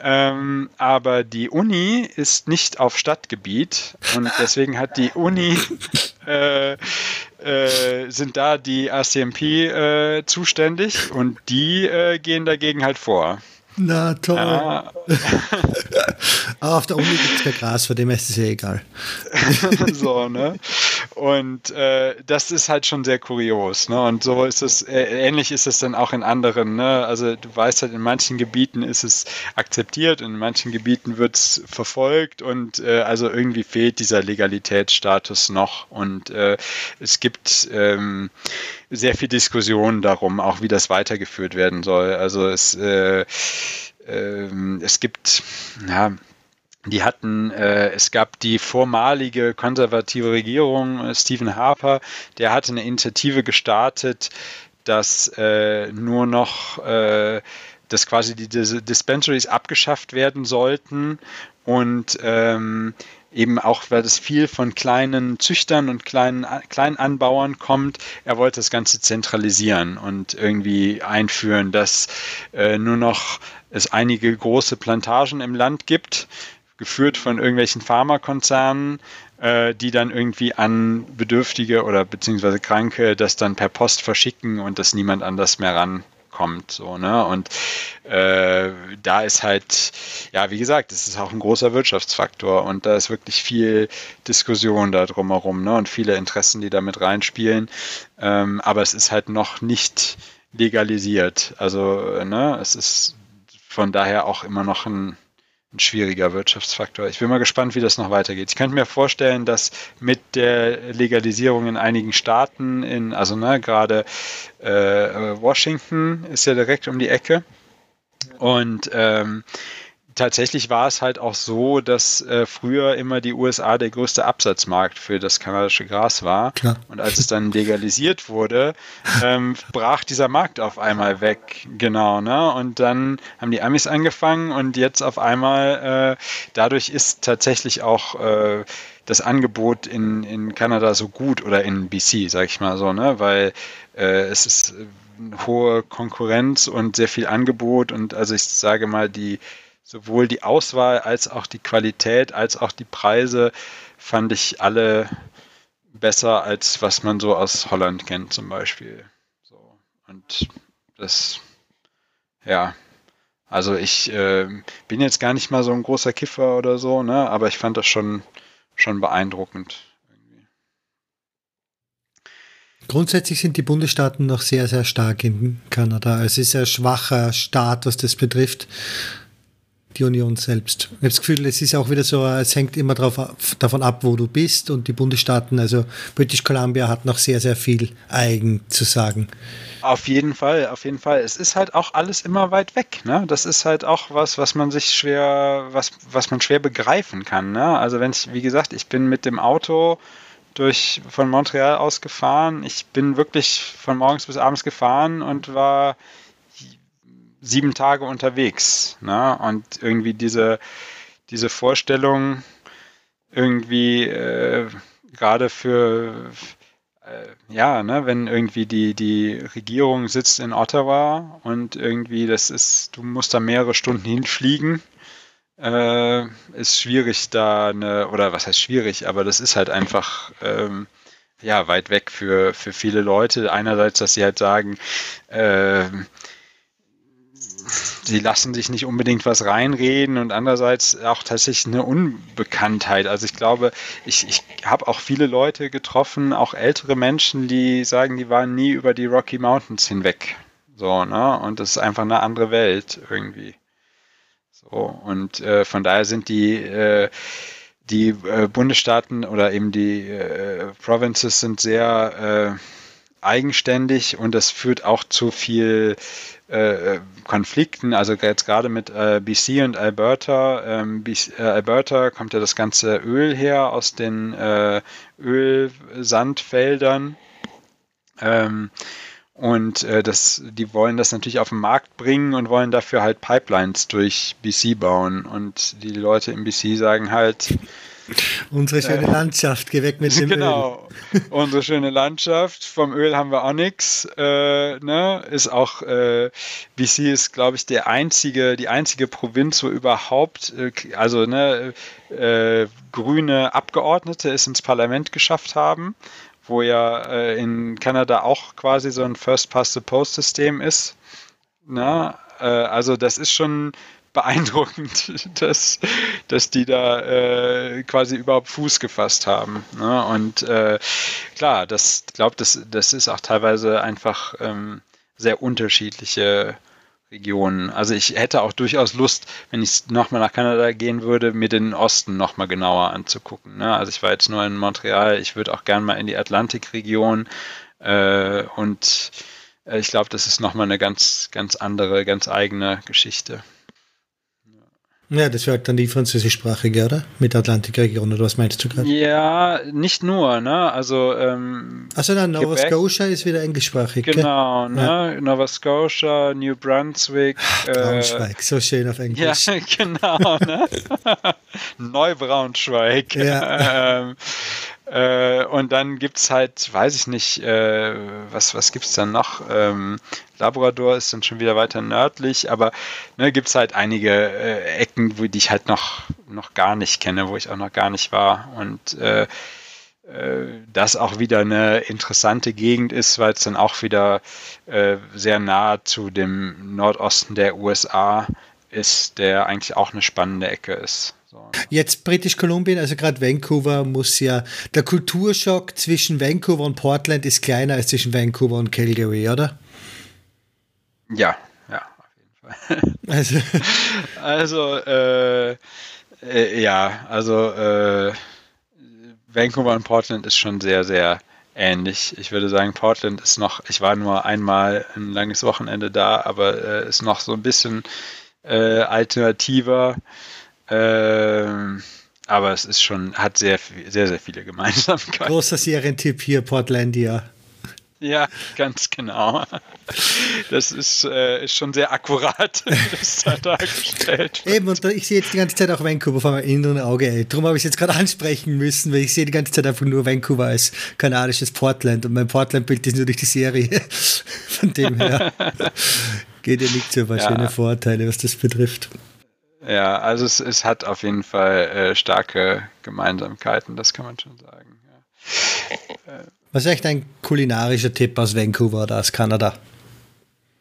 S2: Ähm, aber die Uni ist nicht auf Stadtgebiet und deswegen hat die Uni äh, äh, sind da die ACMP äh, zuständig und die äh, gehen dagegen halt vor.
S1: Na toll. Ja. Aber auf der Uni gibt es kein Gras, von dem ist es ja egal.
S2: so, ne? Und äh, das ist halt schon sehr kurios, ne? Und so ist es, äh, ähnlich ist es dann auch in anderen, ne? Also du weißt halt, in manchen Gebieten ist es akzeptiert, in manchen Gebieten wird es verfolgt und äh, also irgendwie fehlt dieser Legalitätsstatus noch. Und äh, es gibt ähm, sehr viel Diskussion darum, auch wie das weitergeführt werden soll. Also es, äh, äh, es gibt, ja, die hatten, äh, es gab die vormalige konservative Regierung, äh, Stephen Harper, der hatte eine Initiative gestartet, dass äh, nur noch, äh, dass quasi die Dispensaries abgeschafft werden sollten und ähm, eben auch, weil das viel von kleinen Züchtern und kleinen Kleinanbauern kommt, er wollte das Ganze zentralisieren und irgendwie einführen, dass äh, nur noch es einige große Plantagen im Land gibt, geführt von irgendwelchen Pharmakonzernen, äh, die dann irgendwie an Bedürftige oder beziehungsweise Kranke das dann per Post verschicken und dass niemand anders mehr ran kommt. So, ne? Und äh, da ist halt, ja, wie gesagt, es ist auch ein großer Wirtschaftsfaktor und da ist wirklich viel Diskussion da drumherum ne? und viele Interessen, die damit reinspielen. Ähm, aber es ist halt noch nicht legalisiert. Also, ne, es ist von daher auch immer noch ein ein schwieriger Wirtschaftsfaktor. Ich bin mal gespannt, wie das noch weitergeht. Ich könnte mir vorstellen, dass mit der Legalisierung in einigen Staaten, in, also ne, gerade äh, Washington ist ja direkt um die Ecke. Und ähm, tatsächlich war es halt auch so, dass äh, früher immer die USA der größte Absatzmarkt für das kanadische Gras war. Klar. Und als es dann legalisiert wurde, ähm, brach dieser Markt auf einmal weg. Genau, ne? Und dann haben die Amis angefangen und jetzt auf einmal, äh, dadurch ist tatsächlich auch äh, das Angebot in, in Kanada so gut oder in BC, sag ich mal so, ne? Weil äh, es ist eine hohe Konkurrenz und sehr viel Angebot und also ich sage mal, die sowohl die Auswahl als auch die Qualität als auch die Preise fand ich alle besser als was man so aus Holland kennt zum Beispiel. So und das ja. Also ich äh, bin jetzt gar nicht mal so ein großer Kiffer oder so, ne? Aber ich fand das schon schon beeindruckend.
S1: Grundsätzlich sind die Bundesstaaten noch sehr, sehr stark in Kanada. Es ist ein schwacher Staat, was das betrifft. Die Union selbst. Ich habe das Gefühl, es ist auch wieder so, es hängt immer drauf, davon ab, wo du bist und die Bundesstaaten, also British Columbia hat noch sehr, sehr viel eigen zu sagen.
S2: Auf jeden Fall, auf jeden Fall. Es ist halt auch alles immer weit weg. Ne? Das ist halt auch was, was man sich schwer, was, was man schwer begreifen kann. Ne? Also wenn ich, wie gesagt, ich bin mit dem Auto durch von Montreal aus gefahren. Ich bin wirklich von morgens bis abends gefahren und war sieben Tage unterwegs. Ne? Und irgendwie diese, diese Vorstellung, irgendwie äh, gerade für, äh, ja, ne, wenn irgendwie die, die Regierung sitzt in Ottawa und irgendwie das ist, du musst da mehrere Stunden hinfliegen, äh, ist schwierig da eine, oder was heißt schwierig, aber das ist halt einfach, ähm, ja, weit weg für, für viele Leute. Einerseits, dass sie halt sagen, äh, sie lassen sich nicht unbedingt was reinreden und andererseits auch tatsächlich eine Unbekanntheit. Also ich glaube, ich, ich habe auch viele Leute getroffen, auch ältere Menschen, die sagen, die waren nie über die Rocky Mountains hinweg. So, ne? Und das ist einfach eine andere Welt irgendwie. So, und äh, von daher sind die äh, die äh, Bundesstaaten oder eben die äh, Provinces sind sehr äh, eigenständig und das führt auch zu viel äh, Konflikten, also jetzt gerade mit äh, BC und Alberta. Ähm, BC, äh, Alberta kommt ja das ganze Öl her aus den äh, Ölsandfeldern. Ähm, und äh, das, die wollen das natürlich auf den Markt bringen und wollen dafür halt Pipelines durch BC bauen. Und die Leute in BC sagen halt,
S1: Unsere schöne äh, Landschaft, geh weg mit dem
S2: genau. Öl. Genau, unsere schöne Landschaft. Vom Öl haben wir auch nichts. Äh, ne? Ist auch, äh, BC ist, glaube ich, der einzige, die einzige Provinz, wo überhaupt, äh, also ne, äh, grüne Abgeordnete es ins Parlament geschafft haben, wo ja in Kanada auch quasi so ein First-Past-the-Post-System ist. Ne? also das ist schon beeindruckend, dass, dass die da äh, quasi überhaupt Fuß gefasst haben. Ne? Und äh, klar, das glaube das, das ist auch teilweise einfach ähm, sehr unterschiedliche Regionen. Also ich hätte auch durchaus Lust, wenn ich nochmal nach Kanada gehen würde, mir den Osten nochmal genauer anzugucken. Ne? Also ich war jetzt nur in Montreal, ich würde auch gerne mal in die Atlantikregion äh, und äh, ich glaube, das ist nochmal eine ganz, ganz andere, ganz eigene Geschichte.
S1: Ja, das wäre halt dann die französischsprachige, oder? Mit Atlantikregion, oder was meinst du gerade?
S2: Ja, nicht nur, ne? Also, ähm,
S1: also dann Nova Quebec, Scotia ist wieder englischsprachig.
S2: Genau, ne? Ja. Nova Scotia, New Brunswick.
S1: Äh, Braunschweig, so schön auf Englisch.
S2: Ja, genau, ne? Neubraunschweig. Ja. ähm, äh, und dann gibt es halt, weiß ich nicht, äh, was, was gibt es dann noch? Ähm, Labrador ist dann schon wieder weiter nördlich, aber ne, gibt es halt einige äh, Ecken, wo die ich halt noch, noch gar nicht kenne, wo ich auch noch gar nicht war. Und äh, äh, das auch wieder eine interessante Gegend ist, weil es dann auch wieder sehr nah zu dem Nordosten der USA ist, der eigentlich auch eine spannende Ecke ist.
S1: Jetzt British Columbia, also gerade Vancouver muss ja, der Kulturschock zwischen Vancouver und Portland ist kleiner als zwischen Vancouver und Calgary, oder?
S2: Ja, ja, auf jeden Fall. Also, also äh, äh, ja, also äh, Vancouver und Portland ist schon sehr, sehr ähnlich. Ich würde sagen, Portland ist noch, ich war nur einmal ein langes Wochenende da, aber äh, ist noch so ein bisschen äh, alternativer. Ähm, aber es ist schon, hat sehr, sehr, sehr viele Gemeinsamkeiten.
S1: Großer Serientipp hier, Portlandia.
S2: Ja, ganz genau. Das ist, äh, ist schon sehr akkurat das da dargestellt.
S1: Eben, und ich sehe jetzt die ganze Zeit auch Vancouver vor meinem inneren Auge. Ey. Darum habe ich es jetzt gerade ansprechen müssen, weil ich sehe die ganze Zeit einfach nur Vancouver als kanadisches Portland und mein Portland-Bild ist nur durch die Serie. Von dem her geht ja nicht so was ja. schöne Vorteile, was das betrifft.
S2: Ja, also es, es hat auf jeden Fall äh, starke Gemeinsamkeiten, das kann man schon sagen.
S1: Ja. Was ist echt ein kulinarischer Tipp aus Vancouver oder aus Kanada?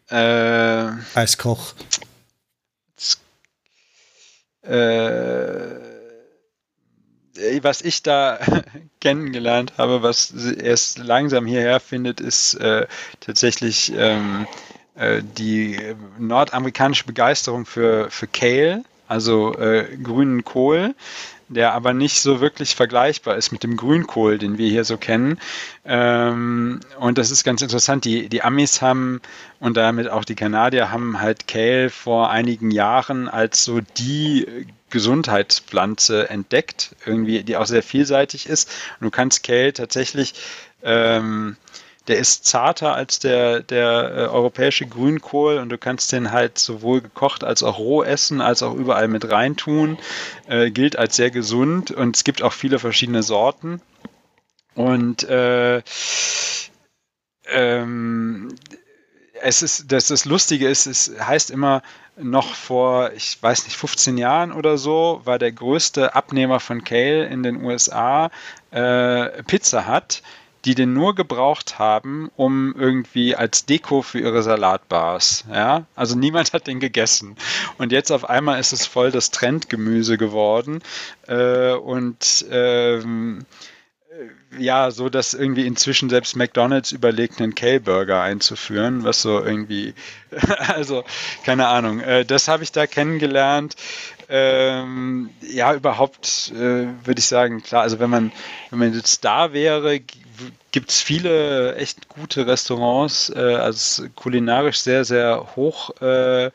S2: Äh,
S1: Als Koch.
S2: Äh, was ich da kennengelernt habe, was erst langsam hierher findet, ist äh, tatsächlich ähm, äh, die nordamerikanische Begeisterung für, für Kale also äh, grünen Kohl, der aber nicht so wirklich vergleichbar ist mit dem Grünkohl, den wir hier so kennen. Ähm, und das ist ganz interessant. Die, die Amis haben und damit auch die Kanadier haben halt Kale vor einigen Jahren als so die Gesundheitspflanze entdeckt, irgendwie, die auch sehr vielseitig ist. Und du kannst Kale tatsächlich ähm, der ist zarter als der, der äh, europäische Grünkohl und du kannst den halt sowohl gekocht als auch roh essen, als auch überall mit reintun. Äh, gilt als sehr gesund und es gibt auch viele verschiedene Sorten. Und äh, ähm, es ist, dass das Lustige ist, es heißt immer, noch vor, ich weiß nicht, 15 Jahren oder so, war der größte Abnehmer von Kale in den USA äh, Pizza Hut die den nur gebraucht haben, um irgendwie als Deko für ihre Salatbars. Ja? Also niemand hat den gegessen. Und jetzt auf einmal ist es voll das Trendgemüse geworden. Äh, und ähm, äh, ja, so dass irgendwie inzwischen selbst McDonalds überlegt, einen Kale-Burger einzuführen, was so irgendwie, also keine Ahnung. Äh, das habe ich da kennengelernt. Ähm, ja, überhaupt äh, würde ich sagen, klar, also wenn man, wenn man jetzt da wäre, gibt es viele echt gute Restaurants, äh, also kulinarisch sehr, sehr hoch, äh, äh,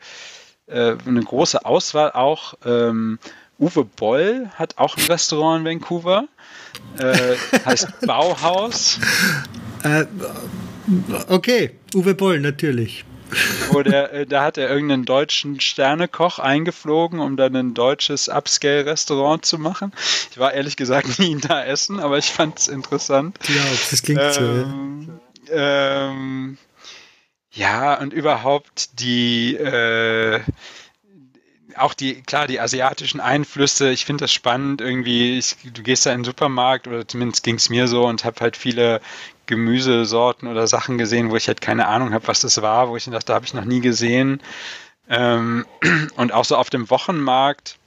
S2: eine große Auswahl auch. Ähm, Uwe Boll hat auch ein Restaurant in Vancouver, äh, heißt Bauhaus.
S1: Äh, okay, Uwe Boll, natürlich.
S2: Wo der, äh, da hat er irgendeinen deutschen Sternekoch eingeflogen, um dann ein deutsches Upscale-Restaurant zu machen. Ich war ehrlich gesagt nie da essen, aber ich fand es interessant.
S1: Ja, das klingt ähm, so.
S2: Ja. Ähm, ja, und überhaupt die, äh, auch die, klar, die asiatischen Einflüsse, ich finde das spannend, irgendwie, ich, du gehst da in den Supermarkt, oder zumindest ging es mir so, und habe halt viele Gemüsesorten oder Sachen gesehen, wo ich halt keine Ahnung habe, was das war, wo ich dachte, da habe ich noch nie gesehen. Ähm, und auch so auf dem Wochenmarkt,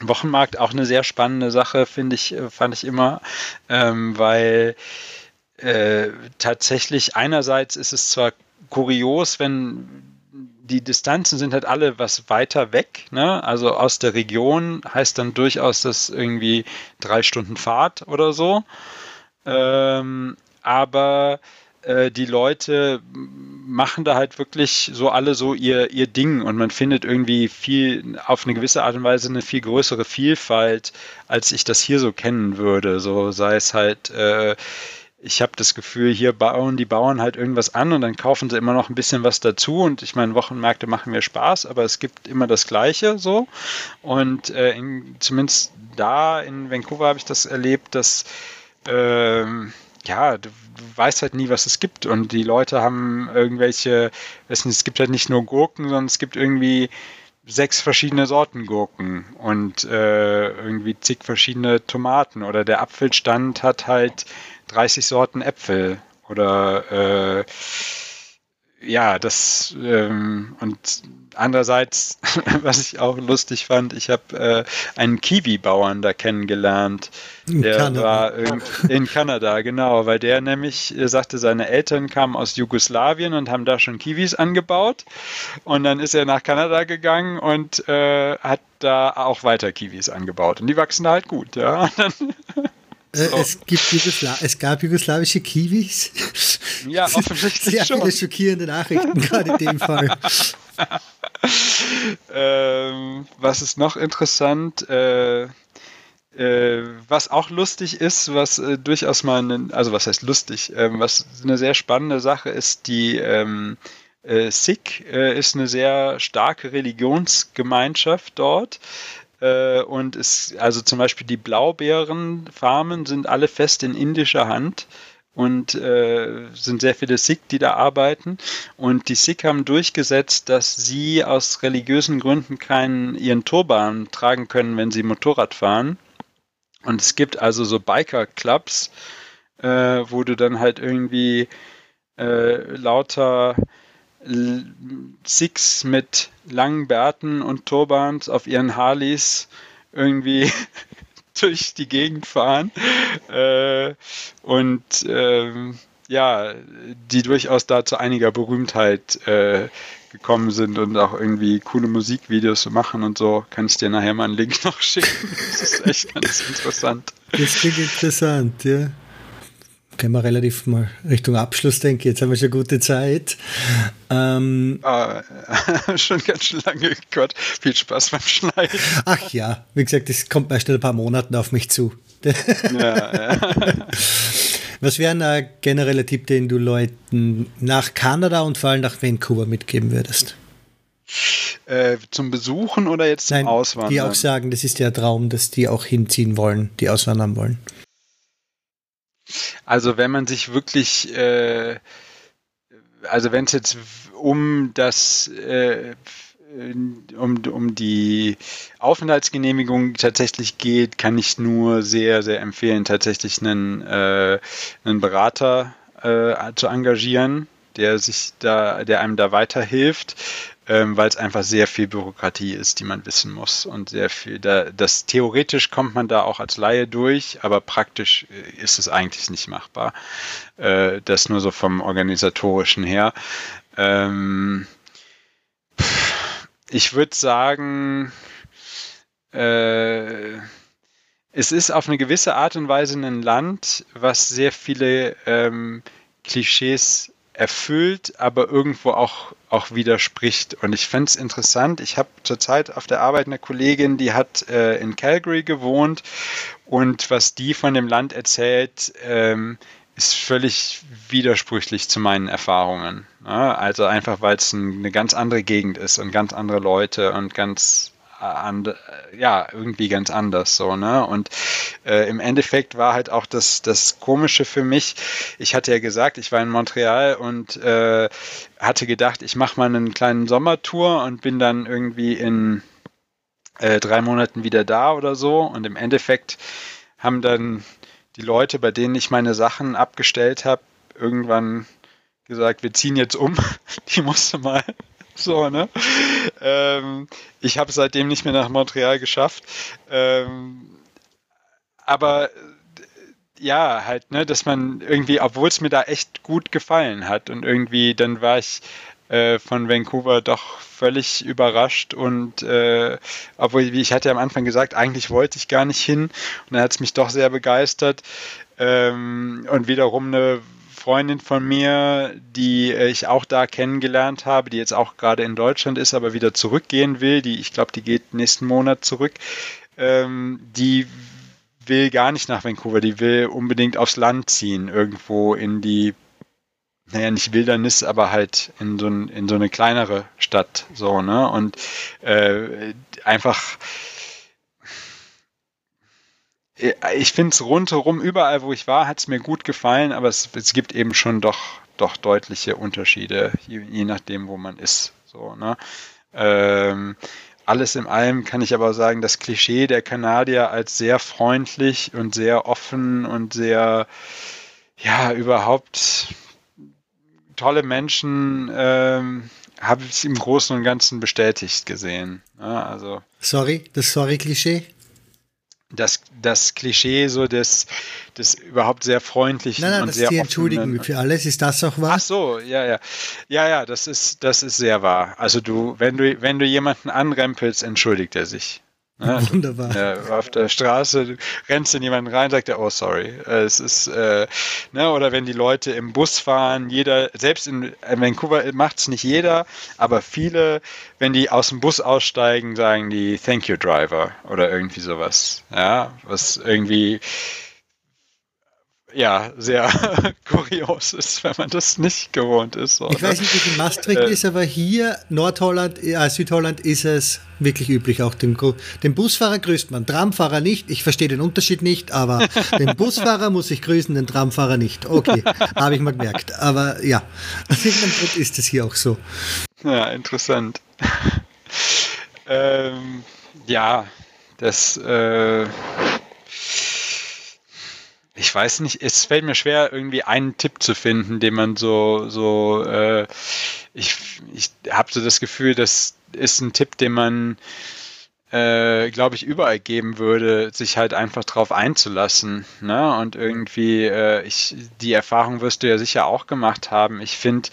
S2: Wochenmarkt auch eine sehr spannende Sache, finde ich, äh, fand ich immer, ähm, weil äh, tatsächlich einerseits ist es zwar kurios, wenn die Distanzen sind halt alle was weiter weg, ne? Also aus der Region heißt dann durchaus das irgendwie drei Stunden Fahrt oder so. Ähm, aber äh, die Leute machen da halt wirklich so alle so ihr, ihr Ding und man findet irgendwie viel, auf eine gewisse Art und Weise eine viel größere Vielfalt, als ich das hier so kennen würde. So sei es halt, äh, ich habe das Gefühl, hier bauen die Bauern halt irgendwas an und dann kaufen sie immer noch ein bisschen was dazu. Und ich meine, Wochenmärkte machen mir Spaß, aber es gibt immer das Gleiche so. Und äh, in, zumindest da in Vancouver habe ich das erlebt, dass äh, ja, du, du, weißt halt nie, was es gibt. Und die Leute haben irgendwelche, es gibt halt nicht nur Gurken, sondern es gibt irgendwie sechs verschiedene Sorten Gurken und äh, irgendwie zig verschiedene Tomaten. Oder der Apfelstand hat halt 30 Sorten Äpfel. Oder äh, ja, das ähm, und andererseits, was ich auch lustig fand, ich habe äh, einen Kiwi-Bauern da kennengelernt. Der Kanada. war in Kanada, genau, weil der nämlich sagte, seine Eltern kamen aus Jugoslawien und haben da schon Kiwis angebaut. Und dann ist er nach Kanada gegangen und äh, hat da auch weiter Kiwis angebaut. Und die wachsen da halt gut, ja.
S1: Äh, so. Es, gibt Jugosla es gab jugoslawische Kiwis.
S2: Ja, offensichtlich
S1: Sehr schon. viele schockierende Nachrichten, gerade in dem Fall.
S2: ähm, was ist noch interessant? Äh, äh, was auch lustig ist, was äh, durchaus mal, eine, also was heißt lustig, ähm, was eine sehr spannende Sache ist, die ähm, äh, Sikh äh, ist eine sehr starke Religionsgemeinschaft dort. Äh, und es, also zum Beispiel die Blaubeerenfarmen sind alle fest in indischer Hand und äh, sind sehr viele Sikh, die da arbeiten. Und die Sikh haben durchgesetzt, dass sie aus religiösen Gründen keinen ihren Turban tragen können, wenn sie Motorrad fahren. Und es gibt also so Biker-Clubs, äh, wo du dann halt irgendwie äh, lauter Sikhs mit langen Bärten und Turbans auf ihren Harleys irgendwie durch die Gegend fahren äh, und ähm, ja, die durchaus da zu einiger Berühmtheit äh, gekommen sind und auch irgendwie coole Musikvideos zu machen und so, kann ich dir nachher mal einen Link noch schicken. Das ist echt ganz interessant.
S1: Das klingt interessant, ja können wir relativ mal Richtung Abschluss denken. Jetzt haben wir schon gute Zeit.
S2: Ähm, ah, schon ganz schön lange. Gott, viel Spaß beim Schneiden.
S1: Ach ja, wie gesagt, das kommt meist in ein paar Monaten auf mich zu. ja, ja. Was wäre ein genereller Tipp, den du Leuten nach Kanada und vor allem nach Vancouver mitgeben würdest?
S2: Äh, zum Besuchen oder jetzt zum Nein, Auswandern?
S1: Die auch sagen, das ist der Traum, dass die auch hinziehen wollen, die auswandern wollen.
S2: Also wenn man sich wirklich, äh, also wenn es jetzt um das, äh, um, um die Aufenthaltsgenehmigung tatsächlich geht, kann ich nur sehr, sehr empfehlen, tatsächlich einen, äh, einen Berater äh, zu engagieren, der sich da, der einem da weiterhilft ähm, weil es einfach sehr viel Bürokratie ist, die man wissen muss und sehr viel. Da, das theoretisch kommt man da auch als Laie durch, aber praktisch äh, ist es eigentlich nicht machbar. Äh, das nur so vom organisatorischen her. Ähm, ich würde sagen, äh, es ist auf eine gewisse Art und Weise ein Land, was sehr viele ähm, Klischees erfüllt, aber irgendwo auch, auch widerspricht. Und ich fände es interessant. Ich habe zurzeit auf der Arbeit eine Kollegin, die hat äh, in Calgary gewohnt und was die von dem Land erzählt, ähm, ist völlig widersprüchlich zu meinen Erfahrungen. Ja, also einfach, weil es ein, eine ganz andere Gegend ist und ganz andere Leute und ganz and, ja, irgendwie ganz anders so, ne? Und äh, im Endeffekt war halt auch das, das Komische für mich, ich hatte ja gesagt, ich war in Montreal und äh, hatte gedacht, ich mache mal einen kleinen Sommertour und bin dann irgendwie in äh, drei Monaten wieder da oder so. Und im Endeffekt haben dann die Leute, bei denen ich meine Sachen abgestellt habe, irgendwann gesagt, wir ziehen jetzt um. Die musste mal so, ne? Ähm, ich habe seitdem nicht mehr nach Montreal geschafft. Ähm, aber ja, halt, ne, dass man irgendwie, obwohl es mir da echt gut gefallen hat und irgendwie, dann war ich äh, von Vancouver doch völlig überrascht und äh, obwohl, wie ich hatte am Anfang gesagt, eigentlich wollte ich gar nicht hin und dann hat es mich doch sehr begeistert ähm, und wiederum eine Freundin von mir, die äh, ich auch da kennengelernt habe, die jetzt auch gerade in Deutschland ist, aber wieder zurückgehen will, die, ich glaube, die geht nächsten Monat zurück, ähm, die will gar nicht nach Vancouver, die will unbedingt aufs Land ziehen, irgendwo in die, naja, nicht Wildernis, aber halt in so, in so eine kleinere Stadt, so, ne? Und äh, einfach ich finde es rundherum, überall wo ich war, hat es mir gut gefallen, aber es, es, gibt eben schon doch, doch deutliche Unterschiede, je, je nachdem, wo man ist. So, ne? Ähm, alles in allem kann ich aber sagen, das Klischee der Kanadier als sehr freundlich und sehr offen und sehr, ja, überhaupt tolle Menschen ähm, habe ich im Großen und Ganzen bestätigt gesehen. Ja, ne? also,
S1: sorry, das Sorry-Klischee?
S2: Das, das Klischee so des, des überhaupt sehr freundlichen
S1: nein, nein,
S2: und sehr
S1: Sie entschuldigen für alles, ist das auch wahr?
S2: Ach so, ja, ja. Ja, ja, das ist, das ist sehr wahr. Also du, wenn du, wenn du jemanden anrempelst, entschuldigt er sich.
S1: Ne? Wunderbar.
S2: Ja, auf der Straße rennst in jemanden rein, sagt er, oh sorry. Es ist, äh, ne, oder wenn die Leute im Bus fahren, jeder, selbst in Vancouver macht es nicht jeder, aber viele, wenn die aus dem Bus aussteigen, sagen die Thank you Driver oder irgendwie sowas. Ja, was irgendwie ja, sehr kurios ist, wenn man das nicht gewohnt ist.
S1: Oder? Ich weiß nicht, wie in Maastricht äh, ist, aber hier, Nordholland, äh, Südholland, ist es wirklich üblich. Auch den, den Busfahrer grüßt man, Tramfahrer nicht. Ich verstehe den Unterschied nicht, aber den Busfahrer muss ich grüßen, den Tramfahrer nicht. Okay, habe ich mal gemerkt. Aber ja, Grund ist es hier auch so.
S2: Ja, interessant. ähm, ja, das. Äh, ich weiß nicht, es fällt mir schwer, irgendwie einen Tipp zu finden, den man so, so, äh, ich, ich habe so das Gefühl, das ist ein Tipp, den man, äh, glaube ich, überall geben würde, sich halt einfach drauf einzulassen. Ne? Und irgendwie, äh, ich, die Erfahrung wirst du ja sicher auch gemacht haben. Ich finde,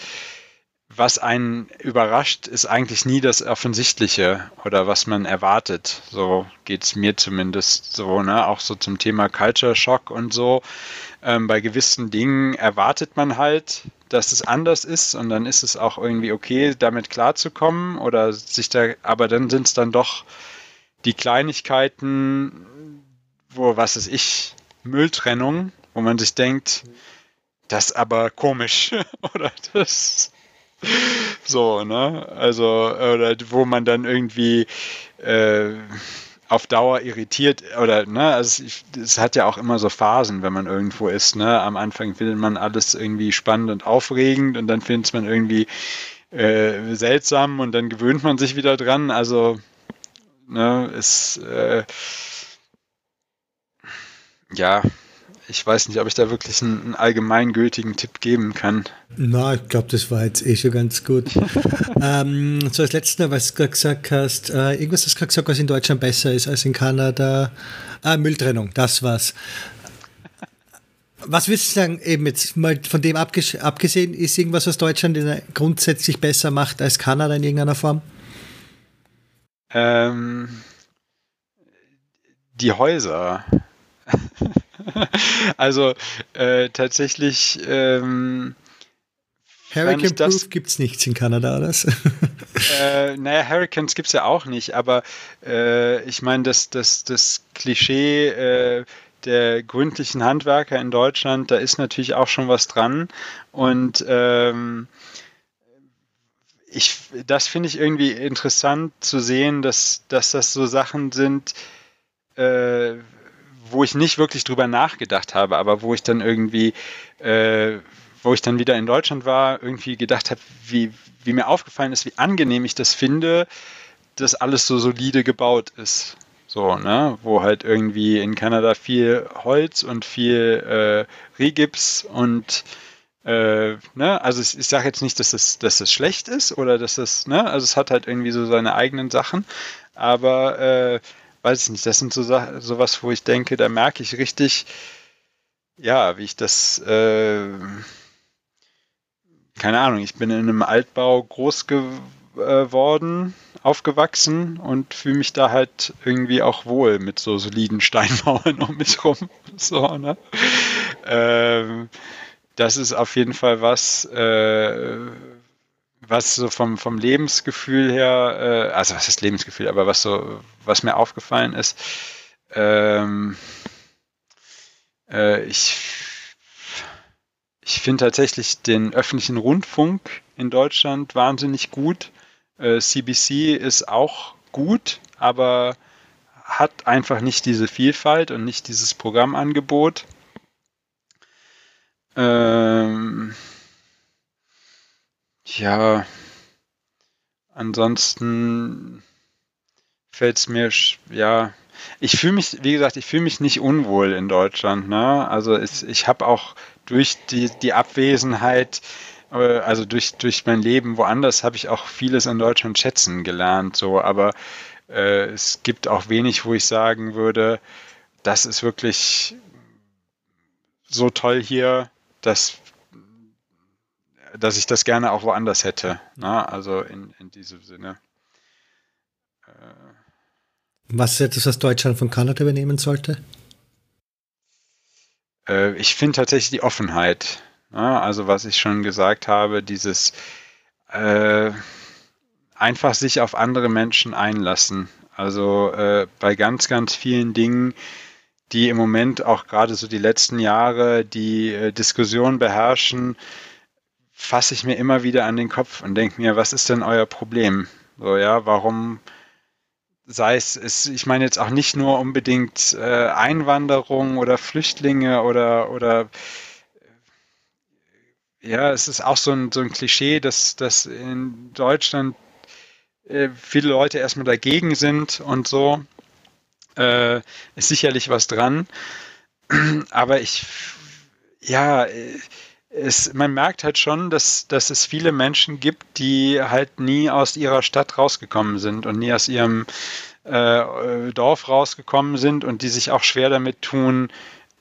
S2: was einen überrascht, ist eigentlich nie das Offensichtliche oder was man erwartet. So geht es mir zumindest so, ne? Auch so zum Thema Culture Shock und so. Ähm, bei gewissen Dingen erwartet man halt, dass es anders ist und dann ist es auch irgendwie okay, damit klarzukommen oder sich da, aber dann sind es dann doch die Kleinigkeiten, wo, was ist ich, Mülltrennung, wo man sich denkt, das ist aber komisch oder das so, ne? Also, oder wo man dann irgendwie äh, auf Dauer irritiert oder ne, also es, hat ja auch immer so Phasen, wenn man irgendwo ist, ne? Am Anfang findet man alles irgendwie spannend und aufregend und dann findet man irgendwie äh, seltsam und dann gewöhnt man sich wieder dran. Also ne, es äh, ja, ich weiß nicht, ob ich da wirklich einen, einen allgemeingültigen Tipp geben kann.
S1: Na, ich glaube, das war jetzt eh schon ganz gut. ähm, so als letzter, was du gerade gesagt hast, äh, irgendwas hast du gerade gesagt, was in Deutschland besser ist als in Kanada. Ah, Mülltrennung, das war's. Was würdest du sagen, eben jetzt mal von dem abgesehen, ist irgendwas, was Deutschland grundsätzlich besser macht als Kanada in irgendeiner Form?
S2: Ähm, die Häuser. also äh, tatsächlich. Ähm,
S1: Hurricane Proof gibt es nichts in Kanada, oder?
S2: äh, naja, Hurricanes gibt es ja auch nicht, aber äh, ich meine, das, das, das Klischee äh, der gründlichen Handwerker in Deutschland, da ist natürlich auch schon was dran. Und ähm, ich, das finde ich irgendwie interessant zu sehen, dass, dass das so Sachen sind, äh, wo ich nicht wirklich drüber nachgedacht habe, aber wo ich dann irgendwie, äh, wo ich dann wieder in Deutschland war, irgendwie gedacht habe, wie, wie mir aufgefallen ist, wie angenehm ich das finde, dass alles so solide gebaut ist. So, ne, wo halt irgendwie in Kanada viel Holz und viel äh, Regips und äh, ne, also ich, ich sage jetzt nicht, dass das, dass das schlecht ist oder dass das, ne, also es hat halt irgendwie so seine eigenen Sachen, aber äh, weiß ich nicht, das sind so sowas, wo ich denke, da merke ich richtig, ja, wie ich das, äh, keine Ahnung, ich bin in einem Altbau groß geworden, aufgewachsen und fühle mich da halt irgendwie auch wohl mit so soliden Steinmauern um mich rum. So, ne? Ähm, das ist auf jeden Fall was, äh, was so vom, vom Lebensgefühl her, äh, also was ist Lebensgefühl, aber was so, was mir aufgefallen ist, ähm, äh, ich, ich finde tatsächlich den öffentlichen Rundfunk in Deutschland wahnsinnig gut. Äh, CBC ist auch gut, aber hat einfach nicht diese Vielfalt und nicht dieses Programmangebot. Ähm, ja, ansonsten fällt es mir, ja, ich fühle mich, wie gesagt, ich fühle mich nicht unwohl in Deutschland. Ne? Also es, ich habe auch durch die, die Abwesenheit, äh, also durch, durch mein Leben woanders, habe ich auch vieles in Deutschland schätzen gelernt. So, aber äh, es gibt auch wenig, wo ich sagen würde, das ist wirklich so toll hier, dass dass ich das gerne auch woanders hätte. Ne? Also in, in diesem Sinne.
S1: Äh, was ist etwas, was Deutschland von Kanada übernehmen sollte?
S2: Äh, ich finde tatsächlich die Offenheit. Ne? Also was ich schon gesagt habe, dieses äh, einfach sich auf andere Menschen einlassen. Also äh, bei ganz, ganz vielen Dingen, die im Moment auch gerade so die letzten Jahre die äh, Diskussion beherrschen, fasse ich mir immer wieder an den Kopf und denke mir, was ist denn euer Problem? So, ja, warum sei es, es ich meine jetzt auch nicht nur unbedingt äh, Einwanderung oder Flüchtlinge oder, oder ja, es ist auch so ein, so ein Klischee, dass, dass in Deutschland äh, viele Leute erstmal dagegen sind und so. Äh, ist sicherlich was dran. Aber ich, ja, äh, es, man merkt halt schon, dass, dass es viele Menschen gibt, die halt nie aus ihrer Stadt rausgekommen sind und nie aus ihrem äh, Dorf rausgekommen sind und die sich auch schwer damit tun,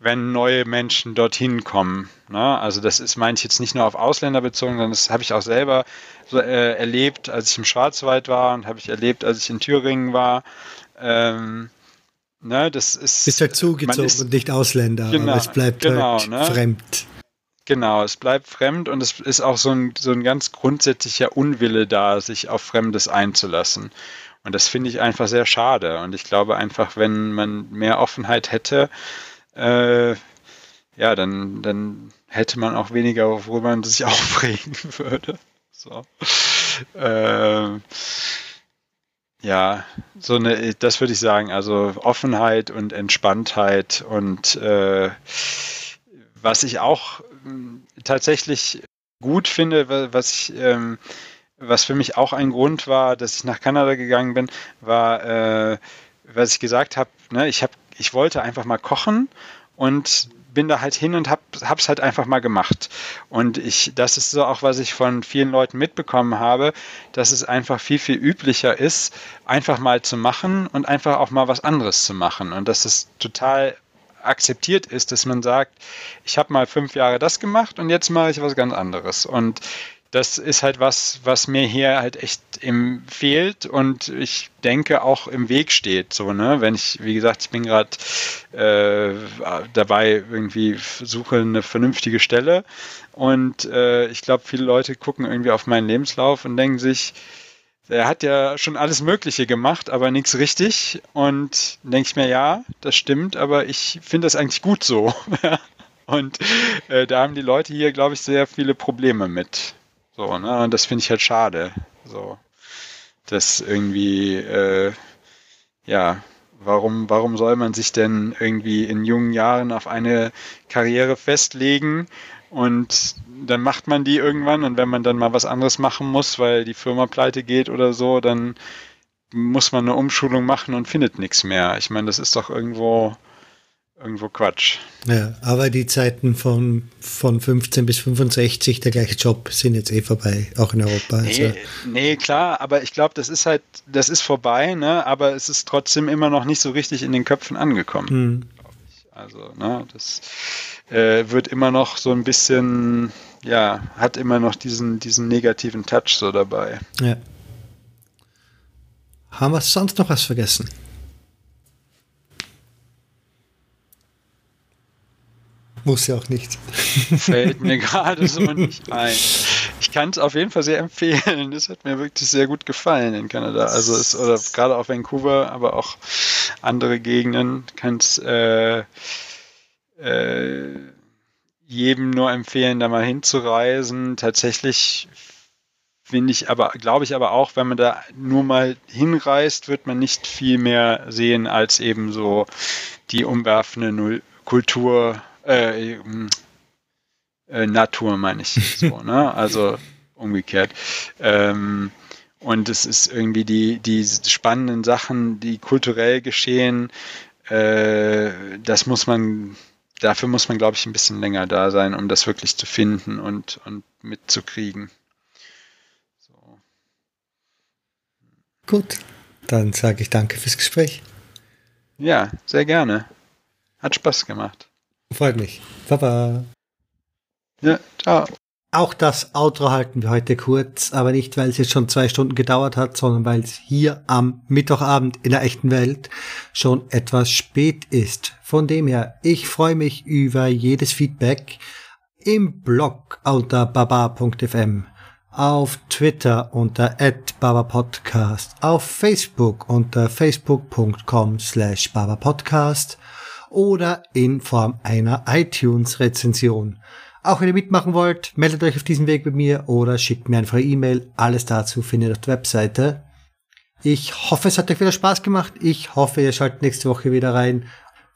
S2: wenn neue Menschen dorthin kommen. Ne? Also das ist, meine ich jetzt nicht nur auf Ausländer bezogen, sondern das habe ich auch selber so, äh, erlebt, als ich im Schwarzwald war und habe ich erlebt, als ich in Thüringen war. Ähm, ne, das ist,
S1: Bist halt zugezogen ist, und nicht Ausländer,
S2: genau,
S1: aber es bleibt genau, halt ne? fremd.
S2: Genau, es bleibt fremd und es ist auch so ein, so ein ganz grundsätzlicher Unwille da, sich auf Fremdes einzulassen. Und das finde ich einfach sehr schade. Und ich glaube einfach, wenn man mehr Offenheit hätte, äh, ja, dann, dann hätte man auch weniger, worüber man sich aufregen würde. So. Äh, ja, so eine, das würde ich sagen, also Offenheit und Entspanntheit und äh, was ich auch äh, tatsächlich gut finde, was ich ähm, was für mich auch ein Grund war, dass ich nach Kanada gegangen bin, war, äh, was ich gesagt habe, ne, ich, hab, ich wollte einfach mal kochen und bin da halt hin und hab, hab's halt einfach mal gemacht. Und ich, das ist so auch, was ich von vielen Leuten mitbekommen habe, dass es einfach viel, viel üblicher ist, einfach mal zu machen und einfach auch mal was anderes zu machen. Und dass es total akzeptiert ist, dass man sagt, ich habe mal fünf Jahre das gemacht und jetzt mache ich was ganz anderes. Und das ist halt was, was mir hier halt echt im fehlt und ich denke auch im Weg steht. So, ne? Wenn ich, wie gesagt, ich bin gerade äh, dabei, irgendwie suche eine vernünftige Stelle und äh, ich glaube, viele Leute gucken irgendwie auf meinen Lebenslauf und denken sich, er hat ja schon alles Mögliche gemacht, aber nichts richtig. Und denke ich mir, ja, das stimmt, aber ich finde das eigentlich gut so. und äh, da haben die Leute hier, glaube ich, sehr viele Probleme mit. So, ne? Und das finde ich halt schade. So. Das irgendwie, äh, ja, warum, warum soll man sich denn irgendwie in jungen Jahren auf eine Karriere festlegen und dann macht man die irgendwann und wenn man dann mal was anderes machen muss, weil die Firma pleite geht oder so, dann muss man eine Umschulung machen und findet nichts mehr. Ich meine, das ist doch irgendwo irgendwo Quatsch.
S1: Ja, aber die Zeiten von, von 15 bis 65, der gleiche Job, sind jetzt eh vorbei, auch in Europa.
S2: Nee, also. nee klar, aber ich glaube, das ist halt, das ist vorbei, ne? aber es ist trotzdem immer noch nicht so richtig in den Köpfen angekommen. Hm. Also, ne, das äh, wird immer noch so ein bisschen, ja, hat immer noch diesen, diesen negativen Touch so dabei.
S1: Ja. Haben wir sonst noch was vergessen? Muss ja auch nicht.
S2: Fällt mir gerade so nicht ein. Ich kann es auf jeden Fall sehr empfehlen. Das hat mir wirklich sehr gut gefallen in Kanada. Also es, oder gerade auch Vancouver, aber auch andere Gegenden. Kann es äh, äh, jedem nur empfehlen, da mal hinzureisen. Tatsächlich finde ich aber, glaube ich aber auch, wenn man da nur mal hinreist, wird man nicht viel mehr sehen als eben so die umwerfende Kultur äh, äh, Natur meine ich so, ne? Also umgekehrt. Ähm, und es ist irgendwie die, die spannenden Sachen, die kulturell geschehen, äh, das muss man, dafür muss man, glaube ich, ein bisschen länger da sein, um das wirklich zu finden und, und mitzukriegen. So.
S1: Gut, dann sage ich danke fürs Gespräch.
S2: Ja, sehr gerne. Hat Spaß gemacht.
S1: Freut mich. Baba.
S2: Ja, ciao.
S1: Auch das Outro halten wir heute kurz, aber nicht, weil es jetzt schon zwei Stunden gedauert hat, sondern weil es hier am Mittwochabend in der echten Welt schon etwas spät ist. Von dem her, ich freue mich über jedes Feedback im Blog unter baba.fm, auf Twitter unter @babapodcast, auf Facebook unter facebook.com slash babapodcast oder in Form einer iTunes-Rezension. Auch wenn ihr mitmachen wollt, meldet euch auf diesem Weg bei mir oder schickt mir einfach eine E-Mail. Alles dazu findet ihr auf der Webseite. Ich hoffe, es hat euch wieder Spaß gemacht. Ich hoffe, ihr schaltet nächste Woche wieder rein.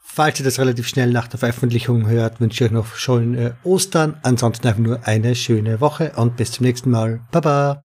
S1: Falls ihr das relativ schnell nach der Veröffentlichung hört, wünsche ich euch noch schöne Ostern. Ansonsten einfach nur eine schöne Woche und bis zum nächsten Mal. Baba!